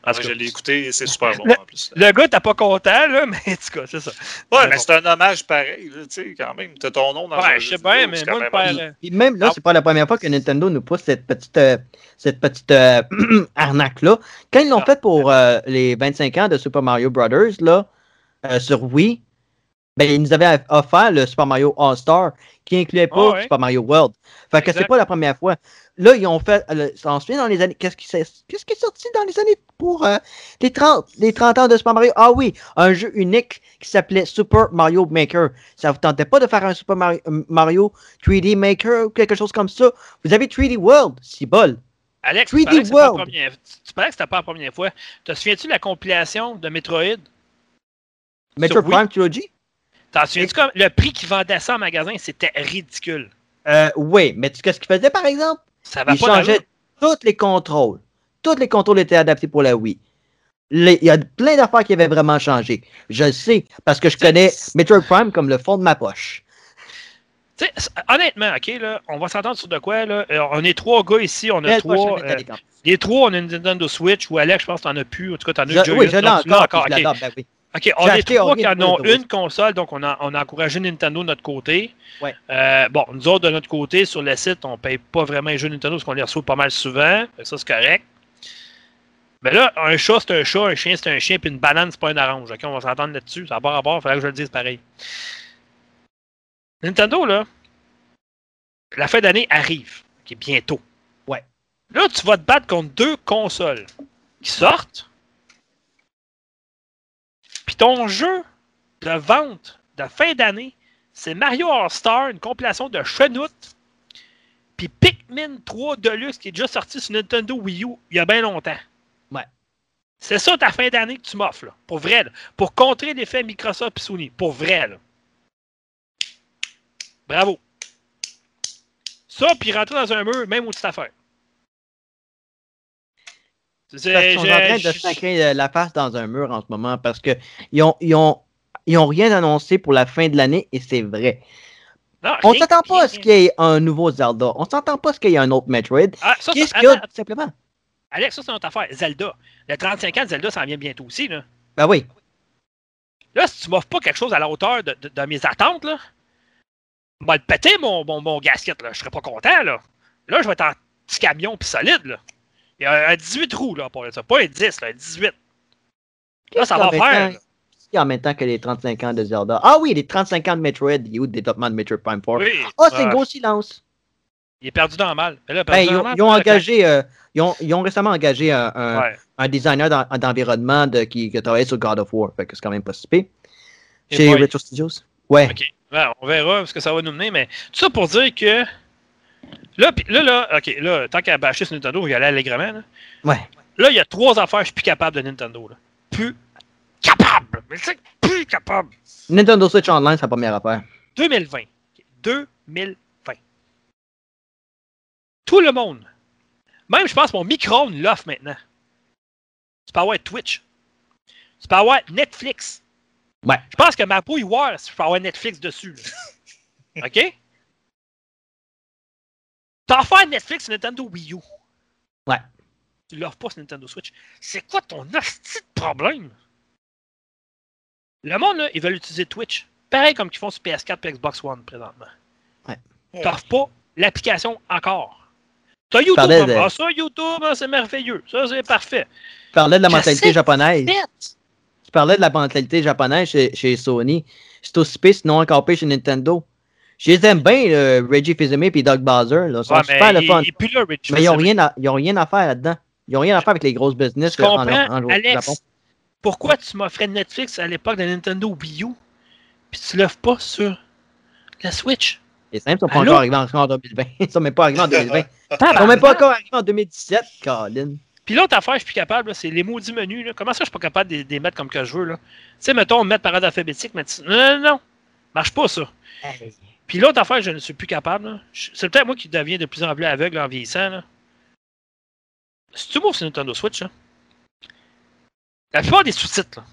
En tout Ouais, cas, je l'ai écouté, c'est super bon Le- en plus. le gars, t'as pas content, là, mais en tout cas, c'est ça. Ouais, c'est mais bon. c'est un hommage pareil, là, tu sais, quand même. T'as ton nom dans Ouais, jeu je sais bien, mais c'est moi, même Puis même là, Ah. c'est pas la première fois que Nintendo nous pousse cette petite, euh, cette petite euh, arnaque-là. Quand ils l'ont Ah. fait pour euh, les 25 ans de Super Mario Brothers, là, euh, sur Wii, ben, ils nous avaient offert le Super Mario All-Star qui incluait pas Ah ouais. Super Mario World. Fait que c'est pas la première fois. Là, ils ont fait. euh, ça en souvient dans les années. Qu'est-ce qui, qu'est-ce est sorti dans les années pour euh, les, 30, les 30 ans de Super Mario? Ah oui, un jeu unique qui s'appelait Super Mario Maker. Ça vous tentait pas de faire un Super Mario, euh, Mario 3D Maker ou quelque chose comme ça? Vous avez 3D World, si bol. Alex, tu 3D parlais que c'était pas la World. première- tu- tu parlais que c'était pas la première fois. Te souviens-tu de la compilation de Metroid? Metro Wii? Prime Trilogy? T'en souviens-tu comme le prix qu'ils vendaient ça en magasin, c'était ridicule. Euh, oui, mais tu sais ce qu'il faisait par exemple? Ça va Il pas changeait d'allure. tous les contrôles. Tous les contrôles étaient adaptés pour la Wii. Il y a plein d'affaires qui avaient vraiment changé. Je le sais, parce que je connais Metroid Prime comme le fond de ma poche. Honnêtement, OK, là, on va s'entendre sur de quoi, là. Euh, on est trois gars ici, on a trois. euh, les trois, on a une Nintendo Switch, ou Alex, je pense que t'en as plus. En tout cas, t'en as déjà oui, eu. je l'ai encore. ben oui. OK, on est trois qui en ont une console, donc on a, on a encouragé Nintendo de notre côté. Ouais. Euh, bon, nous autres, de notre côté, sur le site, on paye pas vraiment les jeux Nintendo parce qu'on les reçoit pas mal souvent. Ça, c'est correct. Mais là, un chat, c'est un chat, un chien, c'est un chien, puis une banane, c'est pas une orange. OK, on va s'entendre là-dessus. Ça n'a pas rapport, il faudrait que je le dise pareil. Nintendo, là, la fin d'année arrive, qui est bientôt. Ouais. Là, tu vas te battre contre deux consoles qui sortent. Puis ton jeu de vente de fin d'année, c'est Mario All-Star, une compilation de Chenoute, puis Pikmin 3 Deluxe qui est déjà sorti sur Nintendo Wii U il y a bien longtemps. Ouais. C'est ça ta fin d'année que tu m'offres, là. Pour vrai, là. Pour contrer l'effet Microsoft et Sony. Pour vrai, là. Bravo. Ça, puis rentrer dans un mur, même au-dessus d'affaire. Qu'ils sont en train de sacrer euh, la face dans un mur en ce moment parce que ils ont, ils ont, ils ont rien annoncé pour la fin de l'année et c'est vrai. Non, On s'attend pas à ce qu'il y ait un nouveau Zelda. On s'attend pas à ce qu'il y ait un autre Metroid. Ah, ça, Qu'est-ce qu'il y a tout simplement? Alex, ça, c'est notre affaire. Zelda. Le 35 ans de Zelda, ça en vient bientôt aussi. Là, Ben oui. là si tu m'offres pas quelque chose à la hauteur de, de- de mes attentes, là, je vais le péter mon, mon, mon gasket. Là. Je serais pas content. Là, là je vais être en petit camion puis solide. Là. Il y a un 18 roues là, pour ça. Pas un 10, là, un 18. Là, ça va faire. temps- en même temps que les 35 ans de Zelda? Ah oui, les 35 ans de Metroid. Il y a eu le développement de Metroid Prime 4. Oui. Oh, c'est Ah, gros silence. Il est perdu dans le mal. Ben, ils, ont, le mal, ils ont c'est engagé, euh, ils, ont, ils ont récemment engagé un, un- Ouais. un designer d'en- d'environnement de- qui, qui a travaillé sur God of War. Fait que c'est quand même pas si pire. Chez. Retro Studios. Ouais. OK. Ouais, on verra ce que ça va nous mener, mais tout ça pour dire que. Là, pis- là, là, OK, là, tant qu'à bâcher sur Nintendo, il y aller allègrement. Là. Ouais. Là, il y a trois affaires, je suis plus capable de Nintendo. Là. Plus capable! Mais c'est plus capable! Nintendo Switch Online, c'est la première affaire. 2020. 2020. Tout le monde. Même, je pense, mon micro-ondes l'offre maintenant. Tu peux avoir Twitch. Tu peux avoir Netflix. Ouais. Je pense que ma pouille War, je peux avoir Netflix dessus. là. OK? T'as offert Netflix Nintendo Wii U. Ouais. Tu l'offres pas sur Nintendo Switch. C'est quoi ton hostie de problème? Le monde, là, ils veulent utiliser Twitch. Pareil comme qu'ils font sur PS4 et Xbox One présentement. Ouais. T'offres pas l'application encore. T'as YouTube. hein? de- Ah, ça, YouTube, hein, c'est merveilleux. Ça, c'est parfait. Tu parlais de la mentalité japonaise. Tu parlais de la mentalité japonaise chez, chez Sony. C'est aussi pire, sinon encore pire chez Nintendo. Je les aime bien, le Reggie Fils-Aimé et Doug Bowser. Là. Ils sont Ouais, super le fun. il, là. Mais ils n'ont rien, à- rien faire là-dedans. Ils n'ont rien à faire avec les grosses business en, en- en- Alex? Japon. Pourquoi tu m'offrais Netflix à l'époque de Nintendo Wii U, puis tu l'offres pas sur la Switch? Les simples sont pas Allô? encore arrivés en 2020. Ils sont même pas arrivés en 2020. Ils sont même pas encore arrivés en 2017, Colin. Puis l'autre affaire, je suis plus capable, c'est les maudits menus. Là. Comment ça, je suis pas capable de les mettre comme que je veux? là? Tu sais, mettons, mettre par ordre alphabétique, mais non, non, non, marche pas ça. Puis l'autre affaire, je ne suis plus capable. là. C'est peut-être moi qui deviens de plus en plus aveugle en vieillissant. Là. Si tu m'ouvres sur Nintendo Switch, là, la plupart des sous-titres, là,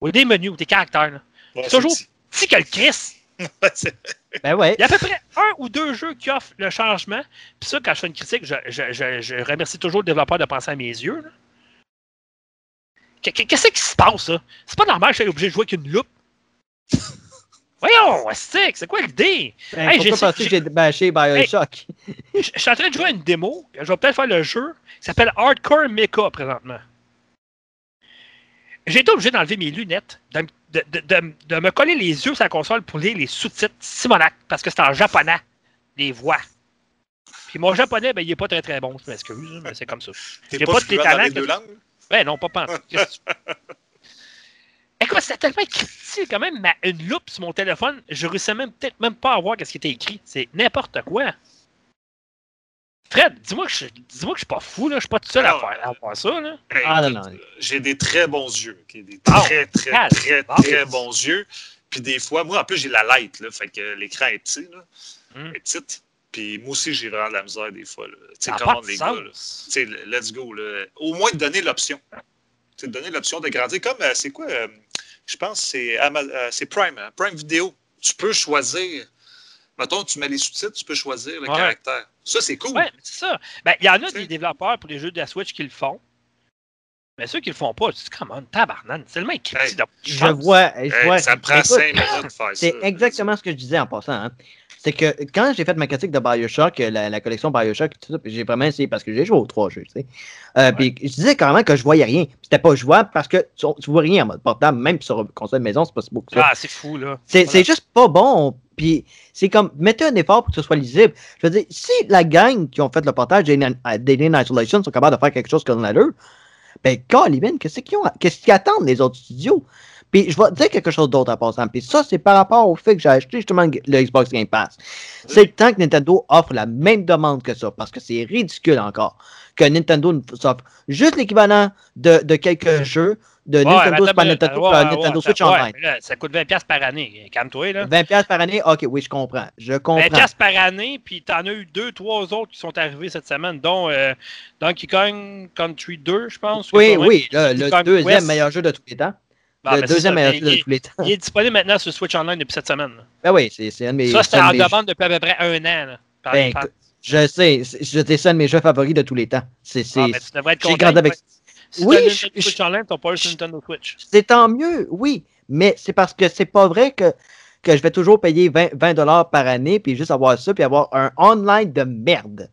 ou des menus, ou des caractères, là, Ouais, toujours. c'est- si que le Chris, Ouais, c'est- Ben ouais. il y a à peu près un ou deux jeux qui offrent le changement. Puis ça, quand je fais une critique, je, je- je- je remercie toujours le développeur de penser à mes yeux. là. Qu- qu- Qu'est-ce qui se passe, ça? C'est pas normal que je sois obligé de jouer avec une loupe. Voyons, stick, c'est quoi l'idée? Ben, Hey, j'ai- penses-tu que j'ai bâché Bioshock? Je je suis en train de jouer à une démo. Je vais peut-être faire le jeu qui s'appelle Hardcore Mecha présentement. J'ai été obligé d'enlever mes lunettes, de, de- de- de- de me coller les yeux sur la console pour lire les sous-titres Simonac, parce que c'est en japonais, les voix. Puis mon japonais, ben, il est pas très très bon, je m'excuse, mais c'est comme ça. T'es J'ai pas, pas de fluent talents dans les que deux langues? Ben non, pas pantoute. Écoute, c'était tellement critique quand même, ma- une loupe sur mon téléphone, je réussissais même peut-être même pas à voir ce qui était écrit. C'est n'importe quoi. Fred, dis-moi que je dis-moi que je suis pas fou, là. Je suis pas tout seul à Alors, faire à voir ça, là. Hey, Ah, non, non. J'ai des très bons yeux. ok, Des Bon. très, très, Ah, très, bon. très bons yeux. Puis des fois, moi, en plus, j'ai la light, là. Fait que l'écran est petit, là. Hmm. Est petite. Puis moi aussi, j'ai vraiment de la misère des fois, là. Tu sais, comment les gars, là. sens. Tu sais, le- let's go, là. Au moins, de donner l'option. Tu de donner l'option de grandir. Comme, euh, c'est quoi? euh, je pense que c'est euh, c'est Prime, hein, Prime Vidéo. Tu peux choisir. Mettons, tu mets les sous-titres, tu peux choisir le Ouais. caractère. Ça, c'est cool. Ouais, mais c'est ça. Ben, il y en a des développeurs pour les jeux de la Switch qui le font. Mais ceux qui le font pas, tu dis, comment, tabarnane, c'est tellement écrit. Hey, Je vois. je Hey, vois- ça me prend 5 minutes de faire ça. C'est exactement ce que je disais en passant. hein. C'est que quand j'ai fait ma critique de Bioshock, la, la collection Bioshock, tout ça, puis j'ai vraiment essayé parce que j'ai joué aux trois jeux. tu sais. Euh, Puis je disais carrément que je voyais rien. C'était pas jouable parce que tu, tu vois rien en mode portable, même sur console maison, c'est pas si beau que ça. Ah, c'est fou, là. C'est Voilà. juste pas bon. Puis c'est comme, mettez un effort pour que ce soit lisible. Je veux dire, si la gang qui ont fait le portage d'Alien d'Alien Isolation sont capables de faire quelque chose comme l'allure, ben, Colin, qu'est-ce qu'ils ont- qu'est-ce qu'ils attendent les autres studios? Puis je vais te dire quelque chose d'autre en passant. Puis ça, c'est par rapport au fait que j'ai acheté justement le Xbox Game Pass. C'est le temps que Nintendo offre la même demande que ça, parce que c'est ridicule encore que Nintendo nous offre juste l'équivalent de, de quelques jeux de Ouais, Nintendo Super Nintendo ouais, ouais, Switch ouais, Online. là, ça coûte 20$ par année. Calme-toi, là. 20$ piastres par année? Ok, oui, je comprends. Je comprends. 20$ par année, puis t'en as eu deux, trois autres qui sont arrivés cette semaine, dont euh, Donkey Kong Country 2, je pense. Oui, oui, le, deuxième meilleur jeu de tous les temps. Ah, le ben, deuxième meilleur jeu de il, tous les temps. il est disponible maintenant sur Switch Online depuis cette semaine. là. Ben oui, c'est c'est un de mes. Ça, c'était en demande depuis à peu près un an. là, par- Ben, par- Je sais, c'est- c'était ça un de mes jeux favoris de tous les temps. C'est c'est- Ah, ben, tu devrais être content. avec- Si Oui, t'as je- Nintendo Switch Online, t'as pas eu Nintendo Switch. c'est tant mieux, oui. Mais c'est parce que c'est pas vrai que, que je vais toujours payer 20, 20 dollars par année puis juste avoir ça puis avoir un online de merde.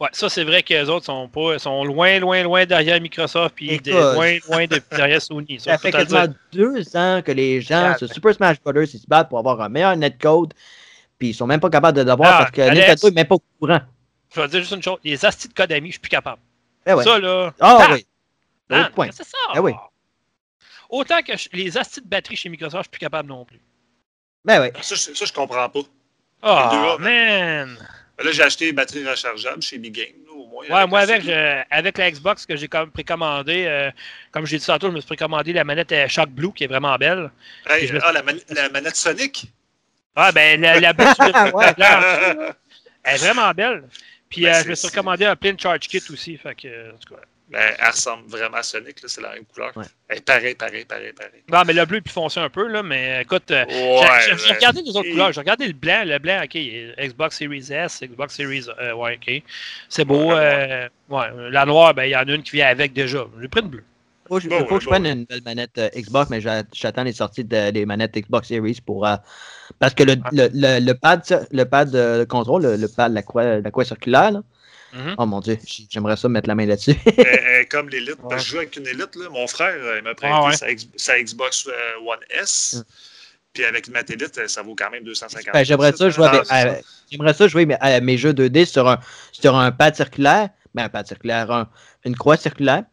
Ouais, ça, c'est vrai que les autres sont, pas, sont loin, loin, loin derrière Microsoft, puis de- loin, loin de, derrière Sony. Ça, fait quasiment dire. deux ans que les gens Ah, sur. Super Smash Bros. ils se battent pour avoir un meilleur netcode puis ils sont même pas capables de l'avoir Ah, parce que Alex. Nintendo est même pas au courant. Je vais te dire juste une chose. Les astis de Kodami, je suis plus capable. Ouais. Ça, là. Ah Ah, oui. Autre point. C'est ça. Ah oui. Autant que je- les astis de batterie chez Microsoft, je suis plus capable non plus. Ben oui. Ça, je- ça, je comprends pas. Oh, man! Là, j'ai acheté des batteries rechargeables chez Big Game, là, au moins. Ouais, moi, avec, la- je- avec la Xbox que j'ai comme précommandé, euh, comme j'ai dit tantôt, je me suis précommandé la manette euh, Shock Blue qui est vraiment belle. Hey, je me- ah, la, manette Sonic? Ah, ben, la, la elle est vraiment belle. Puis Ben, euh, je me suis recommandé un plein charge kit aussi. Fait que, euh, en tout cas. Ben, elle ressemble vraiment à Sonic, là, c'est la même couleur. Ouais. Elle est pareil, pareil, pareil, pareil. Non, mais le bleu est plus foncé un peu, là, mais écoute, euh, Ouais. j'ai- regardé les autres Et- couleurs. J'ai regardé le blanc. Le blanc, OK, Xbox Series S, Xbox Series... euh, ouais, OK. C'est beau. Ouais, euh, ouais, la noire, ben, il y en a une qui vient avec déjà. J'ai pris une bleue. Faut Bon, faut ouais, que je bon, prenne ouais. une nouvelle manette euh, Xbox, mais j'a- j'attends les sorties de- des manettes Xbox Series pour. euh, parce que le, Ah. le, le, le pad, le pad de contrôle, le, le pad, la croix, la croix circulaire, là, Mhm. oh mon dieu, j'aimerais ça mettre la main là-dessus. Elle est comme l'élite. Ouais. Je joue avec une élite. Là. Mon frère euh, il m'a prêté Ah ouais. sa, sa Xbox euh, One S. Mm. Puis avec ma élite, ça vaut quand même 250 Ben, j'aimerais ça euh, j'aimerais ça jouer mais, euh, mes jeux 2D sur un, sur un pad circulaire, ben un pad circulaire, un- une croix circulaire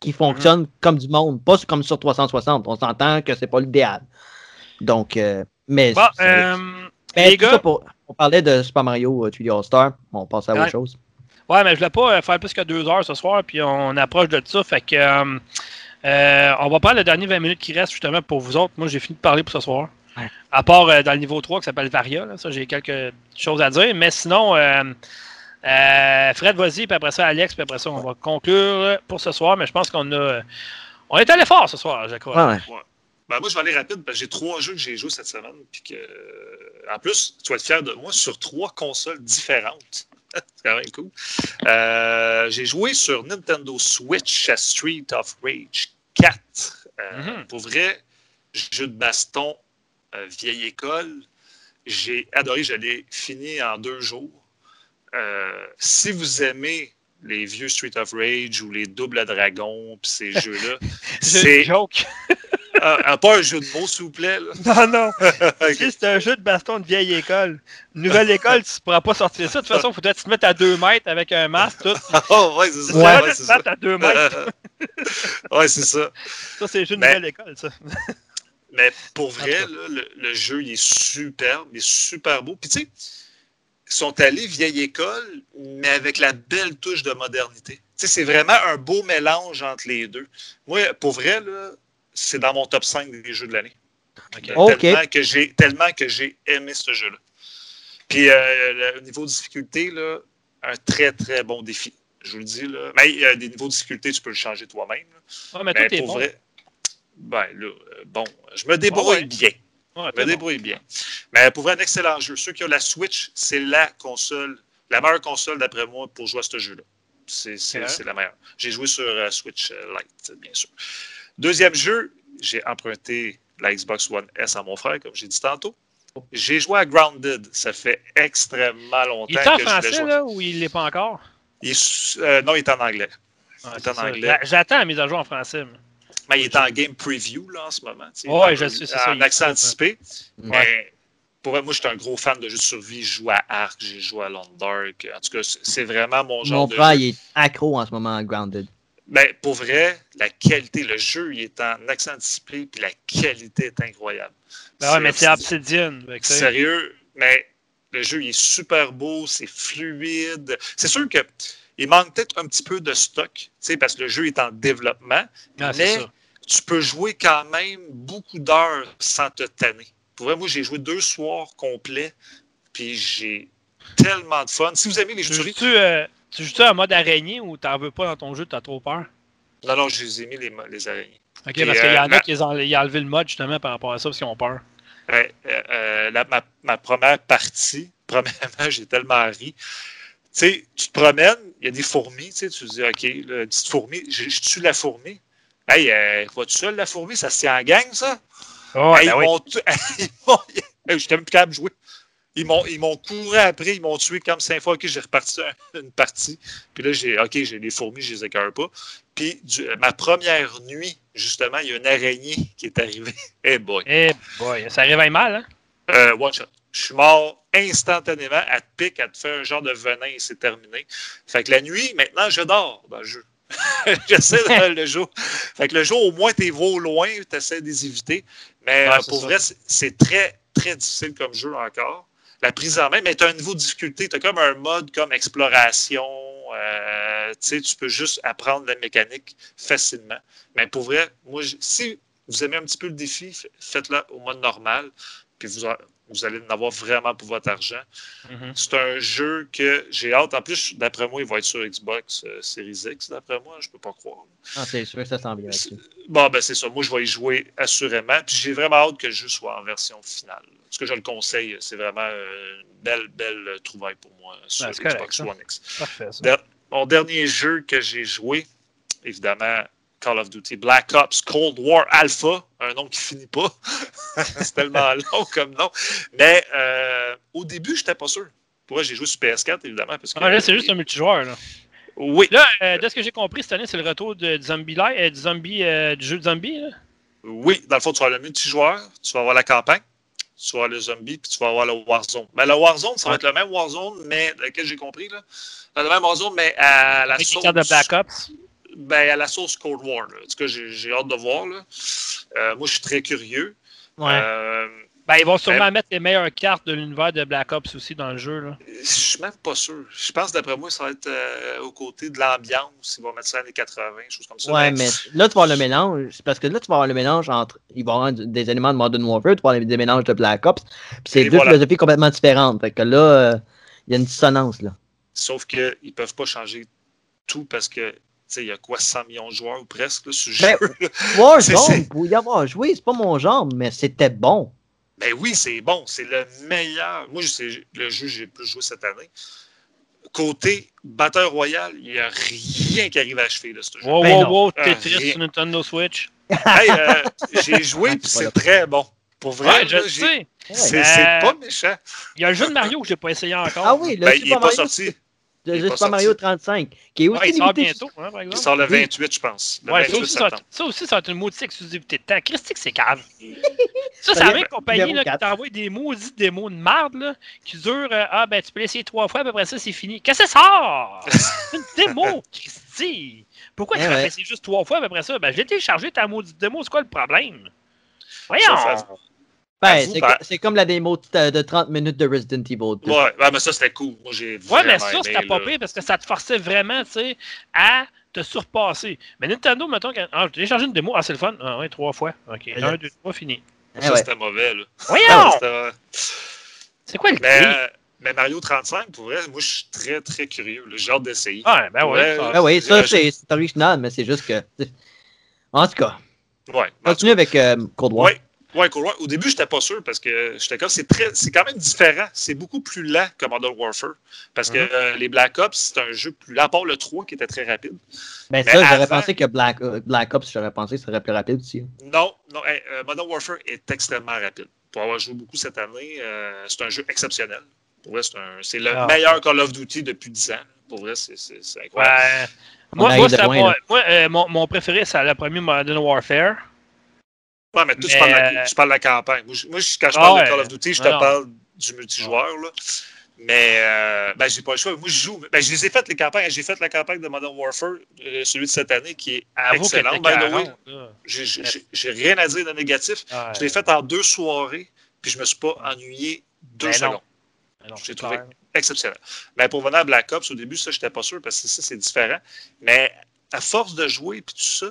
qui fonctionne comme du monde, pas comme sur 360. On s'entend que c'est pas l'idéal. Donc, euh, mais Bon, c'est- euh, les gars, pour- on parlait de Super Mario euh, 3D All-Star. On passe à Ouais. autre chose. Ouais, mais je voulais pas euh, faire plus que deux heures ce soir, puis on approche de ça. Fait que euh, euh, on va prendre le dernier 20 minutes qui reste justement pour vous autres. Moi, j'ai fini de parler pour ce soir. Ouais. À part euh, dans le niveau 3 qui s'appelle Varia, là, ça j'ai quelques choses à dire. Mais sinon, euh, euh, Fred, vas-y, puis après ça, Alex, puis après ça, on va conclure pour ce soir. Mais je pense qu'on a. On est allé fort ce soir, je crois. Ouais, ouais. Ben, moi, je vais aller rapide parce que j'ai trois jeux que j'ai joués cette semaine. Puis que, en plus, tu vas être fier de moi sur trois consoles différentes. C'est quand même cool. Euh, j'ai joué sur Nintendo Switch à Street of Rage 4. Euh, Mhm. Pour vrai, jeu de baston, euh, vieille école. J'ai adoré, je l'ai fini en deux jours. Si vous aimez les vieux Street of Rage ou les Double Dragons, puis ces jeux-là, C'est joke. Ah, ah, pas un jeu de mots, s'il vous plaît. là. Non, non. Ok. Si c'est un jeu de baston de vieille école. Nouvelle école, tu ne pourras pas sortir ça. De toute façon, il faudrait que tu te mettes à 2 mètres avec un masque, tout. Oh, ouais, c'est ça. Tu Ouais, ouais, c'est te ça. battre à 2 mètres. ouais, c'est ça. Ça, c'est le jeu de Mais- nouvelle école, ça. Mais pour vrai, là, le jeu, il est superbe, il est super beau. Puis tu sais, ils sont allés vieille école, mais avec la belle touche de modernité. Tu sais, c'est vraiment un beau mélange entre les deux. Moi, pour vrai, là, c'est dans mon top 5 des jeux de l'année. Tellement que j'ai tellement que j'ai aimé ce jeu-là. Puis euh, le niveau de difficulté, là, un très très bon défi. Je vous le dis là. Mais il y a des niveaux de difficulté, tu peux le changer toi-même. Ouais, mais Mais tout est pour bon. vrai, ben là, euh, bon, je me débrouille Ouais, ouais. bien. Ouais, Je me bon. débrouille bien. Mais pour vrai, un excellent jeu. Ceux qui ont la Switch, c'est la console, la meilleure console d'après moi pour jouer à ce jeu-là. C'est c'est- Ouais. c'est la meilleure. J'ai joué sur euh, Switch euh, Lite, bien sûr. Deuxième jeu, j'ai emprunté la Xbox One S à mon frère, comme j'ai dit tantôt. J'ai joué à Grounded. Ça fait extrêmement longtemps Il est en que je voulais français, là, ou il l'est pas encore? Il est su- euh, non, il est en anglais. En ça. anglais. J'a- J'attends la mise à jour en français. Mais il est en game preview là, en ce moment. En- je sais, c'est ça, En accès faut, anticipé. Ouais. Mais pour moi, je suis un gros fan de jeux de survie. Je joue à Ark, j'ai joué à Long Dark. En tout cas, c'est- c'est vraiment mon genre Mon de frère, jeu. il est accro en ce moment à Grounded. Ben, pour vrai, la qualité, le jeu, il est en accent anticipé, puis la qualité est incroyable. Ben ouais, mais c'est Obsidian. Sérieux, mais le jeu il est super beau, c'est fluide. C'est sûr que il manque peut-être un petit peu de stock, tu sais, parce que le jeu est en développement, Ah, mais tu peux jouer quand même beaucoup d'heures sans te tanner. Pour vrai, moi, j'ai joué deux soirs complets, puis j'ai tellement de fun. Si vous aimez les jeux de tu joues-tu en mode araignée ou t'en veux pas dans ton jeu, t'as trop peur? non, non, je les ai mis les, les araignées. Ok, Et, parce qu'il y euh, en ma- a qui ont, ils ont enlevé le mode justement par rapport à ça parce qu'ils ont peur. Ouais, euh, euh, la- ma, ma première partie, premièrement, j'ai tellement ri. Tu sais, tu te promènes, il y a des fourmis, tu sais, tu te dis, OK, là, petite fourmi, je, je tue la fourmi. Hey, euh, vois-tu ça, la fourmi, ça se tient en gang, ça? Oh, Hey, ils m'ont tu- ils Hey, J'étais même plus capable de jouer. Ils m'ont, ils m'ont couru après, ils m'ont tué comme cinq fois. OK, j'ai reparti un- une partie. Puis là, j'ai, OK, j'ai les fourmis, je les écœure pas. Puis du- ma première nuit, justement, il y a une araignée qui est arrivée. Eh boy. Eh boy, ça réveille mal, hein? Euh, one shot. Je suis mort instantanément. Elle te pique, elle te fait un genre de venin et c'est terminé. Fait que la nuit, maintenant, je dors dans le jeu. J'essaie de le jour. Fait que le jour, au moins, tu vas au loin, tu essaies de les éviter. Mais Ouais, euh, pour ça. vrai, c'est- c'est très, très difficile comme jeu encore. La prise en main, mais tu as un niveau de difficulté. Tu as comme un mode comme exploration. euh, tu sais, tu peux juste apprendre la mécanique facilement. Mais pour vrai, moi, si vous aimez un petit peu le défi, faites-le au mode normal. Puis vous, a- vous allez en avoir vraiment pour votre argent. Mhm. C'est un jeu que j'ai hâte. En plus, d'après moi, il va être sur Xbox euh, Series X, d'après moi. Je peux pas croire. Ah, c'est sûr, ça s'en vient là-dessus. Bon, ben c'est ça. Moi, je vais y jouer assurément. Puis j'ai vraiment hâte que le jeu soit en version finale. Parce que je le conseille. C'est vraiment une belle, belle trouvaille pour moi sur Ben, correct, Xbox. One X. Parfait, ça. Der- Mon dernier jeu que j'ai joué, évidemment, Call of Duty Black Ops Cold War Alpha, un nom qui finit pas. c'est tellement long comme nom. Mais euh, au début, je n'étais pas sûr. Pour moi, j'ai joué sur PS4, évidemment. Parce que, Ah, là, c'est juste un multijoueur, là. Oui, Là, euh, de ce que j'ai compris, cette année, c'est le retour de, du zombie live, euh, du zombie, du jeu de zombie, là? oui. Dans le fond, tu vas avoir le multijoueur, tu vas avoir la campagne, tu vas avoir le zombie, puis tu vas avoir le Warzone. Mais le Warzone, ça va être le même Warzone, mais lequel j'ai compris, là? Le même Warzone, mais à la cartes de Black Ops? Ben, à la sauce Cold War. Là. En tout cas, j'ai j'ai hâte de voir. Là. Euh, moi, je suis très curieux. Ouais. Euh, Ben, ils vont sûrement Euh, mettre les meilleures cartes de l'univers de Black Ops aussi dans le jeu, là. je suis même pas sûr. Je pense, d'après moi, ça va être euh, aux côtés de l'ambiance. Ils vont mettre ça années 80, choses comme ça. Ouais, mais là, tu vas avoir le mélange. Parce que là, tu vas avoir le mélange entre. Il va y avoir des éléments de Modern Warfare, tu vas avoir des mélanges de Black Ops. Puis c'est Et deux voilà. philosophies complètement différentes. Fait que là, euh, il y a une dissonance, là. Sauf qu'ils ne peuvent pas changer tout parce que, tu sais, il y a quoi, 100 millions de joueurs ou presque là, sur le Ben, jeu? Warzone, pour y avoir joué, c'est pas mon genre, mais c'était bon. Ben oui, c'est bon. C'est le meilleur. Moi, c'est le jeu que j'ai le plus joué cette année. Côté Battle Royale, il n'y a rien qui arrive à achever de ce jeu. Wow, Ben wow, wow, Ah, Tetris sur Nintendo Switch. Hey, euh, j'ai joué, Ah, puis c'est très bon. Pour vrai, Ouais, je sais. c'est Euh, pas méchant. Il y a le jeu de Mario que j'ai pas essayé encore. Ah oui, le Ben, il Super n'est pas Mario, sorti. Le il est Super pas Mario sorti. 35, qui est aussi Ouais, il sort bientôt, hein, par Il sort le Oui. 28, je pense. Le Ouais, ça 28 aussi, ça, va septembre. être- ça aussi, ça va être une maudite exclusivité. T'as Christique, c'est cave. Ça, c'est la même compagnie là, qui t'envoie des maudites démos de marde là, qui durent euh, Ah, ben, tu peux l'essayer trois fois, puis après ça, c'est fini. Qu'est-ce que c'est ça? C'est une démo, Christy. Pourquoi Eh tu m'as ouais. juste trois fois, puis après ça, ben, je l'ai téléchargé ta maudite démo, c'est quoi le problème? Voyons! Ça Ben, c'est ben- c'est comme la démo de, de 30 minutes de Resident Evil 2. Ouais, ouais, mais ça, c'était cool. Moi, j'ai Ouais, mais ça, c'était pas pire parce que ça te forçait vraiment, tu sais, à te surpasser. Mais Nintendo, mettons, quand... ah, j'ai téléchargé une démo, ah, c'est le fun. Ah, ouais, trois fois. Ok, Ouais. un, deux, trois, fini. Eh Ça, ouais. c'était mauvais, là. Voyons! C'était- C'est quoi le Mais, euh, mais Mario 35, pour vrai, moi, je suis très, très curieux. là. J'ai hâte d'essayer. Ah, ben ouais. Ouais, ça- Ah oui, ça, c'est c'est original, mais c'est juste que. En tout cas, Ouais. Continue avec euh, Cold War. Ouais. Ouais, Cold War. Au début, j'étais pas sûr parce que j'étais comme, c'est très, c'est quand même différent. C'est beaucoup plus lent que Modern Warfare. Parce que Mhm. euh, les Black Ops, c'est un jeu plus lent, à part le 3 qui était très rapide. Ben Mais ça, j'aurais pensé que Black, euh, Black Ops, j'aurais pensé que ce serait plus rapide aussi. Non, non, hey, euh, Modern Warfare est extrêmement rapide. Pour avoir joué beaucoup cette année, euh, c'est un jeu exceptionnel. Pour vrai, c'est, un- c'est le Ah. meilleur Call of Duty depuis 10 ans. Pour vrai, c'est, incroyable. Ouais. Moi, moi, loin, moi, euh, mon, mon préféré, c'est le premier Modern Warfare. Ouais, mais toi, tu, Mais, parles de la, euh, tu parles de la campagne. Moi, je- je- quand je Ah parle de Call of Duty, je te Non, parle du multijoueur. Là. Mais euh, ben, j'ai pas le choix. Moi, je joue. Ben, je les ai faites, les campagnes. J'ai fait la campagne de Modern Warfare, euh, celui de cette année, qui est Avoue excellent. By the way, 40, là. j'ai- rien à dire de négatif. Ouais. Je l'ai fait en deux soirées, puis je me suis pas ennuyé deux secondes. J'ai trouvé. clair. Exceptionnel. Mais pour venir à Black Ops, au début, ça, j'étais pas sûr parce que ça, c'est différent. Mais à force de jouer puis tout ça.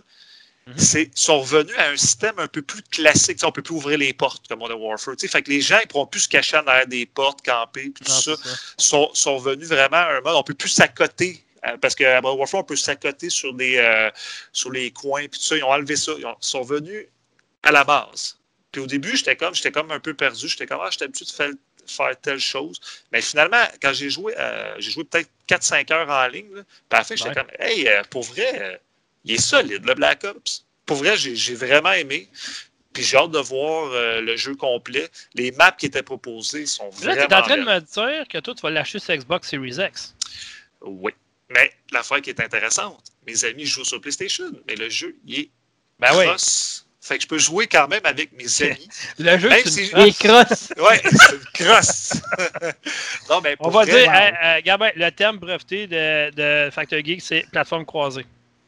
C'est ils sont revenus à un système un peu plus classique. Tu sais, on peut plus ouvrir les portes comme Modern Warfare. Tu sais, fait que les gens ils pourront plus se cacher en arrière des portes, camper, tout Non, ça. c'est ça. Sont, sont revenus vraiment à un mode. On peut plus s'accoter. euh, Parce qu'à Modern Warfare, on peut s'accoter sur, des, euh, sur les coins, puis tout ça. Ils ont enlevé ça. Ils ont- sont revenus à la base. Puis au début, j'étais comme, j'étais comme un peu perdu. J'étais comme, ah, j'étais habitué de faire, faire telle chose. Mais finalement, quand j'ai joué, euh, j'ai joué peut-être 4-5 heures en ligne, là, puis à la fin, j'étais Ouais. comme, hey, euh, pour vrai, il est solide, le Black Ops. Pour vrai, j'ai vraiment aimé. Puis j'ai hâte de voir euh, le jeu complet. Les maps qui étaient proposées sont Là, vraiment. tu es en train de me dire que toi, tu vas l'acheter sur Xbox Series X. Oui. Mais l'affaire qui est intéressante, mes amis jouent sur PlayStation, mais le jeu, il est Ben oui. cross. Fait que je peux jouer quand même avec mes amis. Le jeu, c'est si- une Les crosses! Ouais, c'est une crosse. non, mais On va dire, euh, euh, Gabin, le terme breveté de, de Factor Geek, c'est plateforme croisée.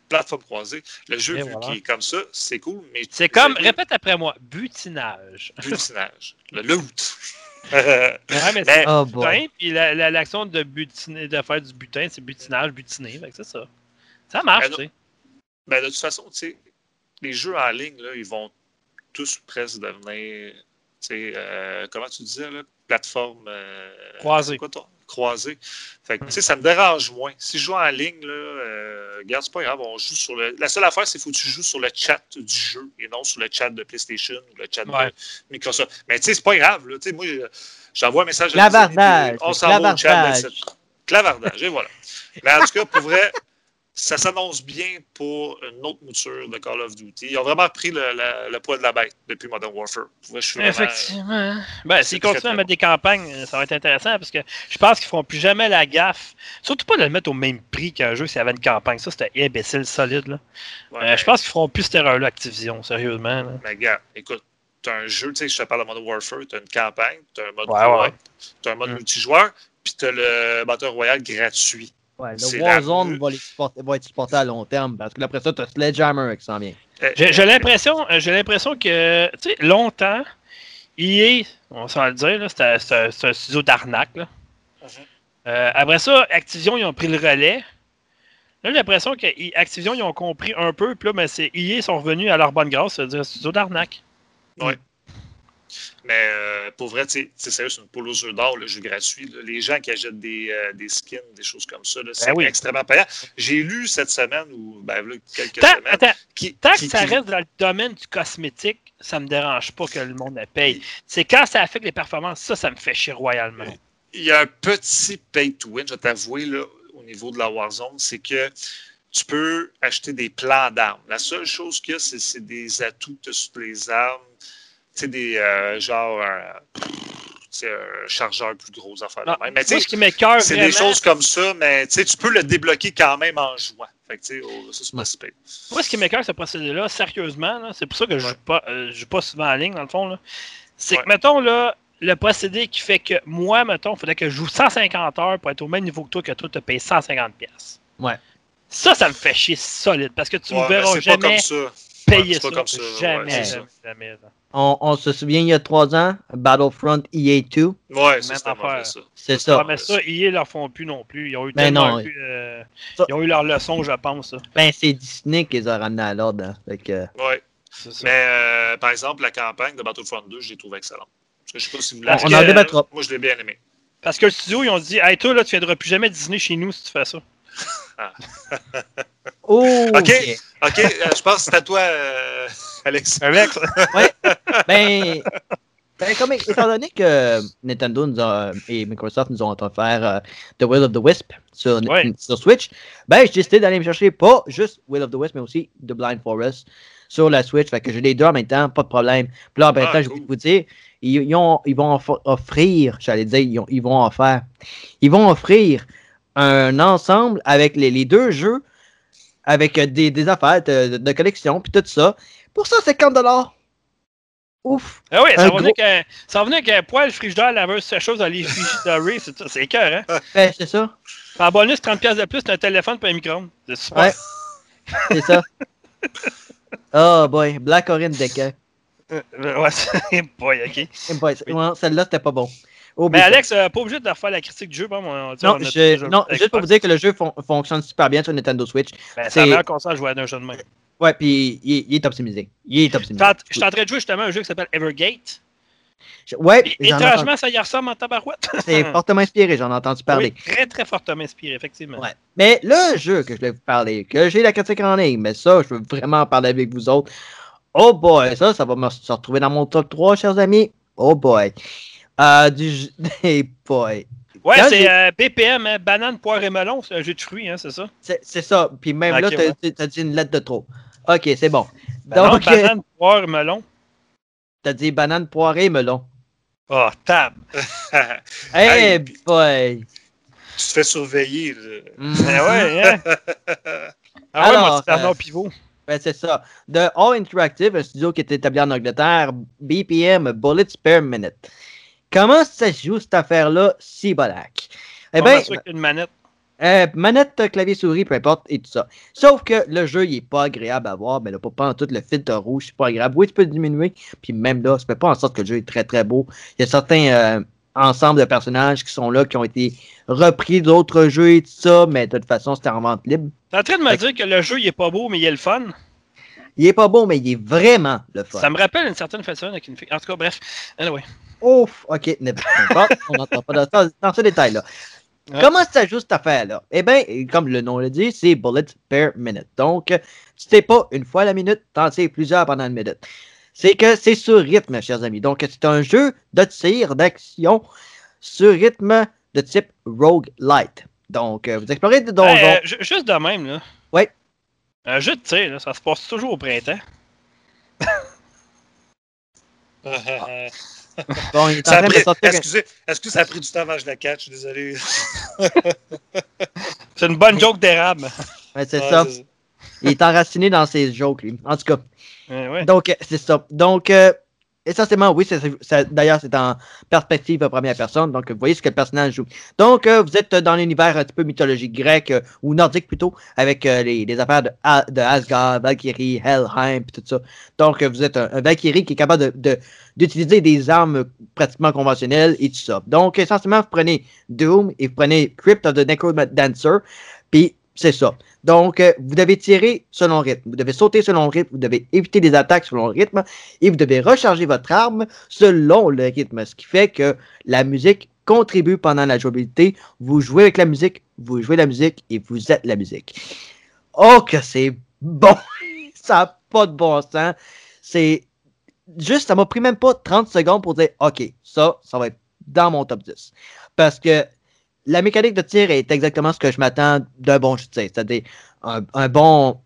Plateforme croisée. Le jeu, vu voilà. qu'il est comme ça, c'est cool, mais. C'est comme, répète après moi, butinage. butinage. Le loot. Ouais, mais c'est mais, Oh butin, puis la- la- l'action de butiner, de faire du butin, c'est butinage, butiner. C'est ça. Ça marche, Ben tu sais. ben, de toute façon, tu sais, les jeux en ligne, là, ils vont tous presque devenir. Tu sais, euh, comment tu disais, là? Plateforme. euh, Croisée. c'est quoi, toi? Croisée. Fait que, tu sais, ça me dérange moins. Si je joue en ligne, là, euh, regarde, c'est pas grave, on joue sur le. La seule affaire, c'est qu'il faut que tu joues sur le chat du jeu et non sur le chat de PlayStation ou le chat Ouais. de Microsoft. Mais tu sais, c'est pas grave, là. Tu sais, moi, je- j'envoie un message à Clavardage! on s'en va au chat. Clavardage, et voilà. Mais en tout cas, pour vrai, ça s'annonce bien pour une autre mouture de Call of Duty. Ils ont vraiment pris le, poids de la bête depuis Modern Warfare. Pour vrai, je suis vraiment- Effectivement. Ben, c'est s'ils continuent à mettre des campagnes, ça va être intéressant parce que je pense qu'ils feront plus jamais la gaffe. Surtout pas de le mettre au même prix qu'un jeu s'il y avait une campagne. Ça, c'était imbécile, solide. Là. Ouais, Euh, je pense qu'ils feront plus cette erreur-là, Activision, sérieusement. là. Mais gars, écoute, t'as un jeu, tu sais, je te parle de Modern Warfare, t'as une campagne, t'as un mode Ouais, ouais. t'as un mode Mm. multijoueur, puis t'as le Battle Royale gratuit. Ouais, le C'est Warzone la- va, les supporter- va être supporté à long terme parce que là, après ça, t'as Sledgehammer qui s'en vient. Euh, J'ai l'impression euh, j'ai l'impression que, tu sais, longtemps, EA, on s'en va le dire, c'était un studio d'arnaque. Mhm. Euh, après ça, Activision, ils ont pris le relais. Là, j'ai l'impression que I- Activision, ils ont compris un peu, puis là, ben, c'est EA sont revenus à leur bonne grâce, c'est-à-dire studio d'arnaque. Mais euh, pour vrai, c'est sérieux, c'est une poule aux œufs d'or, le jeu gratuit. là. Les gens qui achètent des, euh, des skins, des choses comme ça, c'est Ben oui. extrêmement payant. J'ai lu cette semaine, ou ben, là, quelques Tant, semaines, attends, qui, tant qui- que ça qui- reste dans le domaine du cosmétique, ça me dérange pas que le monde la paye. C'est quand ça affecte les performances, ça, ça me fait chier royalement. il y a un petit pay to win, je vais t'avouer, là, au niveau de la Warzone, c'est que tu peux acheter des plans d'armes. La seule chose qu'il y a, c'est, c'est des atouts que tu as sur les armes. Tu sais, des euh, genre un, chargeur plus gros affaire Non. Mais tu sais, ce qui m'écoeure c'est vraiment, des choses comme ça, mais tu sais, tu peux le débloquer quand même en jouant. Fait que, tu sais, oh, ça, c'est pas si pire. Moi, ce qui m'écoeure, ce procédé-là, sérieusement, c'est pour ça que je Ouais. joue pas, euh, je joue pas souvent en ligne, dans le fond. là. C'est Ouais. que, mettons, là, le procédé qui fait que moi, mettons, il faudrait que je joue 150 heures pour être au même niveau que toi, que toi, tu payes 150 pièces. Ouais. Ça, ça me fait chier solide, parce que tu Ouais, me mais verras jamais payer ça. comme ça, ouais, Jamais, jamais, jamais. On, on se souvient, il y a trois ans, Battlefront EA2, Ouais, mauvais, ça. c'est Ça, mais ça, ils leur font plus non plus. Ils ont eu, Ben non, eu, euh, ça- ils ont eu leur leçon, je pense. ça. Ben, c'est Disney qui les a ramenés à l'ordre. hein. Ouais. C'est ça. Mais euh, par exemple, la campagne de Battlefront 2, je l'ai trouvée excellente. Parce que je sais pas si vous on, l'avez on que- en débattra. Moi, je l'ai bien aimé. Parce que le studio, ils ont dit Hey, toi, là, tu viendras plus jamais dîner chez nous si tu fais ça. Oh, Ok. OK, euh, je pense que c'est à toi, Alex. Alex. Ben, ben, comme étant donné que Nintendo nous a- et Microsoft nous ont offert euh, The Will of the Wisp sur, Ouais. sur Switch, ben j'ai décidé d'aller me chercher pas juste Will of the Wisp, mais aussi The Blind Forest sur la Switch. Fait que j'ai les deux en même temps, pas de problème. Puis là, en même Ah, temps, je cool. vais vous dire, ils, ils ont- ils vont off- offrir, j'allais dire, ils, ont- ils vont offrir, ils vont offrir un ensemble avec les, les deux jeux, avec des, des affaires de, de collection, puis tout ça, pour 150 Ouf! Ah oui, ça va venir qu'un ça va venir qu'un poêle, frigidaire, laveuse, sécheuse, dans les frigidaires, c'est ça, c'est cœur, hein? Ben, c'est ça. En bonus, 30$ piastres de plus, t'as un téléphone et un micro-ondes. C'est super. Ouais. C'est ça. Oh boy, Black Orin Decker. Euh, Ouais, c'est boy, ok. Boy, Oui. ouais, Celle-là, c'était pas bon. Mais ça. Alex, euh, pas obligé de refaire la critique du jeu, bon, on, tu sais, non, on a je- déjà- non, juste pour vous dire que le jeu fon- fonctionne super bien sur Nintendo Switch. Ben, c'est la meilleure console à jouer à un jeu de même. Ouais, puis il, il est optimisé. Il est Je optimisé. je suis en train de jouer justement à un jeu qui s'appelle Evergate. Ouais, Et étrangement, ça y ressemble en tabarouette. c'est fortement inspiré, j'en ai entendu parler. Oui, très, très fortement inspiré, effectivement. Ouais. Mais le jeu que je voulais vous parler, que j'ai la critique en ligne, mais ça, je veux vraiment en parler avec vous autres. Oh boy, ça, ça va me se retrouver dans mon top 3, chers amis. Oh boy. Euh, du. Hey boy. Ouais, c'est euh, BPM, hein, banane, poire et melon, c'est un jeu de fruits, hein, c'est ça? C'est ça. Puis même là, t'as ouais. t'as dit une lettre de trop. Ok, c'est bon. Ben non, Donc, banane, poire et melon. t'as dit banane, poirée, melon. Oh, tab! Hey Hey, boy. tu te fais surveiller. là. Mm. Ben ouais, hein? Ah ouais, Alors, mon petit Arnaud euh, pivot. Ben, c'est ça. De All Interactive, un studio qui est établi en Angleterre, BPM, Bullets per Minute. Comment ça se joue cette affaire-là, si bolac? Eh bien, une manette. Euh, manette, clavier, souris, peu importe, et tout ça. Sauf que le jeu, il est pas agréable à voir, mais là, pas en tout le filtre rouge, c'est pas agréable. Oui, tu peux le diminuer, puis même là, ça fait pas en sorte que le jeu est très très beau. Il y a certains euh, ensembles de personnages qui sont là, qui ont été repris d'autres jeux et tout ça, mais de toute façon, c'était en vente libre. T'es en train de me Fait- dire que le jeu, il est pas beau, mais il est le fun? Il est pas beau, mais il est vraiment le fun. Ça me rappelle une certaine façon avec une fille. En tout cas, bref. Anyway. Ouf, ok, on n'entend pas dans ce détail-là. Ouais. Comment ça joue cette affaire-là? Eh bien, comme le nom le dit, c'est bullets per minute. Donc, tu t'es pas une fois la minute, t'en tires plusieurs pendant une minute. C'est que c'est sur rythme, chers amis. Donc, c'est un jeu de tir, d'action, sur rythme de type roguelite. Donc, euh, vous explorez des donjons. Hey, euh, ju- juste de même, là. Ouais. Un jeu de tir, là, ça se passe toujours au printemps. Bon, il est en Ça train de sortir. Excusez, est-ce que ça a pris du temps avant que je la catch? Désolé. C'est une bonne joke d'érable. Ouais, c'est ça. Il est enraciné dans ses jokes, lui. En tout cas. Ouais, ouais. Donc, euh, c'est ça. Donc, euh, essentiellement, oui, d'ailleurs, c'est en perspective première personne. Donc, vous voyez ce que le personnage joue. Donc, euh, vous êtes dans l'univers un petit peu mythologique grec, euh, ou nordique plutôt, avec euh, les, affaires de, de Asgard, Valkyrie, Helheim, tout ça. Donc, vous êtes un, Valkyrie qui est capable de- de- d'utiliser des armes pratiquement conventionnelles et tout ça. Donc, essentiellement, vous prenez Doom et vous prenez Crypt of the Necrodancer, c'est ça. Donc, euh, vous devez tirer selon le rythme, vous devez sauter selon le rythme, vous devez éviter des attaques selon le rythme, et vous devez recharger votre arme selon le rythme, ce qui fait que la musique contribue pendant la jouabilité. Vous jouez avec la musique, vous jouez la musique et vous êtes la musique. Oh que c'est bon! ça n'a pas de bon sens. C'est juste, ça m'a pris même pas 30 secondes pour dire, OK, ça, ça va être dans mon top 10. Parce que la mécanique de tir est exactement ce que je m'attends d'un bon tir. C'est-à-dire un, bon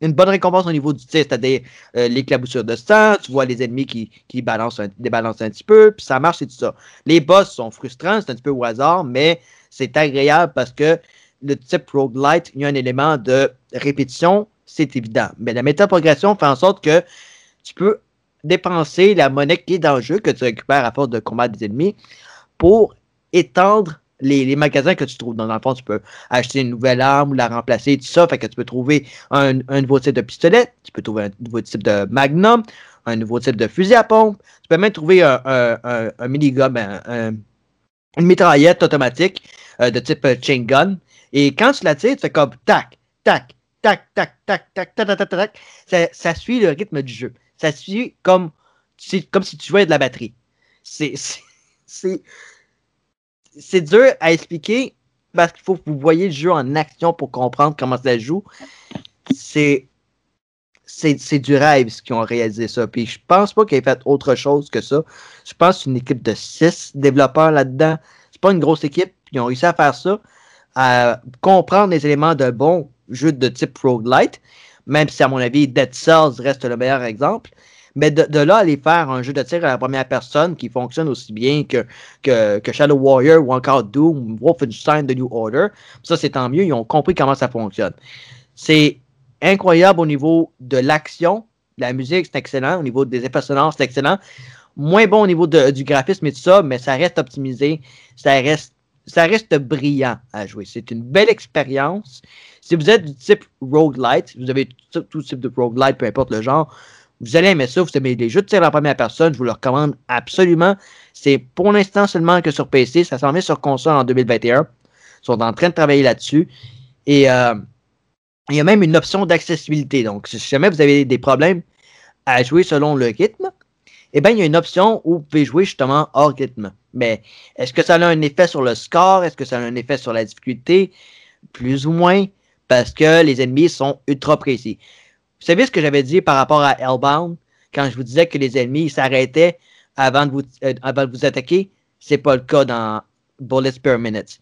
une bonne récompense au niveau du tir, c'est-à-dire euh, l'éclaboussure de sang, tu vois les ennemis qui, qui balancent débalancent un petit peu, puis ça marche et tout ça. Les boss sont frustrants, c'est un petit peu au hasard, mais c'est agréable parce que le type roguelite, il y a un élément de répétition, c'est évident. Mais la méta-progression fait en sorte que tu peux dépenser la monnaie qui est dans le jeu, que tu récupères à force de combattre des ennemis, pour étendre les, magasins que tu trouves. Dans, le fond, tu peux acheter une nouvelle arme ou la remplacer, tout ça. Fait que tu peux trouver un, nouveau type de pistolet, tu peux trouver un nouveau type de magnum, un nouveau type de fusil à pompe. Tu peux même trouver un, un, un, un minigun, ben, un- une mitraillette automatique euh, de type euh, chain gun. Et quand tu la tires, tu fais comme tac, tac, tac, tac, tac, tac, tac, tac, tac, tac. Ça, ça suit le rythme du jeu. Ça suit comme, comme si tu jouais de la batterie. C'est, c'est, dur à expliquer parce qu'il faut que vous voyez le jeu en action pour comprendre comment ça joue. C'est, c'est du rêve ce qu'ils ont réalisé ça. Puis je pense pas qu'ils aient fait autre chose que ça. Je pense une équipe de six développeurs là-dedans. C'est pas une grosse équipe. Ils ont réussi à faire ça, à comprendre les éléments d'un bon jeu de type roguelite, même si à mon avis Dead Cells reste le meilleur exemple. Mais de, là, aller faire un jeu de tir à la première personne qui fonctionne aussi bien que, que, Shadow Warrior ou encore Doom, Wolfenstein The New Order, ça c'est tant mieux, ils ont compris comment ça fonctionne. C'est incroyable au niveau de l'action. La musique, c'est excellent. Au niveau des effets sonores, c'est excellent. Moins bon au niveau du graphisme et tout ça, mais ça reste optimisé. Ça reste, ça reste brillant à jouer. C'est une belle expérience. Si vous êtes du type roguelite, vous avez tout, tout type de roguelite, peu importe le genre, vous allez aimer ça. Vous aimez les jeux de tir en première personne, je vous le recommande absolument. C'est pour l'instant seulement que sur PC. Ça s'en vient sur console en 2021. Ils sont en train de travailler là-dessus. Et euh, il y a même une option d'accessibilité. Donc, si jamais vous avez des problèmes à jouer selon le rythme, eh bien, il y a une option où vous pouvez jouer justement hors rythme. Mais est-ce que ça a un effet sur le score? Est-ce que ça a un effet sur la difficulté? Plus ou moins, parce que les ennemis sont ultra précis. Vous savez ce que j'avais dit par rapport à Hellbound, quand je vous disais que les ennemis s'arrêtaient avant, de vous, euh, avant de vous attaquer? C'est pas le cas dans Bullets per Minute.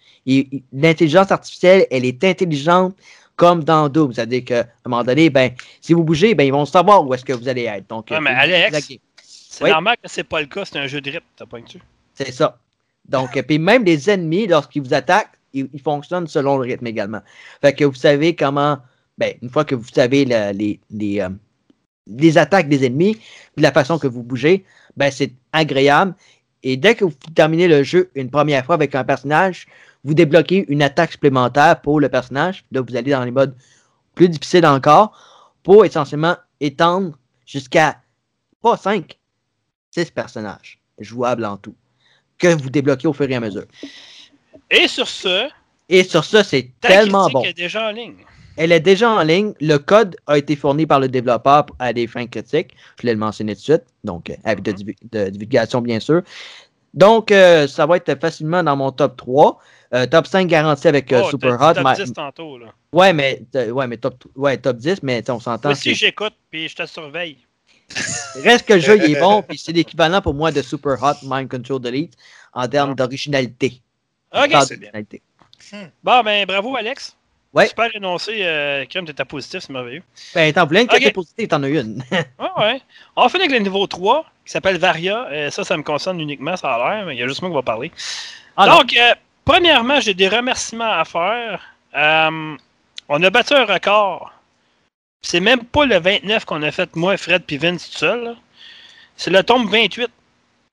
L'intelligence artificielle, elle est intelligente comme dans Doom. C'est-à-dire qu'à un moment donné, ben, si vous bougez, ben, ils vont savoir où est-ce que vous allez être. Donc, mais Alex, c'est normal que c'est pas le cas, c'est un jeu de rythme, t'as pas dessus. C'est ça. Donc, puis même les ennemis, lorsqu'ils vous attaquent, ils, fonctionnent selon le rythme également. Fait que vous savez comment, ben, une fois que vous savez les, les, euh, les, attaques des ennemis, la façon que vous bougez, ben, c'est agréable. Et dès que vous terminez le jeu une première fois avec un personnage, vous débloquez une attaque supplémentaire pour le personnage. Là, vous allez dans les modes plus difficiles encore pour essentiellement étendre jusqu'à pas 5, 6 personnages jouables en tout que vous débloquez au fur et à mesure. Et sur ce. Et sur ce, c'est tellement bon. Est déjà en ligne. Elle est déjà en ligne. Le code a été fourni par le développeur à des fins critiques. Je l'ai mentionné tout de suite. Donc, avec de, de, divulgation, bien sûr. Donc, euh, ça va être facilement dans mon top 3. Euh, top 5 garanti avec euh, oh, Super Hot. Top 10 tantôt, là. Ouais, mais, ouais, mais top, ouais, top 10, mais on s'entend. Aussi, j'écoute, puis je te surveille. Reste que le jeu il est bon, puis c'est l'équivalent pour moi de Super Hot Mind Control Delete en termes ah. d'originalité. Ok, c'est bien. Hmm. Bon, ben, bravo, Alex. Ouais. Super énoncé, euh, Crème, t'étais positif, c'est merveilleux. Ben, t'en voulais une était positive, t'en as une. ah ouais. On finit avec le niveau 3, qui s'appelle Varia. Euh, ça, ça me concerne uniquement, ça a l'air, mais il y a juste moi qui va parler. Ah, Donc, euh, premièrement, j'ai des remerciements à faire. Euh, on a battu un record. C'est même pas le 29 qu'on a fait, moi, Fred puis Vince tout seul. C'est le tome 28.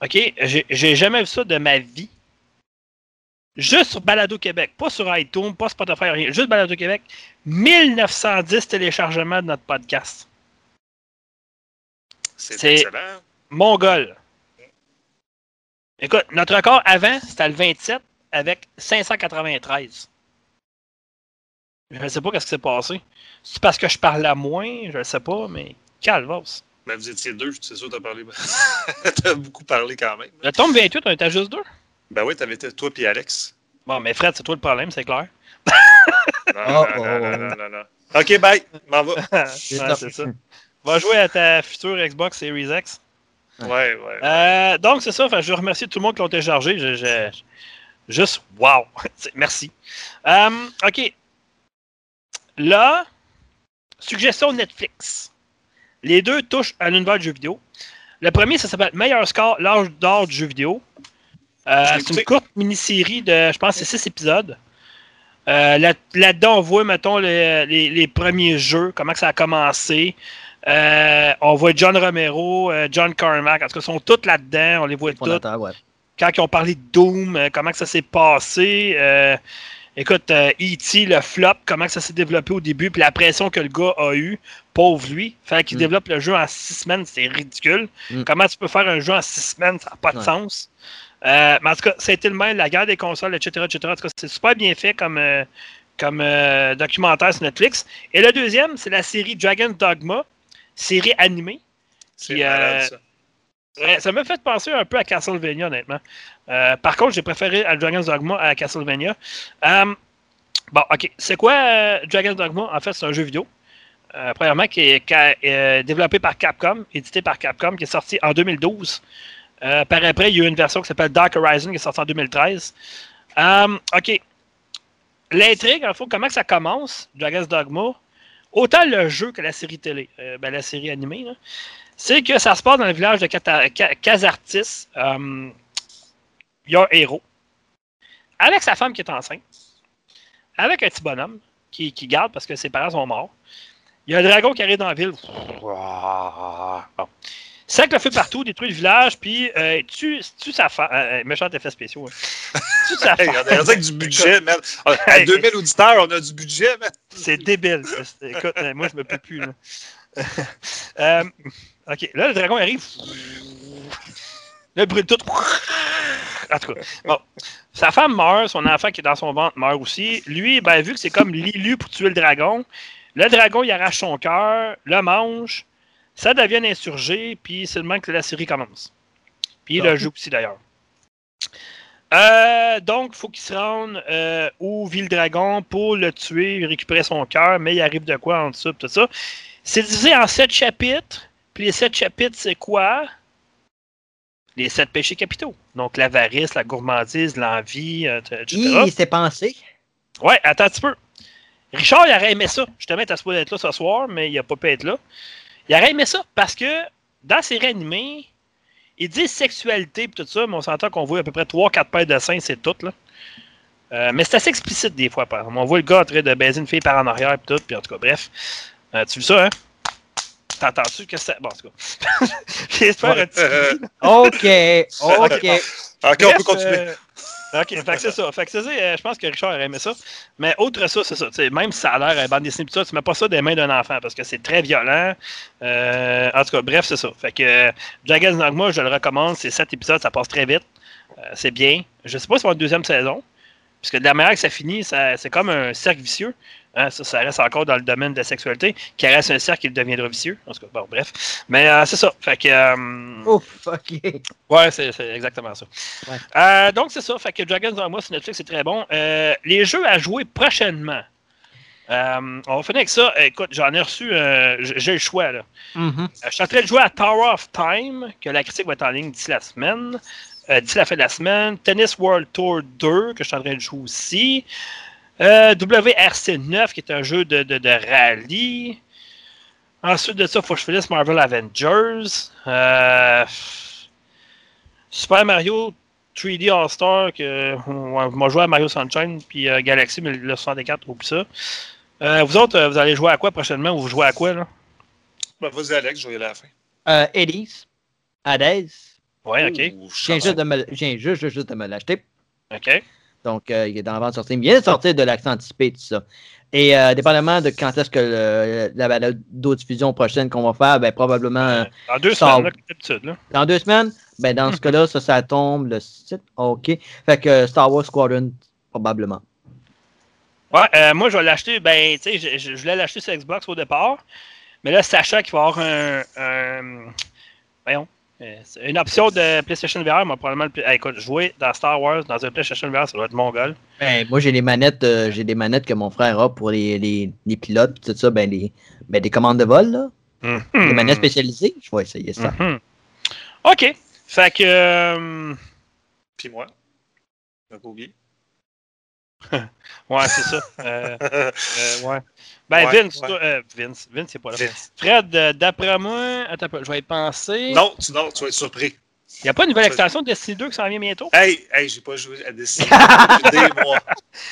OK? J'ai jamais vu ça de ma vie. Juste sur Balado Québec, pas sur iTunes, pas Spotify, rien. Juste Balado Québec. 1910 téléchargements de notre podcast. C'est Mongol. Écoute, notre record avant, c'était le 27 avec 593. Je ne sais pas ce qui s'est passé. C'est parce que je parle à moins, je ne sais pas, mais calvos. Ben, vous étiez deux, c'est sûr que tu as parlé. tu as beaucoup parlé quand même. Le tome 28, on était juste deux. Ben oui, t'avais toi et Alex. Bon, mais Fred, c'est toi le problème, c'est clair. non, non, non, non, non, Ok, bye, m'en va. c'est ça. Va jouer à ta future Xbox Series X. Ouais, ouais. Euh, donc, c'est ça. je remercie tout le monde qui l'a téléchargé. Je, juste, wow. Merci. Euh, OK. Là, suggestion Netflix. Les deux touchent à l'univers du jeu vidéo. Le premier, ça s'appelle Meilleur score, l'âge d'or du jeu vidéo. Euh, c'est une courte mini-série de, je pense, c'est six épisodes. Euh, là-dedans, on voit, mettons, les, premiers jeux, comment ça a commencé. Euh, on voit John Romero, John Carmack, en tout cas, ils sont tous là-dedans, on les voit tous. Quand ils ont parlé de Doom, comment ça s'est passé. écoute, E.T., le flop, comment ça s'est développé au début, puis la pression que le gars a eue, pauvre lui. Fait qu'il mm. développe le jeu en six semaines, c'est ridicule. Mm. Comment tu peux faire un jeu en six semaines, ça n'a pas de sens. Euh, mais en tout cas, c'était le même, la guerre des consoles, etc. etc. En tout cas, c'est super bien fait comme, euh, comme euh, documentaire sur Netflix. Et le deuxième, c'est la série Dragon Dogma, série animée. C'est ça. Ça m'a fait penser un peu à Castlevania, honnêtement. par contre, j'ai préféré à Dragon's Dogma à Castlevania. bon, ok. C'est quoi Dragon's Dogma? En fait, c'est un jeu vidéo. Premièrement, qui est développé par Capcom, édité par Capcom, qui est sorti en 2012. Euh, par après, il y a eu une version qui s'appelle Dark Horizon, qui est sortie en 2013. Euh, OK. L'intrigue, en fait, comment ça commence, Dragon's Dogma, autant le jeu que la série télé, euh, ben, la série animée, c'est que ça se passe dans le village de. Euh, Il y a un héros. Avec sa femme qui est enceinte. Avec un petit bonhomme qui, qui garde parce que ses parents sont morts. Il y a un dragon qui arrive dans la ville. Bon. Sac le feu partout, détruit le village, puis euh, tue, tue sa femme. Euh, euh, méchant effet spéciaux. hein. Tue sa femme. on a avec du budget, man. À 2000 auditeurs, on a du budget, man. C'est débile. Écoute, euh, moi, je me peux plus. Là. Euh, ok, là, le dragon arrive. Là, il brûle tout. En tout cas, bon. Sa femme meurt, son enfant qui est dans son ventre meurt aussi. Lui, ben, vu que c'est comme l'élu pour tuer le dragon, le dragon, il arrache son cœur, le mange, ça devient insurgé, puis c'est le que la série commence. Puis il le joue aussi, d'ailleurs. Euh, donc, il faut qu'il se rende euh, où vit le dragon pour le tuer, récupérer son cœur, mais il arrive de quoi en dessous, tout ça. C'est divisé en sept chapitres. Puis les sept chapitres, c'est quoi? Les sept péchés capitaux. Donc l'avarice, la gourmandise, l'envie, euh, etc. Il s'est pensé. Ouais, attends un petit peu. Richard, il aurait aimé ça. Justement, il était supposé être là ce soir, mais il n'a pas pu être là. Il aurait aimé ça parce que dans la série animée, il dit sexualité et tout ça, mais on s'entend qu'on voit à peu près 3-4 paires de seins, c'est tout. Là. Euh, mais c'est assez explicite des fois, par exemple. On voit le gars en train de baiser une fille par en arrière et tout, puis en tout cas, bref. Euh, tu veux ça, hein? T'entends-tu que c'est. Bon, en tout cas. J'espère un petit Euh, OK. OK. ok, on Bref, peut continuer. OK, c'est ça. Euh, je pense que Richard aurait aimé ça. Mais autre ça, c'est ça. Même si ça a l'air bande dessinée pis ça, tu mets pas ça des mains d'un enfant parce que c'est très violent. Euh, en tout cas, bref, c'est ça. Fait que euh, Dragon's je le recommande. C'est sept épisodes, ça passe très vite. Euh, c'est bien. Je sais pas si on va une deuxième saison. Parce que de la manière que ça finit, ça- c'est comme un cercle vicieux. Hein, ça, ça reste encore dans le domaine de la sexualité. Qui reste un cercle, il deviendra vicieux. En tout cas, bon, bref. Mais euh, c'est ça. Fait que. euh, Ouf, OK. Ouais, c'est exactement ça. Ouais. Euh, donc, c'est ça. Fait que Dragon's Dogma sur Netflix, c'est très bon. Euh, les jeux à jouer prochainement. On va finir avec ça. Écoute, j'en ai reçu. J'ai le choix, là. Mhm. Euh, Je suis en train de jouer à Tower of Time, que la critique va être en ligne d'ici la semaine. D'ici la fin de la semaine. Tennis World Tour 2, que je suis en train de jouer aussi. Euh, WRC 9, qui est un jeu de, de, de rallye. Ensuite de ça, il faut que je finisse Marvel Avengers. Euh, Super Mario 3D All-Star, que on m'a joué à Mario Sunshine, puis euh, Galaxy, mais le 64, oublie ça. Euh, vous autres, vous allez jouer à quoi prochainement? Ou vous jouez à quoi, là? Ben, Vas-y, Alex, je vais y aller à la fin. Euh, Eddie's. Hades. Ouais, ok. Ouh, Je viens juste de me, je viens juste, juste de me l'acheter. Ok. Donc, euh, il est dans la vente sortie. Il vient de sortir de l'accent anticipé, tout ça. Et euh, dépendamment de quand est-ce que le- la balado diffusion prochaine qu'on va faire, ben, probablement euh, En deux ça- semaines, d'habitude, là. dans deux semaines? Ben, dans ce cas-là, ça, ça tombe le site. OK. Fait que Star Wars Squadron, probablement. Ouais, euh, moi, je vais l'acheter. Ben, tu sais, je voulais l'acheter sur Xbox au départ. Mais là, sachant qu'il va y avoir un. un- voyons. Euh, c'est Une option de PlayStation VR, moi, probablement. le plus- écoute, jouer dans Star Wars, dans un PlayStation VR, ça doit être mongol. Ben, moi, j'ai les manettes, euh, j'ai des manettes que mon frère a pour les, les, les pilotes, tout ça, ben, les, ben, des commandes de vol, là. Mhm. Des manettes spécialisées. Je vais essayer ça. Mhm. OK. Fait que. euh, Puis moi. Je pas oublié. ouais, c'est ça. Euh, euh, ouais. Ben, Ouais, Vince, ouais. toi- euh, Vince, Vince, c'est pas là. Vince. Fred, d'après moi, attends je vais y penser. Non, tu, non, tu vas être surpris. Il n'y a pas une nouvelle extension de Destiny 2 qui s'en vient bientôt? Hey, hey, j'ai pas joué à Destiny depuis des mois.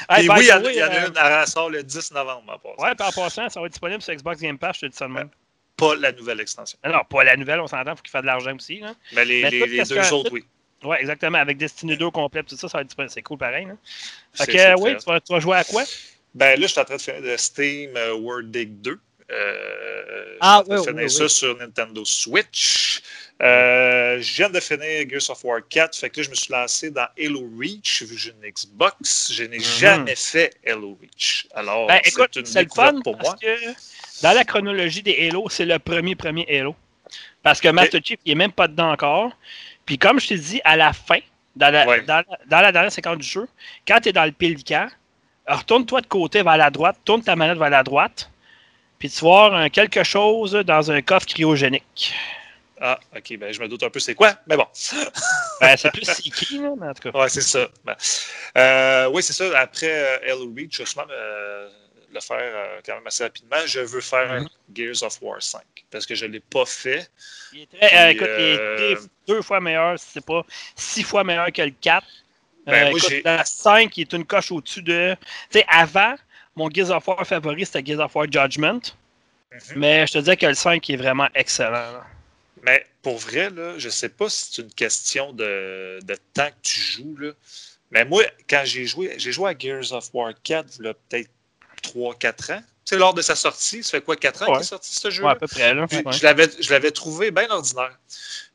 Hey, by oui, il y, en a- y une, elle sort le 10 novembre, en. Ouais, puis en passant, ça va être disponible sur Xbox Game Pass, je te dis ça de même. Pas la nouvelle extension. Non, pas la nouvelle, on s'entend, il faut qu'il fasse de l'argent aussi. Là. Mais les, Mais les, deux autres, oui. Ouais, exactement, avec Destiny 2 complet, tout ça, ça va être. C'est cool pareil. Là. Fait que, euh, oui, tu vas, tu vas jouer à quoi? Ben là, je suis en train de faire de Steam euh, World Dig 2. Euh, Ah, je train de oui, finir oui, ça oui. sur Nintendo Switch. Euh, je viens de finir Gears of War 4. Fait que là, je me suis lancé dans Halo Reach vu que j'ai une Xbox. Je n'ai jamais fait Halo Reach. Alors, Ben, c'est écoute, une c'est le découverte fun pour parce moi. que dans la chronologie des Halo, c'est le premier premier Halo. Parce que Master Chief, il n'est même pas dedans encore. Puis comme je t'ai dit, à la fin, dans la, Ouais. dans, la- dans la dernière séquence du jeu, quand tu es dans le pélican, retourne-toi de côté vers la droite, tourne ta manette vers la droite, puis tu vas avoir un quelque chose dans un coffre cryogénique. Ah, ok, ben je me doute un peu c'est quoi, mais bon. Ben, c'est plus là, mais en tout cas. Ouais, c'est ça. Ben, euh, oui, c'est ça. Après euh, Halo Reach, euh, le faire euh, quand même assez rapidement. Je veux faire Mhm. Gears of War 5 parce que je ne l'ai pas fait. Il est très, euh, Puis, écoute, il est euh, deux- deux fois meilleur, si c'est pas six fois meilleur que le 4. Ben, Euh, moi, écoute, j'ai- la 5 il est une coche au-dessus de. Tu sais, avant, mon Gears of War favori, c'était Gears of War Judgment. Mhm. Mais je te disais que le 5 est vraiment excellent. là. Mais pour vrai, là, je ne sais pas si c'est une question de, de temps que tu joues. Là. Mais moi, quand j'ai joué, j'ai joué à Gears of War 4, il y a peut-être 3-4 ans. C'est lors de sa sortie. Ça fait quoi, 4 ans Ouais. qu'il est sorti ce jeu? Ouais, à peu près. Là. Ouais. Je l'avais, je l'avais trouvé bien ordinaire.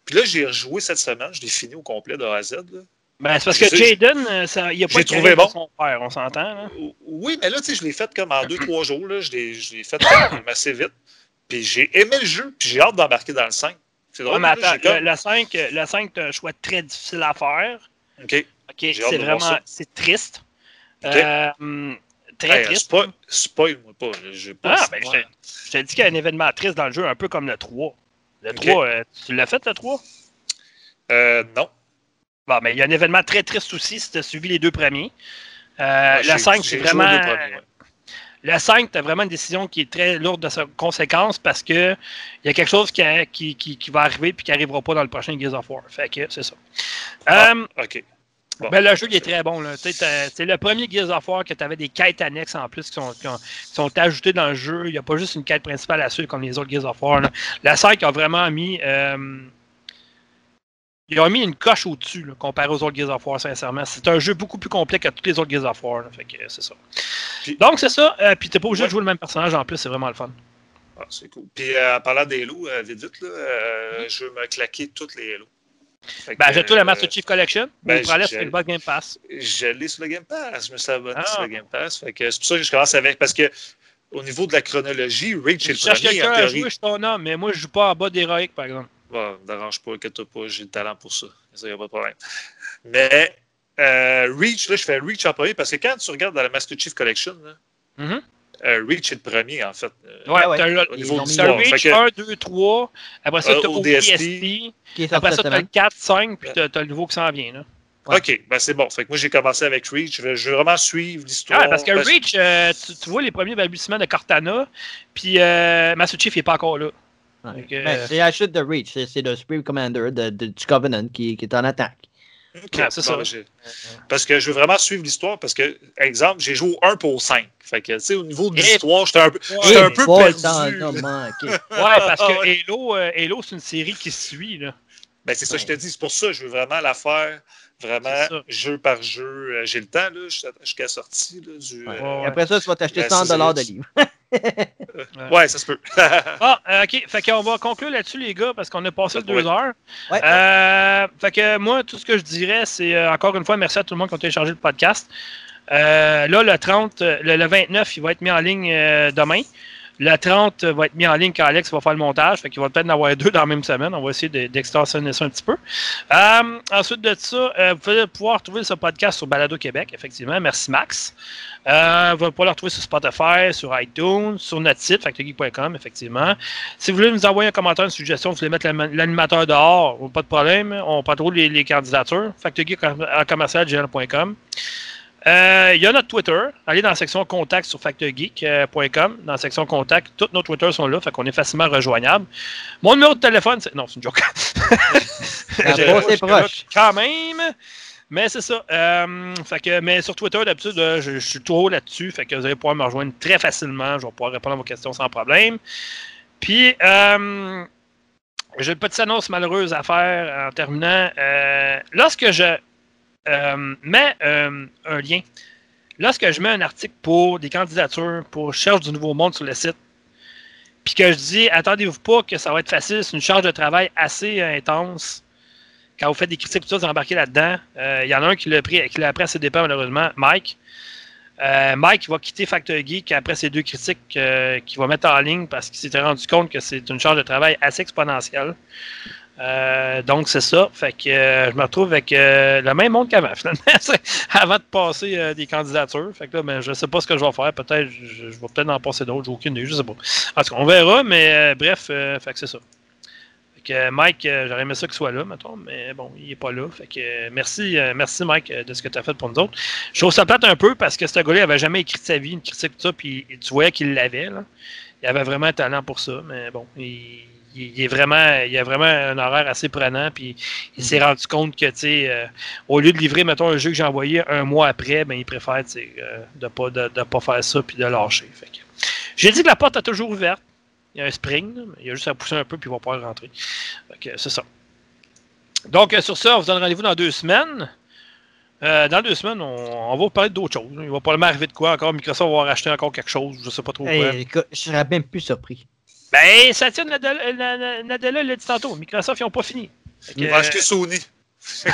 Puis là, j'ai rejoué cette semaine. Je l'ai fini au complet de A à Z. là. Ben, c'est parce que Jaden, euh, ça- il a pas le trouvé de bon. son père, on s'entend. là. Oui, mais là, tu sais, je l'ai fait comme en 2-3 jours. Là. Je, l'ai, je l'ai fait assez vite. Puis j'ai aimé le jeu. Puis j'ai hâte d'embarquer dans le 5. C'est Ouais, drôle. mais attends, le, le 5, euh, le 5 c'est un choix très difficile à faire. OK. Ok, c'est de vraiment c'est triste. Ok. Euh, hum, très Hey, triste. spoil, spoil-moi pas. Ah, ben, je t'ai dit qu'il y a un événement triste dans le jeu, un peu comme le 3. Le Ok. 3, euh, tu l'as fait le 3? Euh, non. Bon, mais il y a un événement très triste aussi si tu as suivi les deux premiers. Euh, Ouais, le j'ai- 5, j'ai c'est vraiment. Le 5, tu as vraiment une décision qui est très lourde de sa- conséquences parce que il y a quelque chose qui, a- qui, qui- qui va arriver puis qui n'arrivera pas dans le prochain Gears of War. Fait que c'est ça. Ah. Euh, OK. Bon. ben, le jeu, il est très bon. C'est le premier Gears of War que tu avais des quêtes annexes en plus qui sont, qui ont- qui sont ajoutées dans le jeu. Il n'y a pas juste une quête principale à suivre comme les autres Gears of War. là. La 5 a vraiment mis. euh, ils ont mis une coche au-dessus comparé aux autres Gears of War, sincèrement. C'est un jeu beaucoup plus complet que tous les autres Gears of War. là. Fait que c'est ça. Puis- Donc, c'est ça. Euh, puis, t'es pas obligé Ouais. de jouer le même personnage en plus. C'est vraiment le fun. Ah, c'est cool. Puis euh, en parlant des euh, vite vite, là, Mm-hmm. je veux me claquer toutes les Halo. Que, Ben, j'ai tout la euh, Master Chief Collection. ben, Ben, j'ai- sur Xbox Game Pass. Je l'ai sur le Game Pass. Je me suis abonné Ah. sur le Game Pass. Que c'est pour ça que je commence avec. Parce que au niveau de la chronologie, Reach est le cherche premier. quelqu'un à jouer, je suis ton homme, mais moi, je joue pas en bas d'Heroic, par exemple. Bon, dérange pas, inquiète pas, j'ai le talent pour ça. Ça, y a pas de problème. Mais euh, Reach, là, je fais Reach en premier parce que quand tu regardes dans la Master Chief Collection, là, Mhm. Euh, Reach est le premier, en fait. Euh, Ouais, ouais. t'as le- Au niveau t'as l'histoire. Reach Fait que- 1, 2, 3. Après ça, Euh, t'as ODST. Après ça, le semaine. 4, 5, puis t'as t'as le nouveau qui s'en vient. Là. Ouais. OK, ben c'est bon. Fait que moi, j'ai commencé avec Reach. Je veux, je veux vraiment suivre l'histoire. Ah, parce que Parce- Reach, euh, tu, tu vois les premiers balbutiements de Cortana, puis euh, Master Chief n'est pas encore là. Ouais. C'est la chute de Reach, c'est c'est le Supreme Commander de, de- du Covenant qui, qui est en attaque. Ah, c'est ça. Parce que je veux vraiment suivre l'histoire. Parce que, exemple, j'ai joué au 1 pour 5. Fait que, tu sais, au niveau de Et- l'histoire, j'étais un peu, Ouais, j'étais un peu Paul perdu. manqué. Ouais, parce Ah, que ouais. Halo, euh, Halo c'est une série qui suit. Là. Ben, c'est ça que je te dis. C'est pour ça que je veux vraiment la faire vraiment jeu par jeu. Euh, J'ai le temps, là, jusqu'à jusqu'à la sortie. Là, du, Ouais. euh, après ça, tu vas t'acheter Ben, 100 c'est- de livres. Ouais, ça se peut. Ah, euh, ok. Fait qu'on va conclure là-dessus, les gars, parce qu'on a passé Ouais. deux heures. Ouais. Euh, fait que moi, tout ce que je dirais, c'est euh, encore une fois, merci à tout le monde qui a téléchargé le podcast. Euh, là, le 30, euh, le, le 29, il va être mis en ligne euh, demain. Le 30 va être mis en ligne quand Alex va faire le montage. Fait qu'il va peut-être en avoir deux dans la même semaine. On va essayer de- d'extensionner ça un petit peu. Euh, ensuite de ça, euh, vous allez pouvoir trouver ce podcast sur Balado Québec, effectivement. Merci Max. Euh, vous allez pouvoir le retrouver sur Spotify, sur iTunes, sur notre site, factorygeek.com, effectivement. Si vous voulez nous envoyer un commentaire, une suggestion, vous voulez mettre l'anima- l'animateur dehors, pas de problème. On prend toujours les, les candidatures. Factorygeek Euh, Il y a notre Twitter. Allez dans la section contact sur factorgeek.com. Dans la section contact, tous nos Twitter sont là, fait qu'on est facilement rejoignable. Mon numéro de téléphone, c'est. Non, c'est une joke. La J'ai- brosse est je suis là proche. Quand même. Mais c'est ça. Euh, fait que, mais sur Twitter, d'habitude, euh, je, je suis toujours là-dessus. Fait que vous allez pouvoir me rejoindre très facilement. Je vais pouvoir répondre à vos questions sans problème. Puis, euh, j'ai une petite annonce malheureuse à faire en terminant. Lorsque je euh, mets euh, un lien, lorsque je mets un article pour des candidatures, pour Cherche du Nouveau Monde sur le site, puis que je dis, attendez-vous pas que ça va être facile, c'est une charge de travail assez euh, intense. Quand vous faites des critiques, tout ça, vous embarquez là-dedans. Euh, Il y en a un qui l'a pris, qui l'a appris à ses dépens, malheureusement, Mike. Mike va quitter Factor Geek après ces deux critiques qu'il va mettre en ligne parce qu'il s'était rendu compte que c'est une charge de travail assez exponentielle. Euh, donc, c'est ça. Fait que euh, je me retrouve avec euh, le même monde qu'avant, finalement, avant de passer des candidatures. Fait que là, ben, je sais pas ce que je vais faire. Peut-être, je, vais peut-être en passer d'autres. J'ai aucune idée, je sais pas. En tout cas, on verra, mais bref, fait que c'est ça. Fait que Mike, j'aurais aimé ça qu'il soit là, mettons, mais bon, il est pas là. Fait que merci, merci Mike de ce que tu as fait pour nous autres. Je trouve ça plate un peu parce que ce gars-là avait jamais écrit de sa vie, une critique, tout ça, puis tu voyais qu'il l'avait, là. Il avait vraiment un talent pour ça, mais bon, il, il- est vraiment, il a vraiment un horaire assez prenant, puis il s'est rendu compte que, tu sais, euh, au lieu de livrer, mettons, un jeu que j'ai envoyé un mois après, ben, il préfère, tu sais, euh, de pas, de, de pas faire ça, puis de lâcher. Fait que, j'ai dit que la porte est toujours ouverte. Il y a un spring, là, il y a juste à pousser un peu, puis il va pouvoir rentrer. Fait que c'est ça. Donc, euh, sur ça, on vous donne rendez-vous dans deux semaines. Euh, dans deux semaines, on, on va vous parler d'autres choses. Il va probablement arriver de quoi encore. Microsoft va racheter encore quelque chose. Je sais pas trop quoi. Hey, je serais même plus surpris. Ben, Satya Nadella, l'a dit tantôt. Microsoft, ils n'ont pas fini. Fait que, Il va acheter Sony.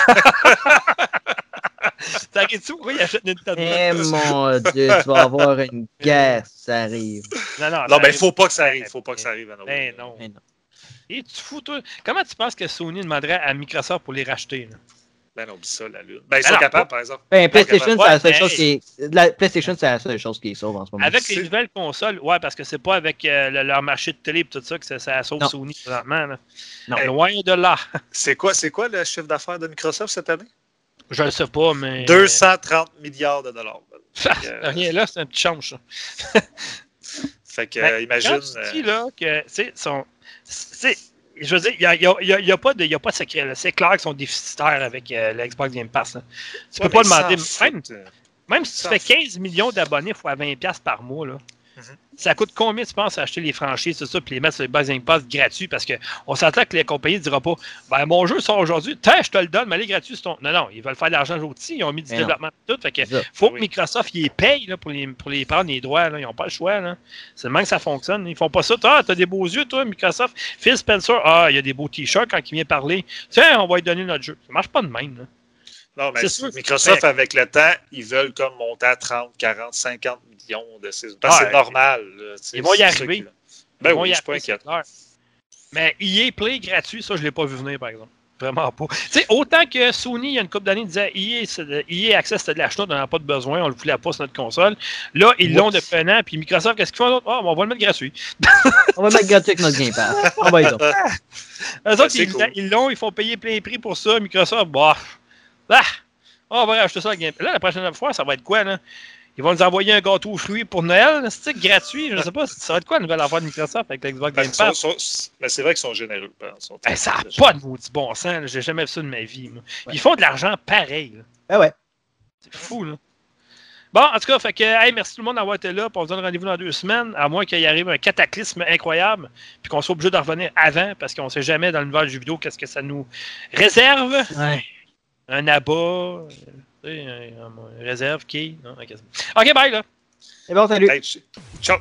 T'inquiètes-tu? Pourquoi ils achètent Nintendo? Eh mon dieu, tu vas avoir une guerre si ça arrive. Non, non, Non, ça ben, arrive. faut pas que ça arrive. Faut pas que ça arrive. Anna. Ben non. Mais non. Et tu fous, toi. Comment tu penses que Sony demanderait à Microsoft pour les racheter? là? Ben non, ça, la lune. Ben, ils Ben sont capables, par exemple. Ben, PlayStation, c'est la seule chose qui est. La PlayStation, c'est la seule chose qui est sauve en ce moment. Avec les nouvelles consoles, ouais, parce que c'est pas avec euh, le- leur marché de télé et tout ça que ça, ça sauve Non. Sony présentement. là. Non. Loin de là. C'est quoi, c'est quoi le chiffre d'affaires de Microsoft cette année? Je le sais pas, mais. 230 milliards de dollars. Rien là, c'est un petit change. ça. Fait que, Ben, euh, imagine. Quand tu dis là que, tu sais, je veux dire, il n'y a, il y a- il y a- il y a pas de, il y a pas de secret. C'est clair qu'ils sont déficitaires avec euh, le Xbox Game Pass. là. Tu peux pas demander, même, euh. même si tu fais 15 millions d'abonnés fois 20$ par mois, là. Ça coûte combien, tu penses, acheter les franchises, tout ça, puis les mettre sur le Xbox Game Pass gratuit? Parce qu'on s'entend que les compagnies ne diront pas, ben, mon jeu sort aujourd'hui, tiens, je te le donne, mais il est gratuit. c'est ton... Non, non, ils veulent faire de l'argent aussi. Ils ont mis du Mais développement et tout. Fait que faut Oui. que Microsoft ils les paye là, pour, les, pour les prendre les droits. Là. Ils n'ont pas le choix. là. C'est le même que ça fonctionne. Ils font pas ça. Ah, t'as des beaux yeux, toi, Microsoft. Phil Spencer, ah, il y a des beaux t-shirts quand il vient parler. Tiens, on va lui donner notre jeu. Ça marche pas de même. là. Non, mais C'est sûr. Microsoft, avec le temps, ils veulent comme monter à 30, 40, 50 millions de ces. Ouais. c'est normal. là, Ils vont y arriver. Ben Ils vont oui, y je suis pas clair. Mais EA Play gratuit, ça, je l'ai pas vu venir, par exemple. Vraiment pas. Tu sais, autant que Sony, il y a une couple d'années, disait EA, de- EA Access, c'était de l'achat, on n'en a pas de besoin, on le voulait pas sur notre console. Là, ils l'ont depuis un an, puis Microsoft, qu'est-ce qu'ils font d'autre? Ah, on va le mettre gratuit. On va mettre gratuit avec notre Game Pass. On va y donc. Eux autres, c'est ils cool. l'ont, ils font payer plein prix pour ça. Microsoft, bah, ah, on va racheter ça à Game Là, la prochaine fois, ça va être quoi, là? Ils vont nous envoyer un gâteau aux fruits pour Noël, c'est gratuit? Je sais pas, ça va être quoi la nouvelle affaire de Microsoft avec l'Xbox Ben, Game Pass? ben, c'est vrai qu'ils sont généreux. ben, sont Ben, ça n'a pas de maudit bon sens. J'ai jamais vu ça de ma vie. Ils font de l'argent pareil. là. Ah ouais. C'est fou, là. Bon, en tout cas, fait que, hey, merci tout le monde d'avoir été là. On se donne rendez-vous dans deux semaines, à moins qu'il arrive un cataclysme incroyable, puis qu'on soit obligé de revenir avant, parce qu'on ne sait jamais dans l'univers du jeu vidéo qu'est-ce que ça nous réserve. Ouais. Un abat, euh, tu sais, un, un- réserve, qui? Non, ok, bye, là. C'est bon, salut. Hey, Ciao.